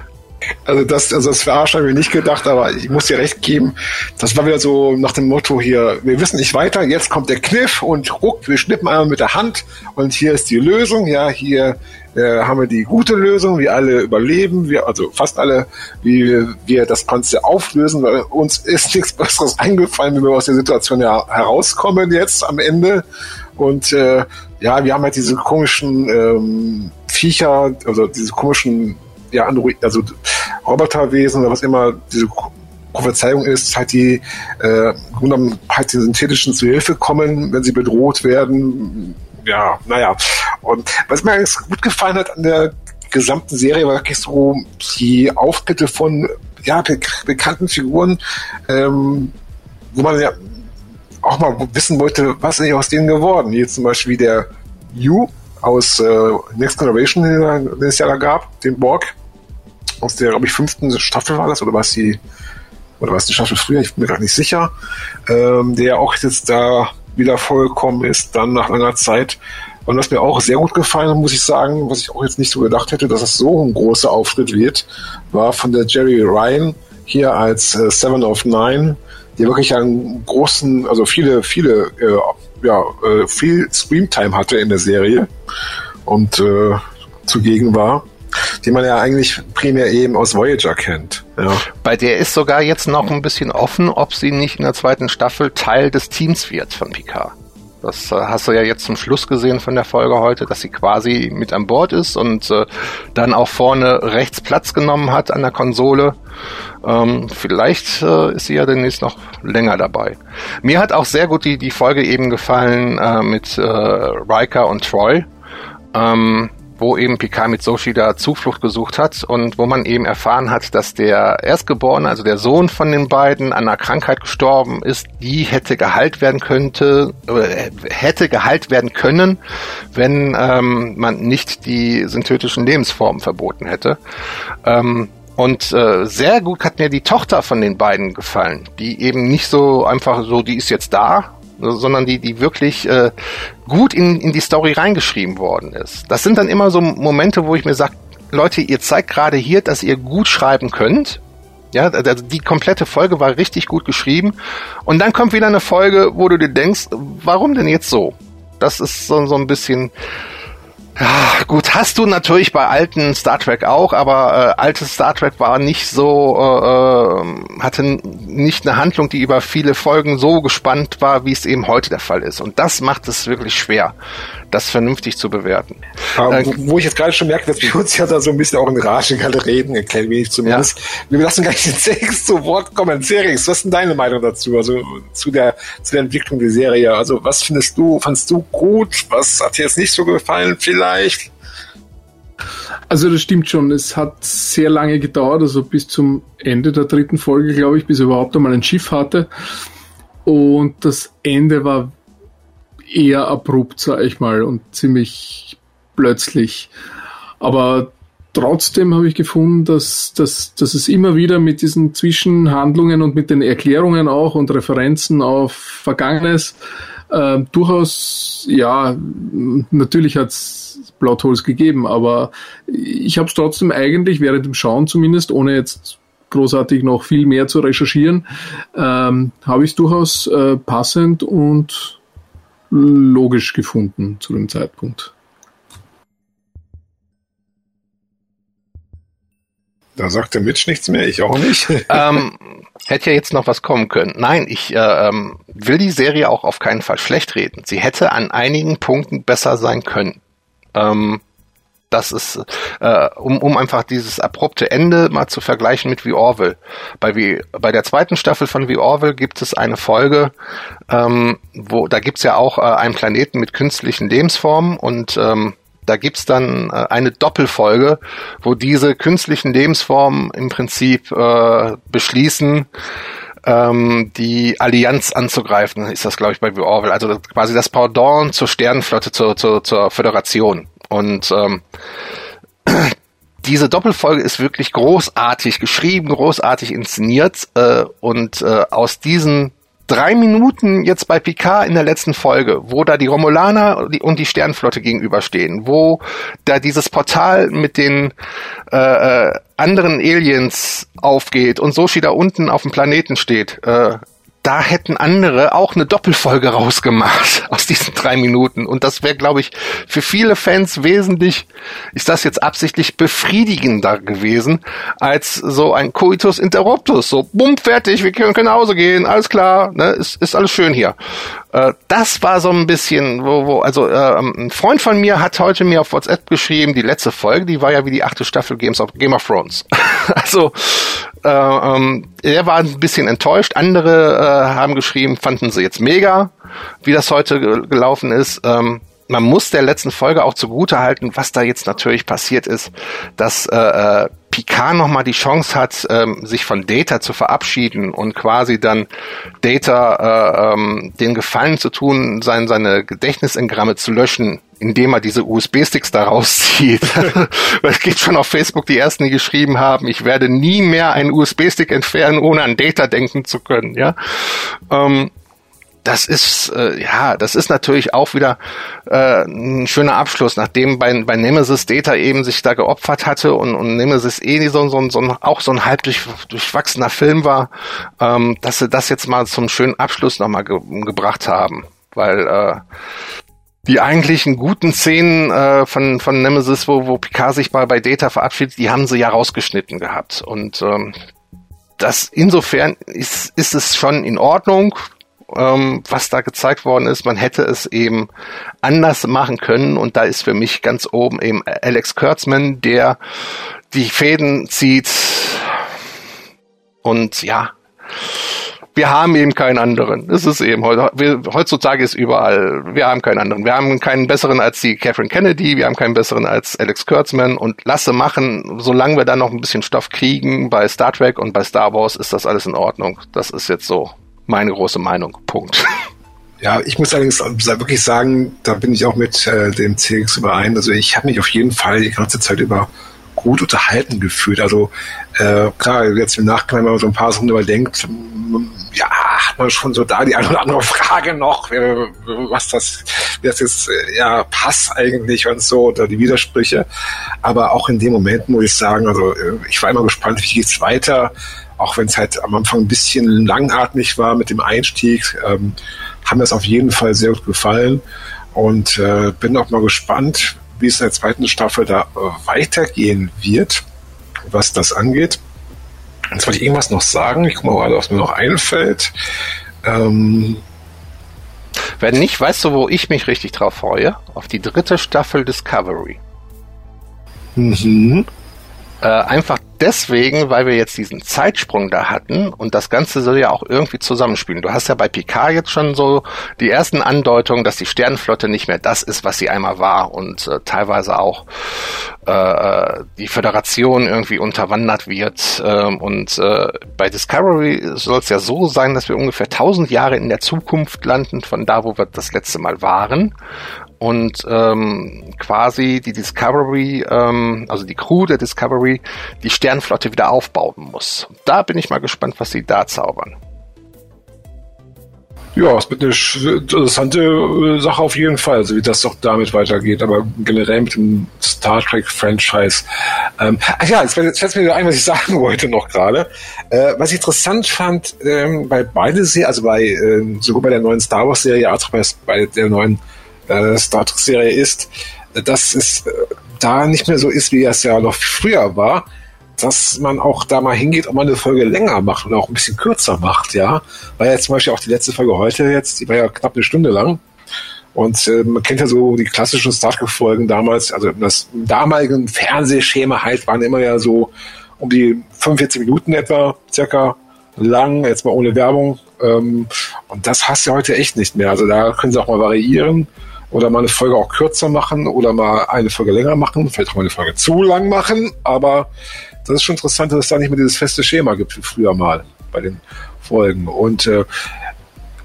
Also das, also das verarschen habe ich nicht gedacht, aber ich muss dir recht geben, das war wieder so nach dem Motto hier, wir wissen nicht weiter, jetzt kommt der Kniff und ruck, wir schnippen einmal mit der Hand und hier ist die Lösung, ja, hier äh, haben wir die gute Lösung, wir alle überleben, wir, also fast alle, wie wir das Ganze auflösen, weil uns ist nichts Besseres eingefallen, wie wir aus der Situation ja herauskommen jetzt am Ende. Und äh, ja, wir haben halt diese komischen ähm, Viecher, also diese komischen ja, Android, also Roboterwesen oder was immer diese Prophezeiung ist, halt die äh, halt den synthetischen zu Hilfe kommen, wenn sie bedroht werden. Ja, naja. Und was mir eigentlich gut gefallen hat an der gesamten Serie war wirklich so die Auftritte von ja, be bekannten Figuren, ähm, wo man ja auch mal wissen wollte, was ist aus denen geworden. Hier zum Beispiel der Yu aus äh, Next Generation, den es ja da gab, den Borg aus der, glaube ich, fünften Staffel war das, oder war es die, oder war es die Staffel früher, ich bin mir gar nicht sicher, ähm, der auch jetzt da wieder vollkommen ist, dann nach langer Zeit. Und was mir auch sehr gut gefallen hat, muss ich sagen, was ich auch jetzt nicht so gedacht hätte, dass es so ein großer Auftritt wird, war von der Jerry Ryan hier als äh, Seven of Nine, die wirklich einen großen, also viele, viele, äh, ja, äh, viel Screamtime hatte in der Serie und äh, zugegen war die man ja eigentlich primär eben aus Voyager kennt. Ja. Bei der ist sogar jetzt noch ein bisschen offen, ob sie nicht in der zweiten Staffel Teil des Teams wird von Picard. Das äh, hast du ja jetzt zum Schluss gesehen von der Folge heute, dass sie quasi mit an Bord ist und äh, dann auch vorne rechts Platz genommen hat an der Konsole. Ähm, vielleicht äh, ist sie ja demnächst noch länger dabei. Mir hat auch sehr gut die, die Folge eben gefallen äh, mit äh, Riker und Troy. Ähm, wo eben Picard mit Soshi da Zuflucht gesucht hat und wo man eben erfahren hat, dass der Erstgeborene, also der Sohn von den beiden, an einer Krankheit gestorben ist, die hätte geheilt werden könnte, äh, hätte geheilt werden können, wenn ähm, man nicht die synthetischen Lebensformen verboten hätte. Ähm, und äh, sehr gut hat mir die Tochter von den beiden gefallen, die eben nicht so einfach so, die ist jetzt da sondern die, die wirklich äh, gut in, in die Story reingeschrieben worden ist. Das sind dann immer so Momente, wo ich mir sage, Leute, ihr zeigt gerade hier, dass ihr gut schreiben könnt. Ja, also die komplette Folge war richtig gut geschrieben. Und dann kommt wieder eine Folge, wo du dir denkst, warum denn jetzt so? Das ist so, so ein bisschen, ja, gut, hast du natürlich bei alten Star Trek auch, aber äh, altes Star Trek war nicht so, äh, äh, hatte nicht eine Handlung, die über viele Folgen so gespannt war, wie es eben heute der Fall ist. Und das macht es wirklich schwer das vernünftig zu bewerten. Aber äh, wo, ich jetzt gerade schon merke, dass wir uns ja da so ein bisschen auch in Rage gerade reden, ein klein wenig zumindest. Ja. Wir lassen gleich den Sex zu Wort kommen. Series, was ist denn deine Meinung dazu? Also zu der, zu der Entwicklung der Serie. Also was findest du, fandst du gut? Was hat dir jetzt nicht so gefallen vielleicht? Also das stimmt schon. Es hat sehr lange gedauert, also bis zum Ende der dritten Folge, glaube ich, bis er überhaupt einmal ein Schiff hatte. Und das Ende war eher abrupt, sag ich mal, und ziemlich plötzlich. Aber trotzdem habe ich gefunden, dass, dass, dass es immer wieder mit diesen Zwischenhandlungen und mit den Erklärungen auch und Referenzen auf Vergangenes äh, durchaus, ja, natürlich hat es Plotholes gegeben, aber ich habe es trotzdem eigentlich während dem Schauen zumindest, ohne jetzt großartig noch viel mehr zu recherchieren, ähm, habe ich es durchaus äh, passend und logisch gefunden zu dem Zeitpunkt. Da sagt der Mitch nichts mehr, ich auch nicht. <laughs> ähm, hätte ja jetzt noch was kommen können. Nein, ich äh, ähm, will die Serie auch auf keinen Fall schlecht reden. Sie hätte an einigen Punkten besser sein können. Ähm, das ist, äh, um, um einfach dieses abrupte Ende mal zu vergleichen mit The Orville. Bei, wie, bei der zweiten Staffel von The Orville gibt es eine Folge, ähm, wo da gibt's ja auch äh, einen Planeten mit künstlichen Lebensformen und ähm, da gibt's dann äh, eine Doppelfolge, wo diese künstlichen Lebensformen im Prinzip äh, beschließen, ähm, die Allianz anzugreifen, ist das, glaube ich, bei Orville. Also quasi das Pendant zur Sternenflotte, zur, zur, zur Föderation. Und ähm, <clears throat> diese Doppelfolge ist wirklich großartig geschrieben, großartig inszeniert äh, und äh, aus diesen drei Minuten jetzt bei Picard in der letzten Folge, wo da die Romulaner und die Sternflotte gegenüberstehen, wo da dieses Portal mit den äh, äh, anderen Aliens aufgeht und Soshi da unten auf dem Planeten steht, äh, da hätten andere auch eine Doppelfolge rausgemacht <laughs> aus diesen drei Minuten. Und das wäre, glaube ich, für viele Fans wesentlich, ist das jetzt absichtlich befriedigender gewesen, als so ein Coitus Interruptus. So, bumm, fertig, wir können nach Hause gehen, alles klar, ne, ist, ist alles schön hier. Äh, das war so ein bisschen, wo, wo, also äh, ein Freund von mir hat heute mir auf WhatsApp geschrieben, die letzte Folge, die war ja wie die achte Staffel Games of Game of Thrones. <laughs> also ähm, er war ein bisschen enttäuscht. Andere äh, haben geschrieben, fanden sie jetzt mega, wie das heute gelaufen ist. Ähm, man muss der letzten Folge auch zugute halten, was da jetzt natürlich passiert ist, dass äh, äh, Picard nochmal die Chance hat, ähm, sich von Data zu verabschieden und quasi dann Data äh, ähm, den Gefallen zu tun, sein, seine Gedächtnisengramme zu löschen, indem er diese USB-Sticks da rauszieht. <laughs> es gibt schon auf Facebook die ersten, die geschrieben haben, ich werde nie mehr einen USB-Stick entfernen, ohne an Data denken zu können. Ja. Ähm, das ist äh, ja, das ist natürlich auch wieder äh, ein schöner Abschluss, nachdem bei, bei Nemesis Data eben sich da geopfert hatte und, und Nemesis eh so, so, so auch so ein halb durch, durchwachsener Film war, ähm, dass sie das jetzt mal zum schönen Abschluss nochmal ge gebracht haben, weil äh, die eigentlichen guten Szenen äh, von, von Nemesis, wo, wo Picard sich bei, bei Data verabschiedet, die haben sie ja rausgeschnitten gehabt. Und ähm, das insofern ist, ist es schon in Ordnung ähm, was da gezeigt worden ist. Man hätte es eben anders machen können und da ist für mich ganz oben eben Alex Kurtzman, der die Fäden zieht und ja, wir haben eben keinen anderen. Es ist eben heutzutage ist überall, wir haben keinen anderen. Wir haben keinen besseren als die Catherine Kennedy, wir haben keinen besseren als Alex Kurtzman und lasse machen, solange wir da noch ein bisschen Stoff kriegen bei Star Trek und bei Star Wars ist das alles in Ordnung. Das ist jetzt so meine große Meinung. Punkt. <laughs> Ja, ich muss allerdings wirklich sagen, da bin ich auch mit äh, dem CX überein. Also ich habe mich auf jeden Fall die ganze Zeit über gut unterhalten gefühlt. Also äh, klar, jetzt im Nachhinein, wenn man so ein paar Sachen überdenkt, ja, hat man schon so da die eine oder andere Frage noch, äh, was das, das jetzt äh, ja passt eigentlich und so, oder die Widersprüche. Aber auch in dem Moment muss ich sagen, also äh, ich war immer gespannt, wie geht's weiter auch wenn es halt am Anfang ein bisschen langatmig war mit dem Einstieg, ähm, haben mir es auf jeden Fall sehr gut gefallen und äh, bin auch mal gespannt, wie es in der zweiten Staffel da äh, weitergehen wird, was das angeht. Jetzt wollte ich irgendwas noch sagen. Ich gucke mal gerade, was mir noch einfällt. Ähm, Wenn nicht, weißt du, wo ich mich richtig drauf freue? Auf die dritte Staffel Discovery. Mhm. Äh, einfach deswegen, weil wir jetzt diesen Zeitsprung da hatten und das Ganze soll ja auch irgendwie zusammenspielen. Du hast ja bei Picard jetzt schon so die ersten Andeutungen, dass die Sternenflotte nicht mehr das ist, was sie einmal war und äh, teilweise auch äh, die Föderation irgendwie unterwandert wird. Ähm, und äh, bei Discovery soll es ja so sein, dass wir ungefähr 1000 Jahre in der Zukunft landen, von da, wo wir das letzte Mal waren und ähm, quasi die Discovery, ähm, also die Crew der Discovery, die Sternflotte wieder aufbauen muss. Da bin ich mal gespannt, was sie da zaubern. Ja, es wird eine interessante äh, Sache auf jeden Fall, also wie das doch damit weitergeht, aber generell mit dem Star Trek-Franchise. Ähm, ach ja, jetzt fällt mir ein, was ich <laughs> sagen wollte noch gerade. Äh, was ich interessant fand, ähm, bei beide Serien, also bei äh, sowohl bei der neuen Star Wars-Serie als auch bei, bei der neuen äh, Star Trek-Serie ist, dass es äh, da nicht mehr so ist, wie es ja noch früher war, dass man auch da mal hingeht und mal eine Folge länger macht oder auch ein bisschen kürzer macht, ja. War ja zum Beispiel auch die letzte Folge heute jetzt, die war ja knapp eine Stunde lang. Und äh, man kennt ja so die klassischen Star Trek-Folgen damals, also das damaligen Fernsehschema halt waren immer ja so um die 45 Minuten etwa, circa lang, jetzt mal ohne Werbung. Ähm, und das hast du heute echt nicht mehr. Also da können sie auch mal variieren oder mal eine Folge auch kürzer machen oder mal eine Folge länger machen, vielleicht auch mal eine Folge zu lang machen, aber das ist schon interessant, dass es da nicht mehr dieses feste Schema gibt wie früher mal bei den Folgen. Und äh,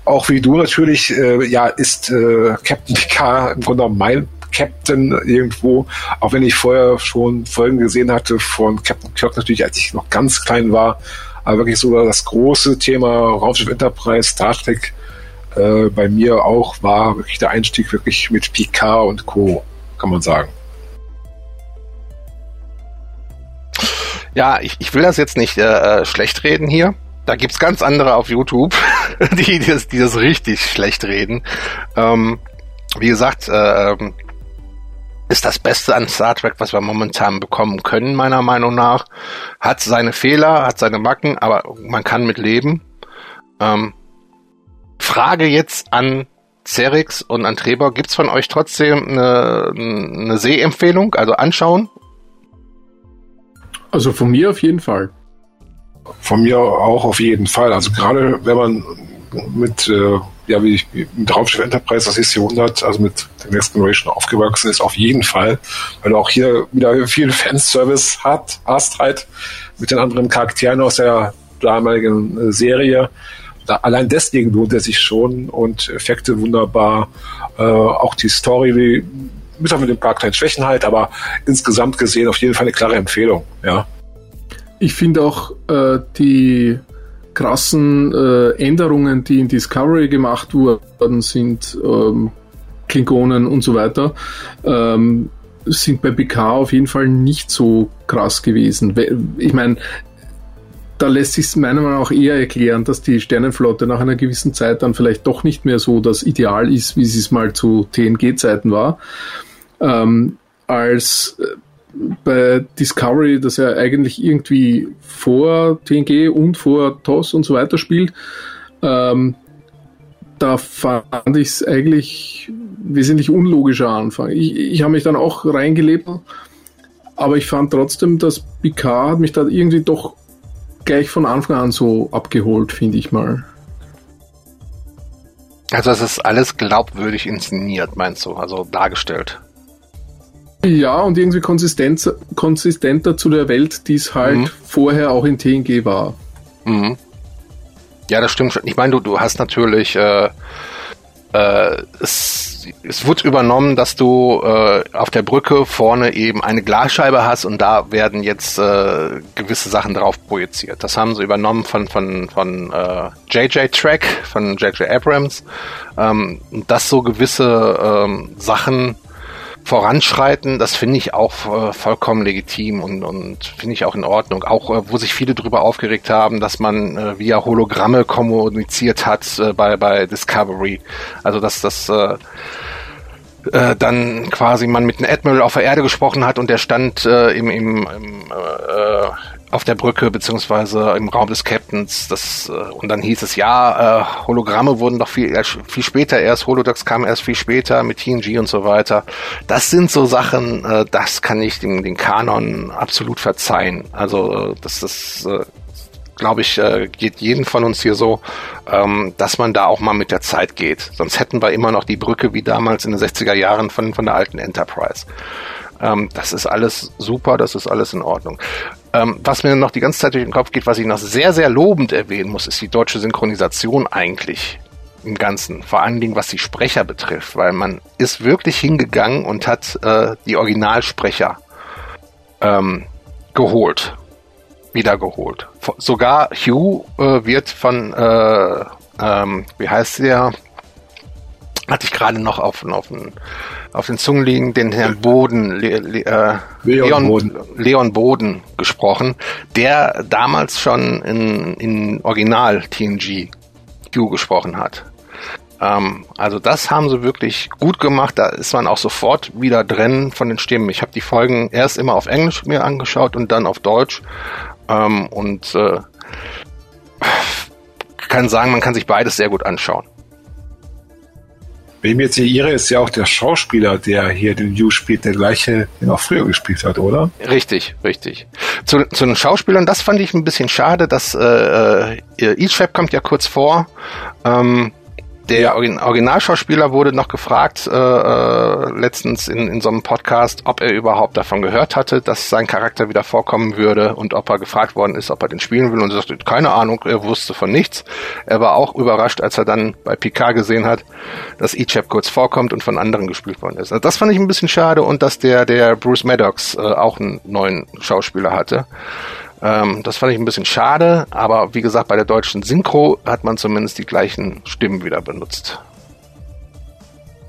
auch wie du natürlich, äh, ja, ist äh, Captain Picard im Grunde mein Captain irgendwo, auch wenn ich vorher schon Folgen gesehen hatte von Captain Kirk natürlich, als ich noch ganz klein war, aber wirklich so das große Thema Raumschiff Enterprise, Star Trek, äh, bei mir auch war wirklich der Einstieg wirklich mit Picard und Co., kann man sagen. Ja, ich, ich will das jetzt nicht äh, äh schlecht reden hier. Da gibt's ganz andere auf YouTube, <laughs> die, die, das, die das richtig schlecht reden. Ähm, wie gesagt, äh, ähm, ist das Beste an Star Trek, was wir momentan bekommen können, meiner Meinung nach. Hat seine Fehler, hat seine Macken, aber man kann mit leben. Ähm, Frage jetzt an Cerix und an Trebor. Gibt's von euch trotzdem eine, eine Sehempfehlung, also anschauen? Also von mir auf jeden Fall. Von mir auch auf jeden Fall. Also gerade wenn man mit, äh, ja, wie ich, mit Raumschiff Enterprise das ist Jahrhundert, also mit der Next Generation aufgewachsen ist, auf jeden Fall, weil du auch hier wieder viel Fanservice hat, hast halt mit den anderen Charakteren aus der damaligen äh, Serie da, allein deswegen lohnt er sich schon und Effekte wunderbar. Äh, auch die Story, die mit ein paar kleinen Schwächen halt, aber insgesamt gesehen auf jeden Fall eine klare Empfehlung, ja. Ich finde auch äh, die krassen äh, Änderungen, die in Discovery gemacht worden sind, ähm, Klingonen und so weiter, ähm, sind bei PK auf jeden Fall nicht so krass gewesen. Ich meine, da lässt sich meiner Meinung nach eher erklären, dass die Sternenflotte nach einer gewissen Zeit dann vielleicht doch nicht mehr so das Ideal ist, wie sie es mal zu TNG-Zeiten war, ähm, als äh, bei Discovery, das ja eigentlich irgendwie vor TNG und vor TOS und so weiter spielt. Ähm, da fand ich es eigentlich wesentlich unlogischer Anfang. Ich, ich habe mich dann auch reingelebt, aber ich fand trotzdem, dass Picard mich da irgendwie doch gleich von Anfang an so abgeholt, finde ich mal. Also es ist alles glaubwürdig inszeniert, meinst du, also dargestellt. Ja, und irgendwie konsistenter zu der Welt, die es halt mhm. vorher auch in TNG war. Mhm. Ja, das stimmt schon. Ich meine, du, du hast natürlich äh, äh, es, es wird übernommen, dass du äh, auf der Brücke vorne eben eine Glasscheibe hast und da werden jetzt äh, gewisse Sachen drauf projiziert. Das haben sie übernommen von von von äh, JJ Track, von JJ Abrams, ähm, dass so gewisse ähm, Sachen voranschreiten, das finde ich auch äh, vollkommen legitim und, und finde ich auch in Ordnung. Auch äh, wo sich viele darüber aufgeregt haben, dass man äh, via Hologramme kommuniziert hat äh, bei, bei Discovery. Also dass das äh, äh, dann quasi man mit einem Admiral auf der Erde gesprochen hat und der stand äh, im, im, im äh, auf der Brücke beziehungsweise im Raum des Captains. Das, äh, und dann hieß es, ja, äh, Hologramme wurden doch viel, viel später erst, Holodex kam erst viel später mit TNG und so weiter. Das sind so Sachen, äh, das kann ich dem, den Kanon absolut verzeihen. Also äh, das ist, äh, glaube ich, äh, geht jeden von uns hier so, ähm, dass man da auch mal mit der Zeit geht. Sonst hätten wir immer noch die Brücke wie damals in den 60er Jahren von, von der alten Enterprise. Ähm, das ist alles super, das ist alles in Ordnung. Ähm, was mir noch die ganze Zeit durch den Kopf geht, was ich noch sehr, sehr lobend erwähnen muss, ist die deutsche Synchronisation eigentlich im Ganzen. Vor allen Dingen, was die Sprecher betrifft, weil man ist wirklich hingegangen und hat äh, die Originalsprecher ähm, geholt. Wiedergeholt. Sogar Hugh äh, wird von, äh, ähm, wie heißt der? Hatte ich gerade noch auf, auf den auf den Zungen liegen, den Herrn Boden, Le, Le, äh, Leon, Leon, Boden. Leon Boden gesprochen, der damals schon in, in Original TNG Q gesprochen hat. Ähm, also das haben sie wirklich gut gemacht. Da ist man auch sofort wieder drin von den Stimmen. Ich habe die Folgen erst immer auf Englisch mir angeschaut und dann auf Deutsch. Ähm, und äh, kann sagen, man kann sich beides sehr gut anschauen. Wenn jetzt hier irre, ist ja auch der Schauspieler, der hier den Hugh spielt, der gleiche, den auch früher gespielt hat, oder? Richtig, richtig. Zu, zu den Schauspielern, das fand ich ein bisschen schade, dass äh, äh Eachtrap kommt ja kurz vor. Ähm, der Originalschauspieler wurde noch gefragt, äh, äh, letztens in, in so einem Podcast, ob er überhaupt davon gehört hatte, dass sein Charakter wieder vorkommen würde und ob er gefragt worden ist, ob er den spielen will. Und er sagte, keine Ahnung, er wusste von nichts. Er war auch überrascht, als er dann bei Picard gesehen hat, dass Ichab kurz vorkommt und von anderen gespielt worden ist. Also das fand ich ein bisschen schade und dass der, der Bruce Maddox äh, auch einen neuen Schauspieler hatte. Ähm, das fand ich ein bisschen schade, aber wie gesagt, bei der deutschen Synchro hat man zumindest die gleichen Stimmen wieder benutzt.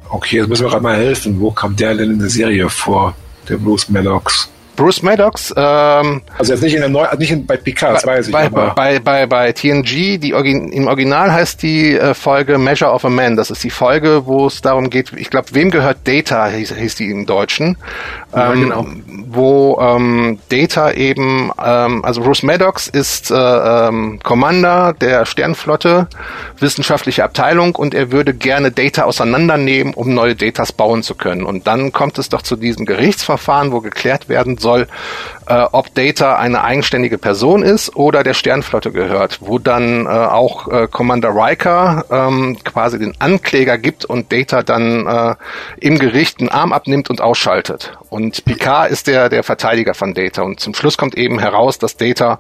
Okay, jetzt müssen wir gerade mal helfen. Wo kam der denn in der Serie vor, der Bruce Maddox? Bruce Maddox. Ähm, also jetzt nicht in der Neu nicht in, bei Picard, das weiß ich. Bei, aber bei, bei, bei TNG, die Origin im Original heißt die äh, Folge Measure of a Man. Das ist die Folge, wo es darum geht, ich glaube, wem gehört Data, hieß, hieß die im Deutschen. Ja, ähm, genau. Wo ähm, Data eben, ähm, also Bruce Maddox ist äh, ähm, Commander der Sternflotte, wissenschaftliche Abteilung und er würde gerne Data auseinandernehmen, um neue Datas bauen zu können. Und dann kommt es doch zu diesem Gerichtsverfahren, wo geklärt werden soll, soll äh, ob Data eine eigenständige Person ist oder der Sternflotte gehört, wo dann äh, auch äh, Commander Riker ähm, quasi den Ankläger gibt und Data dann äh, im Gericht einen Arm abnimmt und ausschaltet. Und Picard ist der, der Verteidiger von Data. Und zum Schluss kommt eben heraus, dass Data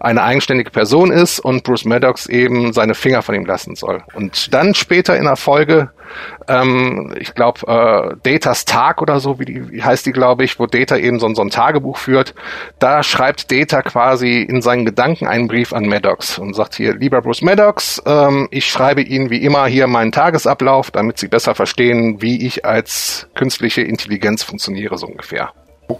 eine eigenständige Person ist und Bruce Maddox eben seine Finger von ihm lassen soll. Und dann später in der Folge ähm, ich glaube, äh, Datas Tag oder so, wie, die, wie heißt die, glaube ich, wo Data eben so, so ein Tagebuch führt. Da schreibt Data quasi in seinen Gedanken einen Brief an Maddox und sagt hier, lieber Bruce Maddox, ähm, ich schreibe Ihnen wie immer hier meinen Tagesablauf, damit Sie besser verstehen, wie ich als künstliche Intelligenz funktioniere, so ungefähr.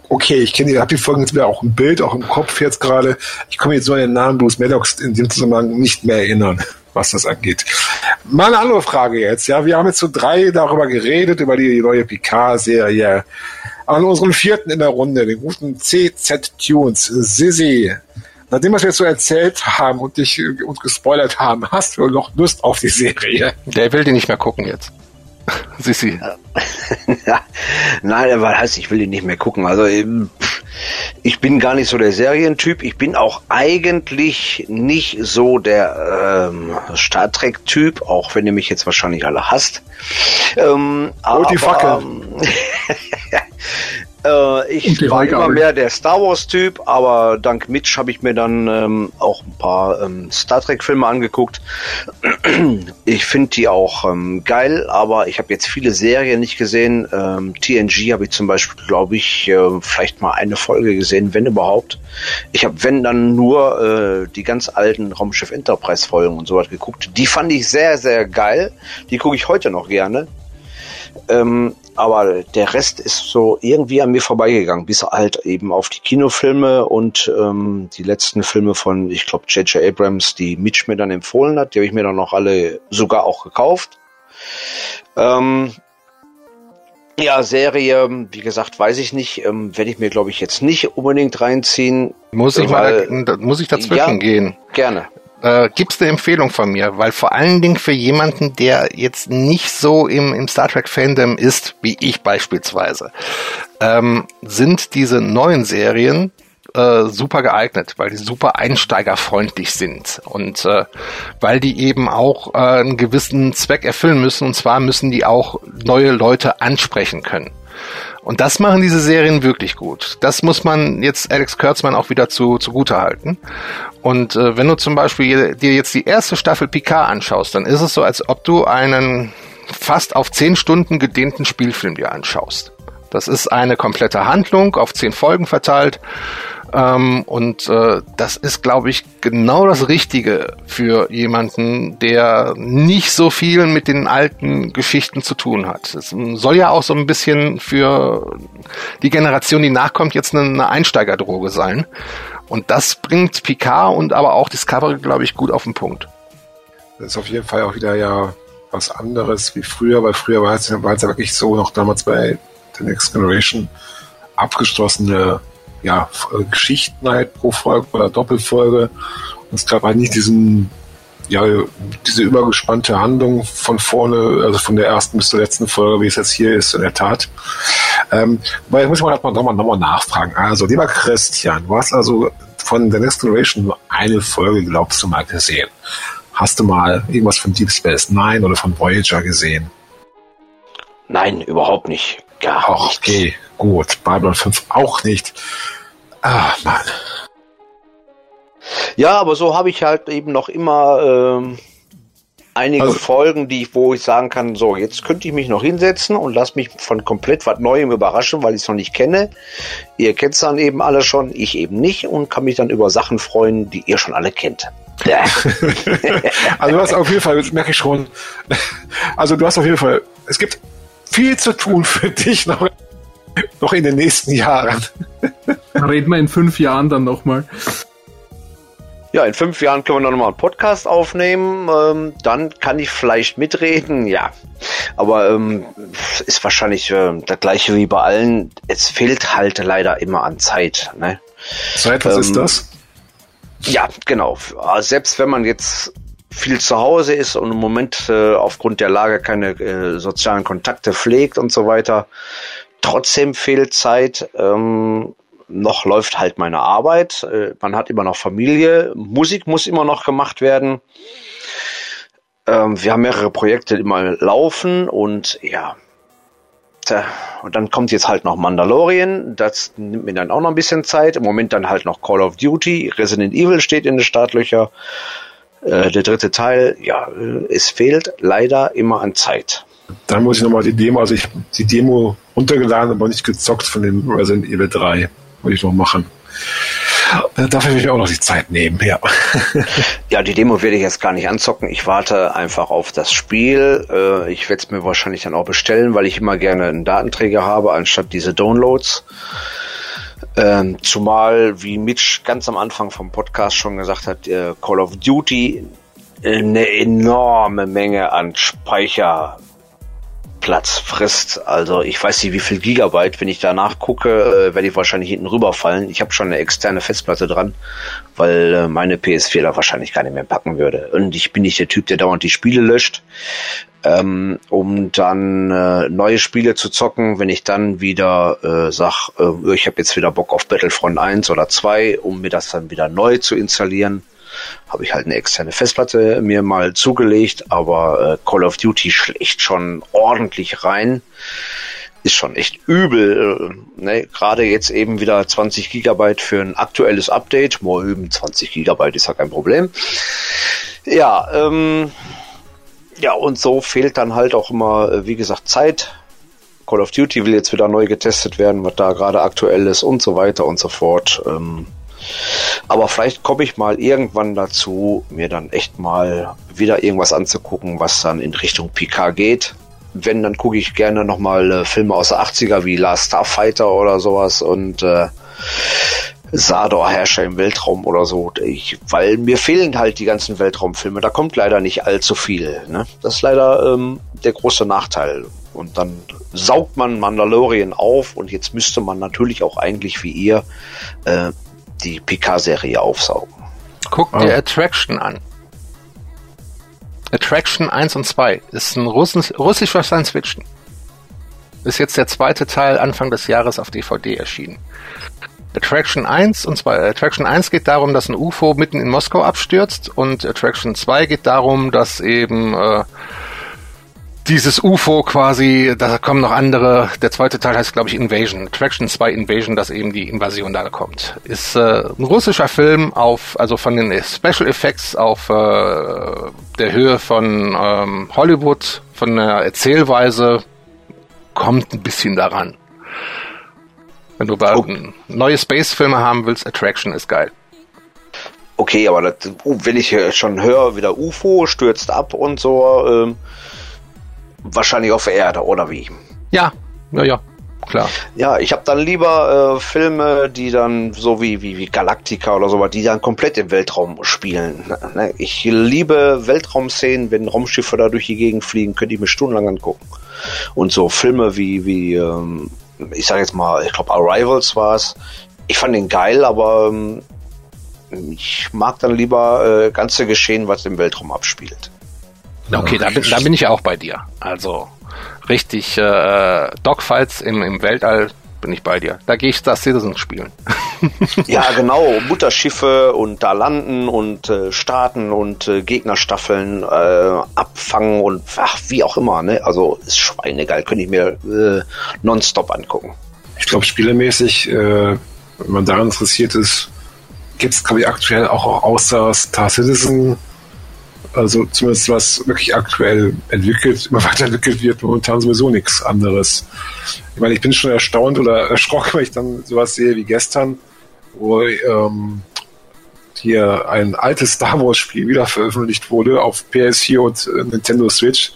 Okay, ich kenne die, habe die Folgen jetzt wieder auch ein Bild, auch im Kopf jetzt gerade. Ich komme jetzt so an den Namen Bruce Maddox in dem Zusammenhang nicht mehr erinnern was das angeht. Mal eine andere Frage jetzt. Ja, wir haben jetzt so drei darüber geredet, über die neue Picard-Serie. An unserem vierten in der Runde, den guten CZ Tunes, Sissy. Nachdem wir es jetzt so erzählt haben und dich uns gespoilert haben, hast du noch Lust auf die Serie? Der will die nicht mehr gucken jetzt. <laughs> Sissi. ja, <laughs> nein, weil heißt, ich will die nicht mehr gucken. Also eben, ich bin gar nicht so der Serientyp. Ich bin auch eigentlich nicht so der ähm, Star Trek-Typ, auch wenn ihr mich jetzt wahrscheinlich alle hasst. Ähm, aber, die Fackel. <laughs> Äh, ich war immer mehr der Star Wars-Typ, aber dank Mitch habe ich mir dann ähm, auch ein paar ähm, Star Trek-Filme angeguckt. <clears throat> ich finde die auch ähm, geil, aber ich habe jetzt viele Serien nicht gesehen. Ähm, TNG habe ich zum Beispiel, glaube ich, äh, vielleicht mal eine Folge gesehen, wenn überhaupt. Ich habe, wenn dann nur äh, die ganz alten Raumschiff Enterprise-Folgen und so was geguckt. Die fand ich sehr, sehr geil. Die gucke ich heute noch gerne. Ähm, aber der Rest ist so irgendwie an mir vorbeigegangen, bis halt eben auf die Kinofilme und ähm, die letzten Filme von, ich glaube, J.J. Abrams, die Mitch mir dann empfohlen hat. Die habe ich mir dann noch alle sogar auch gekauft. Ähm, Ja, Serie, wie gesagt, weiß ich nicht. Ähm, Werde ich mir, glaube ich, jetzt nicht unbedingt reinziehen. Muss ich mal, muss ich dazwischen Ja. gehen? Gerne. Äh, gibt's eine Empfehlung von mir? Weil vor allen Dingen für jemanden, der jetzt nicht so im, im Star Trek Fandom ist, wie ich beispielsweise, ähm, sind diese neuen Serien äh, super geeignet, weil die super einsteigerfreundlich sind und äh, weil die eben auch äh, einen gewissen Zweck erfüllen müssen und zwar müssen die auch neue Leute ansprechen können. Und das machen diese Serien wirklich gut. Das muss man jetzt Alex Kurtzman auch wieder zu, zugute halten. Und äh, wenn du zum Beispiel dir jetzt die erste Staffel Picard anschaust, dann ist es so, als ob du einen fast auf zehn Stunden gedehnten Spielfilm dir anschaust. Das ist eine komplette Handlung auf zehn Folgen verteilt. Ähm, und äh, das ist, glaube ich, genau das Richtige für jemanden, der nicht so viel mit den alten Geschichten zu tun hat. Es soll ja auch so ein bisschen für die Generation, die nachkommt, jetzt eine, eine Einsteigerdroge sein. Und das bringt Picard und aber auch Discovery, glaube ich, gut auf den Punkt. Das ist auf jeden Fall auch wieder ja was anderes wie früher, weil früher war es, ja wirklich so, noch damals bei The Next Generation, abgeschlossene ja, Geschichten halt pro Folge oder Doppelfolge. Und es gab halt nicht diesen, ja, diese übergespannte Handlung von vorne, also von der ersten bis zur letzten Folge, wie es jetzt hier ist, in der Tat. Ähm, weil ich muss mal nochmal noch mal, noch mal nachfragen. Also, lieber Christian, du hast also von The Next Generation nur eine Folge, glaubst du, mal gesehen. Hast du mal irgendwas von Deep Space Nine oder von Voyager gesehen? Nein, überhaupt nicht. Gar Ach, nicht. okay, gut. Babylon 5 auch nicht. Ah, Mann. Ja, aber so habe ich halt eben noch immer ähm, einige Also- Folgen, die ich, wo ich sagen kann, so, jetzt könnte ich mich noch hinsetzen und lass mich von komplett was Neuem überraschen, weil ich es noch nicht kenne. Ihr kennt es dann eben alle schon, ich eben nicht und kann mich dann über Sachen freuen, die ihr schon alle kennt. <laughs> Also du hast auf jeden Fall, das merke ich schon, <laughs> also du hast auf jeden Fall, es gibt viel zu tun für dich noch, <laughs> noch in den nächsten Jahren. Reden wir in fünf Jahren dann nochmal. Ja, in fünf Jahren können wir noch mal einen Podcast aufnehmen. Ähm, dann kann ich vielleicht mitreden, ja. Aber ähm, ist wahrscheinlich äh, das gleiche wie bei allen. Es fehlt halt leider immer an Zeit. Ne? Zeit, was Ähm, ist das? Ja, genau. Also Selbst wenn man jetzt viel zu Hause ist und im Moment äh, aufgrund der Lage keine äh, sozialen Kontakte pflegt und so weiter, trotzdem fehlt Zeit. Ähm, noch läuft halt meine Arbeit. Äh, man hat immer noch Familie. Musik muss immer noch gemacht werden. Ähm, wir haben mehrere Projekte immer laufen und ja. Tja, Und dann kommt jetzt halt noch Mandalorian. Das nimmt mir dann auch noch ein bisschen Zeit. Im Moment dann halt noch Call of Duty. Resident Evil steht in den Startlöcher. Äh, der dritte Teil, ja, es fehlt leider immer an Zeit. Dann muss ich nochmal die Demo, also ich die Demo runtergeladen, aber nicht gezockt von dem Resident Evil 3. Wollte ich noch machen. Dafür will ich auch noch die Zeit nehmen, ja. <laughs> Ja, die Demo werde ich jetzt gar nicht anzocken. Ich warte einfach auf das Spiel. Äh, ich werde es mir wahrscheinlich dann auch bestellen, weil ich immer gerne einen Datenträger habe, anstatt diese Downloads. Ähm, zumal, wie Mitch ganz am Anfang vom Podcast schon gesagt hat, äh, Call of Duty eine enorme Menge an Speicherplatz frisst. Also ich weiß nicht, wie viel Gigabyte. Wenn ich danach gucke, äh, werde ich wahrscheinlich hinten rüberfallen. Ich habe schon eine externe Festplatte dran, weil äh, meine PS4 da wahrscheinlich gar nicht mehr packen würde. Und ich bin nicht der Typ, der dauernd die Spiele löscht. Ähm, um dann äh, neue Spiele zu zocken, wenn ich dann wieder äh, sag, äh, ich habe jetzt wieder Bock auf Battlefront 1 oder 2, um mir das dann wieder neu zu installieren, habe ich halt eine externe Festplatte mir mal zugelegt, aber äh, Call of Duty schlägt schon ordentlich rein. Ist schon echt übel. Äh, ne? Gerade jetzt eben wieder 20 Gigabyte für ein aktuelles Update. Mal üben, 20 Gigabyte ist ja kein Problem. Ja, ähm, ja, und so fehlt dann halt auch immer, äh, wie gesagt, Zeit. Call of Duty will jetzt wieder neu getestet werden, was da gerade aktuell ist und so weiter und so fort. Ähm, aber vielleicht komme ich mal irgendwann dazu, mir dann echt mal wieder irgendwas anzugucken, was dann in Richtung PK geht. Wenn, dann gucke ich gerne nochmal äh, Filme aus der 80er wie Last Starfighter oder sowas und äh, Sador Herrscher im Weltraum oder so. Ich, weil mir fehlen halt die ganzen Weltraumfilme. Da kommt leider nicht allzu viel. Ne? Das ist leider ähm, der große Nachteil. Und dann saugt man Mandalorian auf und jetzt müsste man natürlich auch eigentlich wie ihr äh, die PK-Serie aufsaugen. Guck dir oh. Attraction an. Attraction 1 und 2 ist ein Russisch, russischer Science Fiction. Ist jetzt der zweite Teil Anfang des Jahres auf DVD erschienen. Attraction 1 und 2. Attraction 1 geht darum, dass ein UFO mitten in Moskau abstürzt und Attraction 2 geht darum, dass eben äh, dieses UFO quasi, da kommen noch andere, der zweite Teil heißt glaube ich Invasion, Attraction 2 Invasion, dass eben die Invasion da kommt. Ist äh, ein russischer Film auf, also von den Special Effects auf äh, der Höhe von ähm, Hollywood, von der Erzählweise, kommt ein bisschen daran. Wenn du oh. neue Space-Filme haben willst, Attraction ist geil. Okay, aber das, uh, wenn ich schon höre, wieder UFO stürzt ab und so, ähm, wahrscheinlich auf Erde, oder wie? Ja, ja, ja, klar. Ja, ich habe dann lieber äh, Filme, die dann so wie, wie, wie Galactica oder sowas, die dann komplett im Weltraum spielen. Ne? Ich liebe Weltraumszenen, wenn Raumschiffe da durch die Gegend fliegen, könnte ich mir stundenlang angucken. Und so Filme wie, wie ähm, ich sage jetzt mal, ich glaube Arrivals war es. Ich fand den geil, aber ähm, ich mag dann lieber äh, ganze Geschehen, was im Weltraum abspielt. Okay, da bin, da bin ich auch bei dir. Also richtig äh, Dogfights im, im Weltall bin ich bei dir. Da gehe ich Star Citizen spielen. <laughs> ja, genau. Mutterschiffe und da landen und äh, starten und äh, Gegnerstaffeln äh, abfangen und ach, wie auch immer. Ne? Also ist schweinegeil. Könnte ich mir äh, nonstop angucken. Ich glaube, spielemäßig, äh, wenn man daran interessiert ist, gibt es, glaube ich, aktuell auch außer Star Citizen also zumindest was wirklich aktuell entwickelt, immer <laughs> weiterentwickelt wird, momentan sowieso nichts anderes. Ich meine, ich bin schon erstaunt oder erschrocken, <laughs> wenn ich dann sowas sehe wie gestern, wo ähm, hier ein altes Star Wars Spiel wieder veröffentlicht wurde auf PS4 und äh, Nintendo Switch.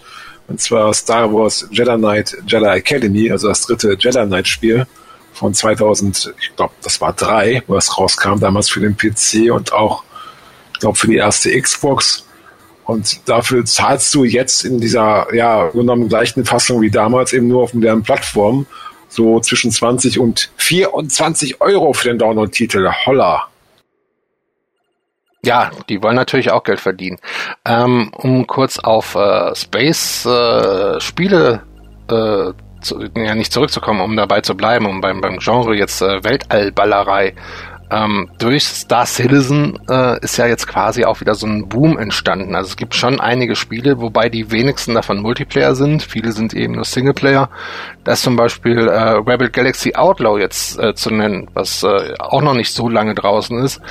Und zwar Star Wars Jedi Knight Jedi Academy, also das dritte Jedi Knight Spiel von 2000, ich glaube, das war drei, wo es rauskam, damals für den PC und auch, ich glaube, für die erste Xbox. Und dafür zahlst du jetzt in dieser, ja, genommen gleichen Fassung wie damals eben nur auf modernen Plattformen so zwischen 20 und 24 Euro für den Download-Titel. Holla. Ja, die wollen natürlich auch Geld verdienen. Ähm, um kurz auf äh, Space-Spiele äh, äh, zu, ja nicht zurückzukommen, um dabei zu bleiben, um beim, beim Genre jetzt äh, Weltallballerei ähm, durch Star Citizen äh, ist ja jetzt quasi auch wieder so ein Boom entstanden. Also es gibt schon einige Spiele, wobei die wenigsten davon Multiplayer sind. Viele sind eben nur Singleplayer. Das zum Beispiel äh, Rebel Galaxy Outlaw jetzt äh, zu nennen, was äh, auch noch nicht so lange draußen ist,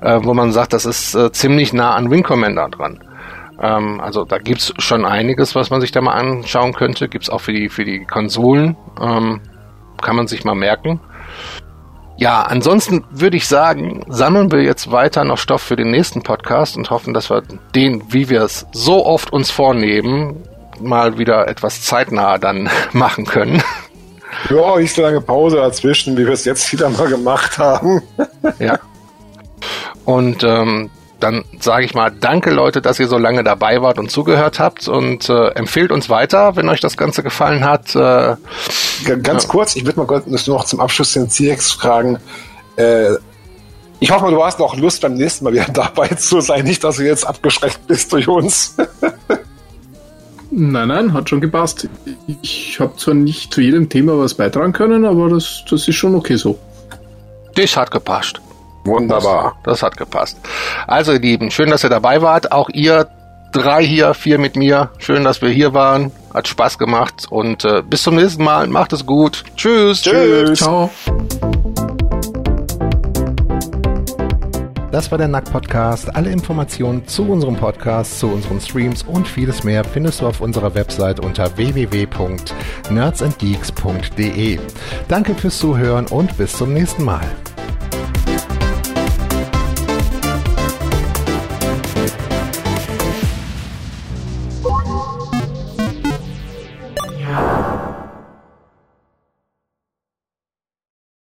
äh, wo man sagt, das ist äh, ziemlich nah an Wing Commander dran. Ähm, also da gibt's schon einiges, was man sich da mal anschauen könnte. Gibt's auch für die für die Konsolen. Ähm, kann man sich mal merken. Ja, ansonsten würde ich sagen, sammeln wir jetzt weiter noch Stoff für den nächsten Podcast und hoffen, dass wir den, wie wir es so oft uns vornehmen, mal wieder etwas zeitnah dann <laughs> machen können. Ja, nicht so lange Pause dazwischen, wie wir es jetzt wieder mal gemacht haben. ja. Und ähm, dann sage ich mal, danke Leute, dass ihr so lange dabei wart und zugehört habt und äh, empfehlt uns weiter, wenn euch das Ganze gefallen hat. Äh, Ganz ja. kurz, ich würde mal kurz noch zum Abschluss den CX fragen. Äh, ich hoffe, du hast noch Lust, beim nächsten Mal wieder <laughs> dabei zu sein. Nicht, dass du jetzt abgeschreckt bist durch uns. <laughs> nein, nein, hat schon gepasst. Ich habe zwar nicht zu jedem Thema was beitragen können, aber das, das ist schon okay so. Das hat gepasst. Wunderbar. Das, das, hat gepasst. Also, ihr Lieben, schön, dass ihr dabei wart. Auch ihr drei hier, vier mit mir. Schön, dass wir hier waren. Hat Spaß gemacht. Und äh, bis zum nächsten Mal. Macht es gut. Tschüss. Tschüss. Ciao. Das war der Nack Podcast. Alle Informationen zu unserem Podcast, zu unseren Streams und vieles mehr findest du auf unserer Website unter www.nerdsandgeeks.de. Danke fürs Zuhören und bis zum nächsten Mal.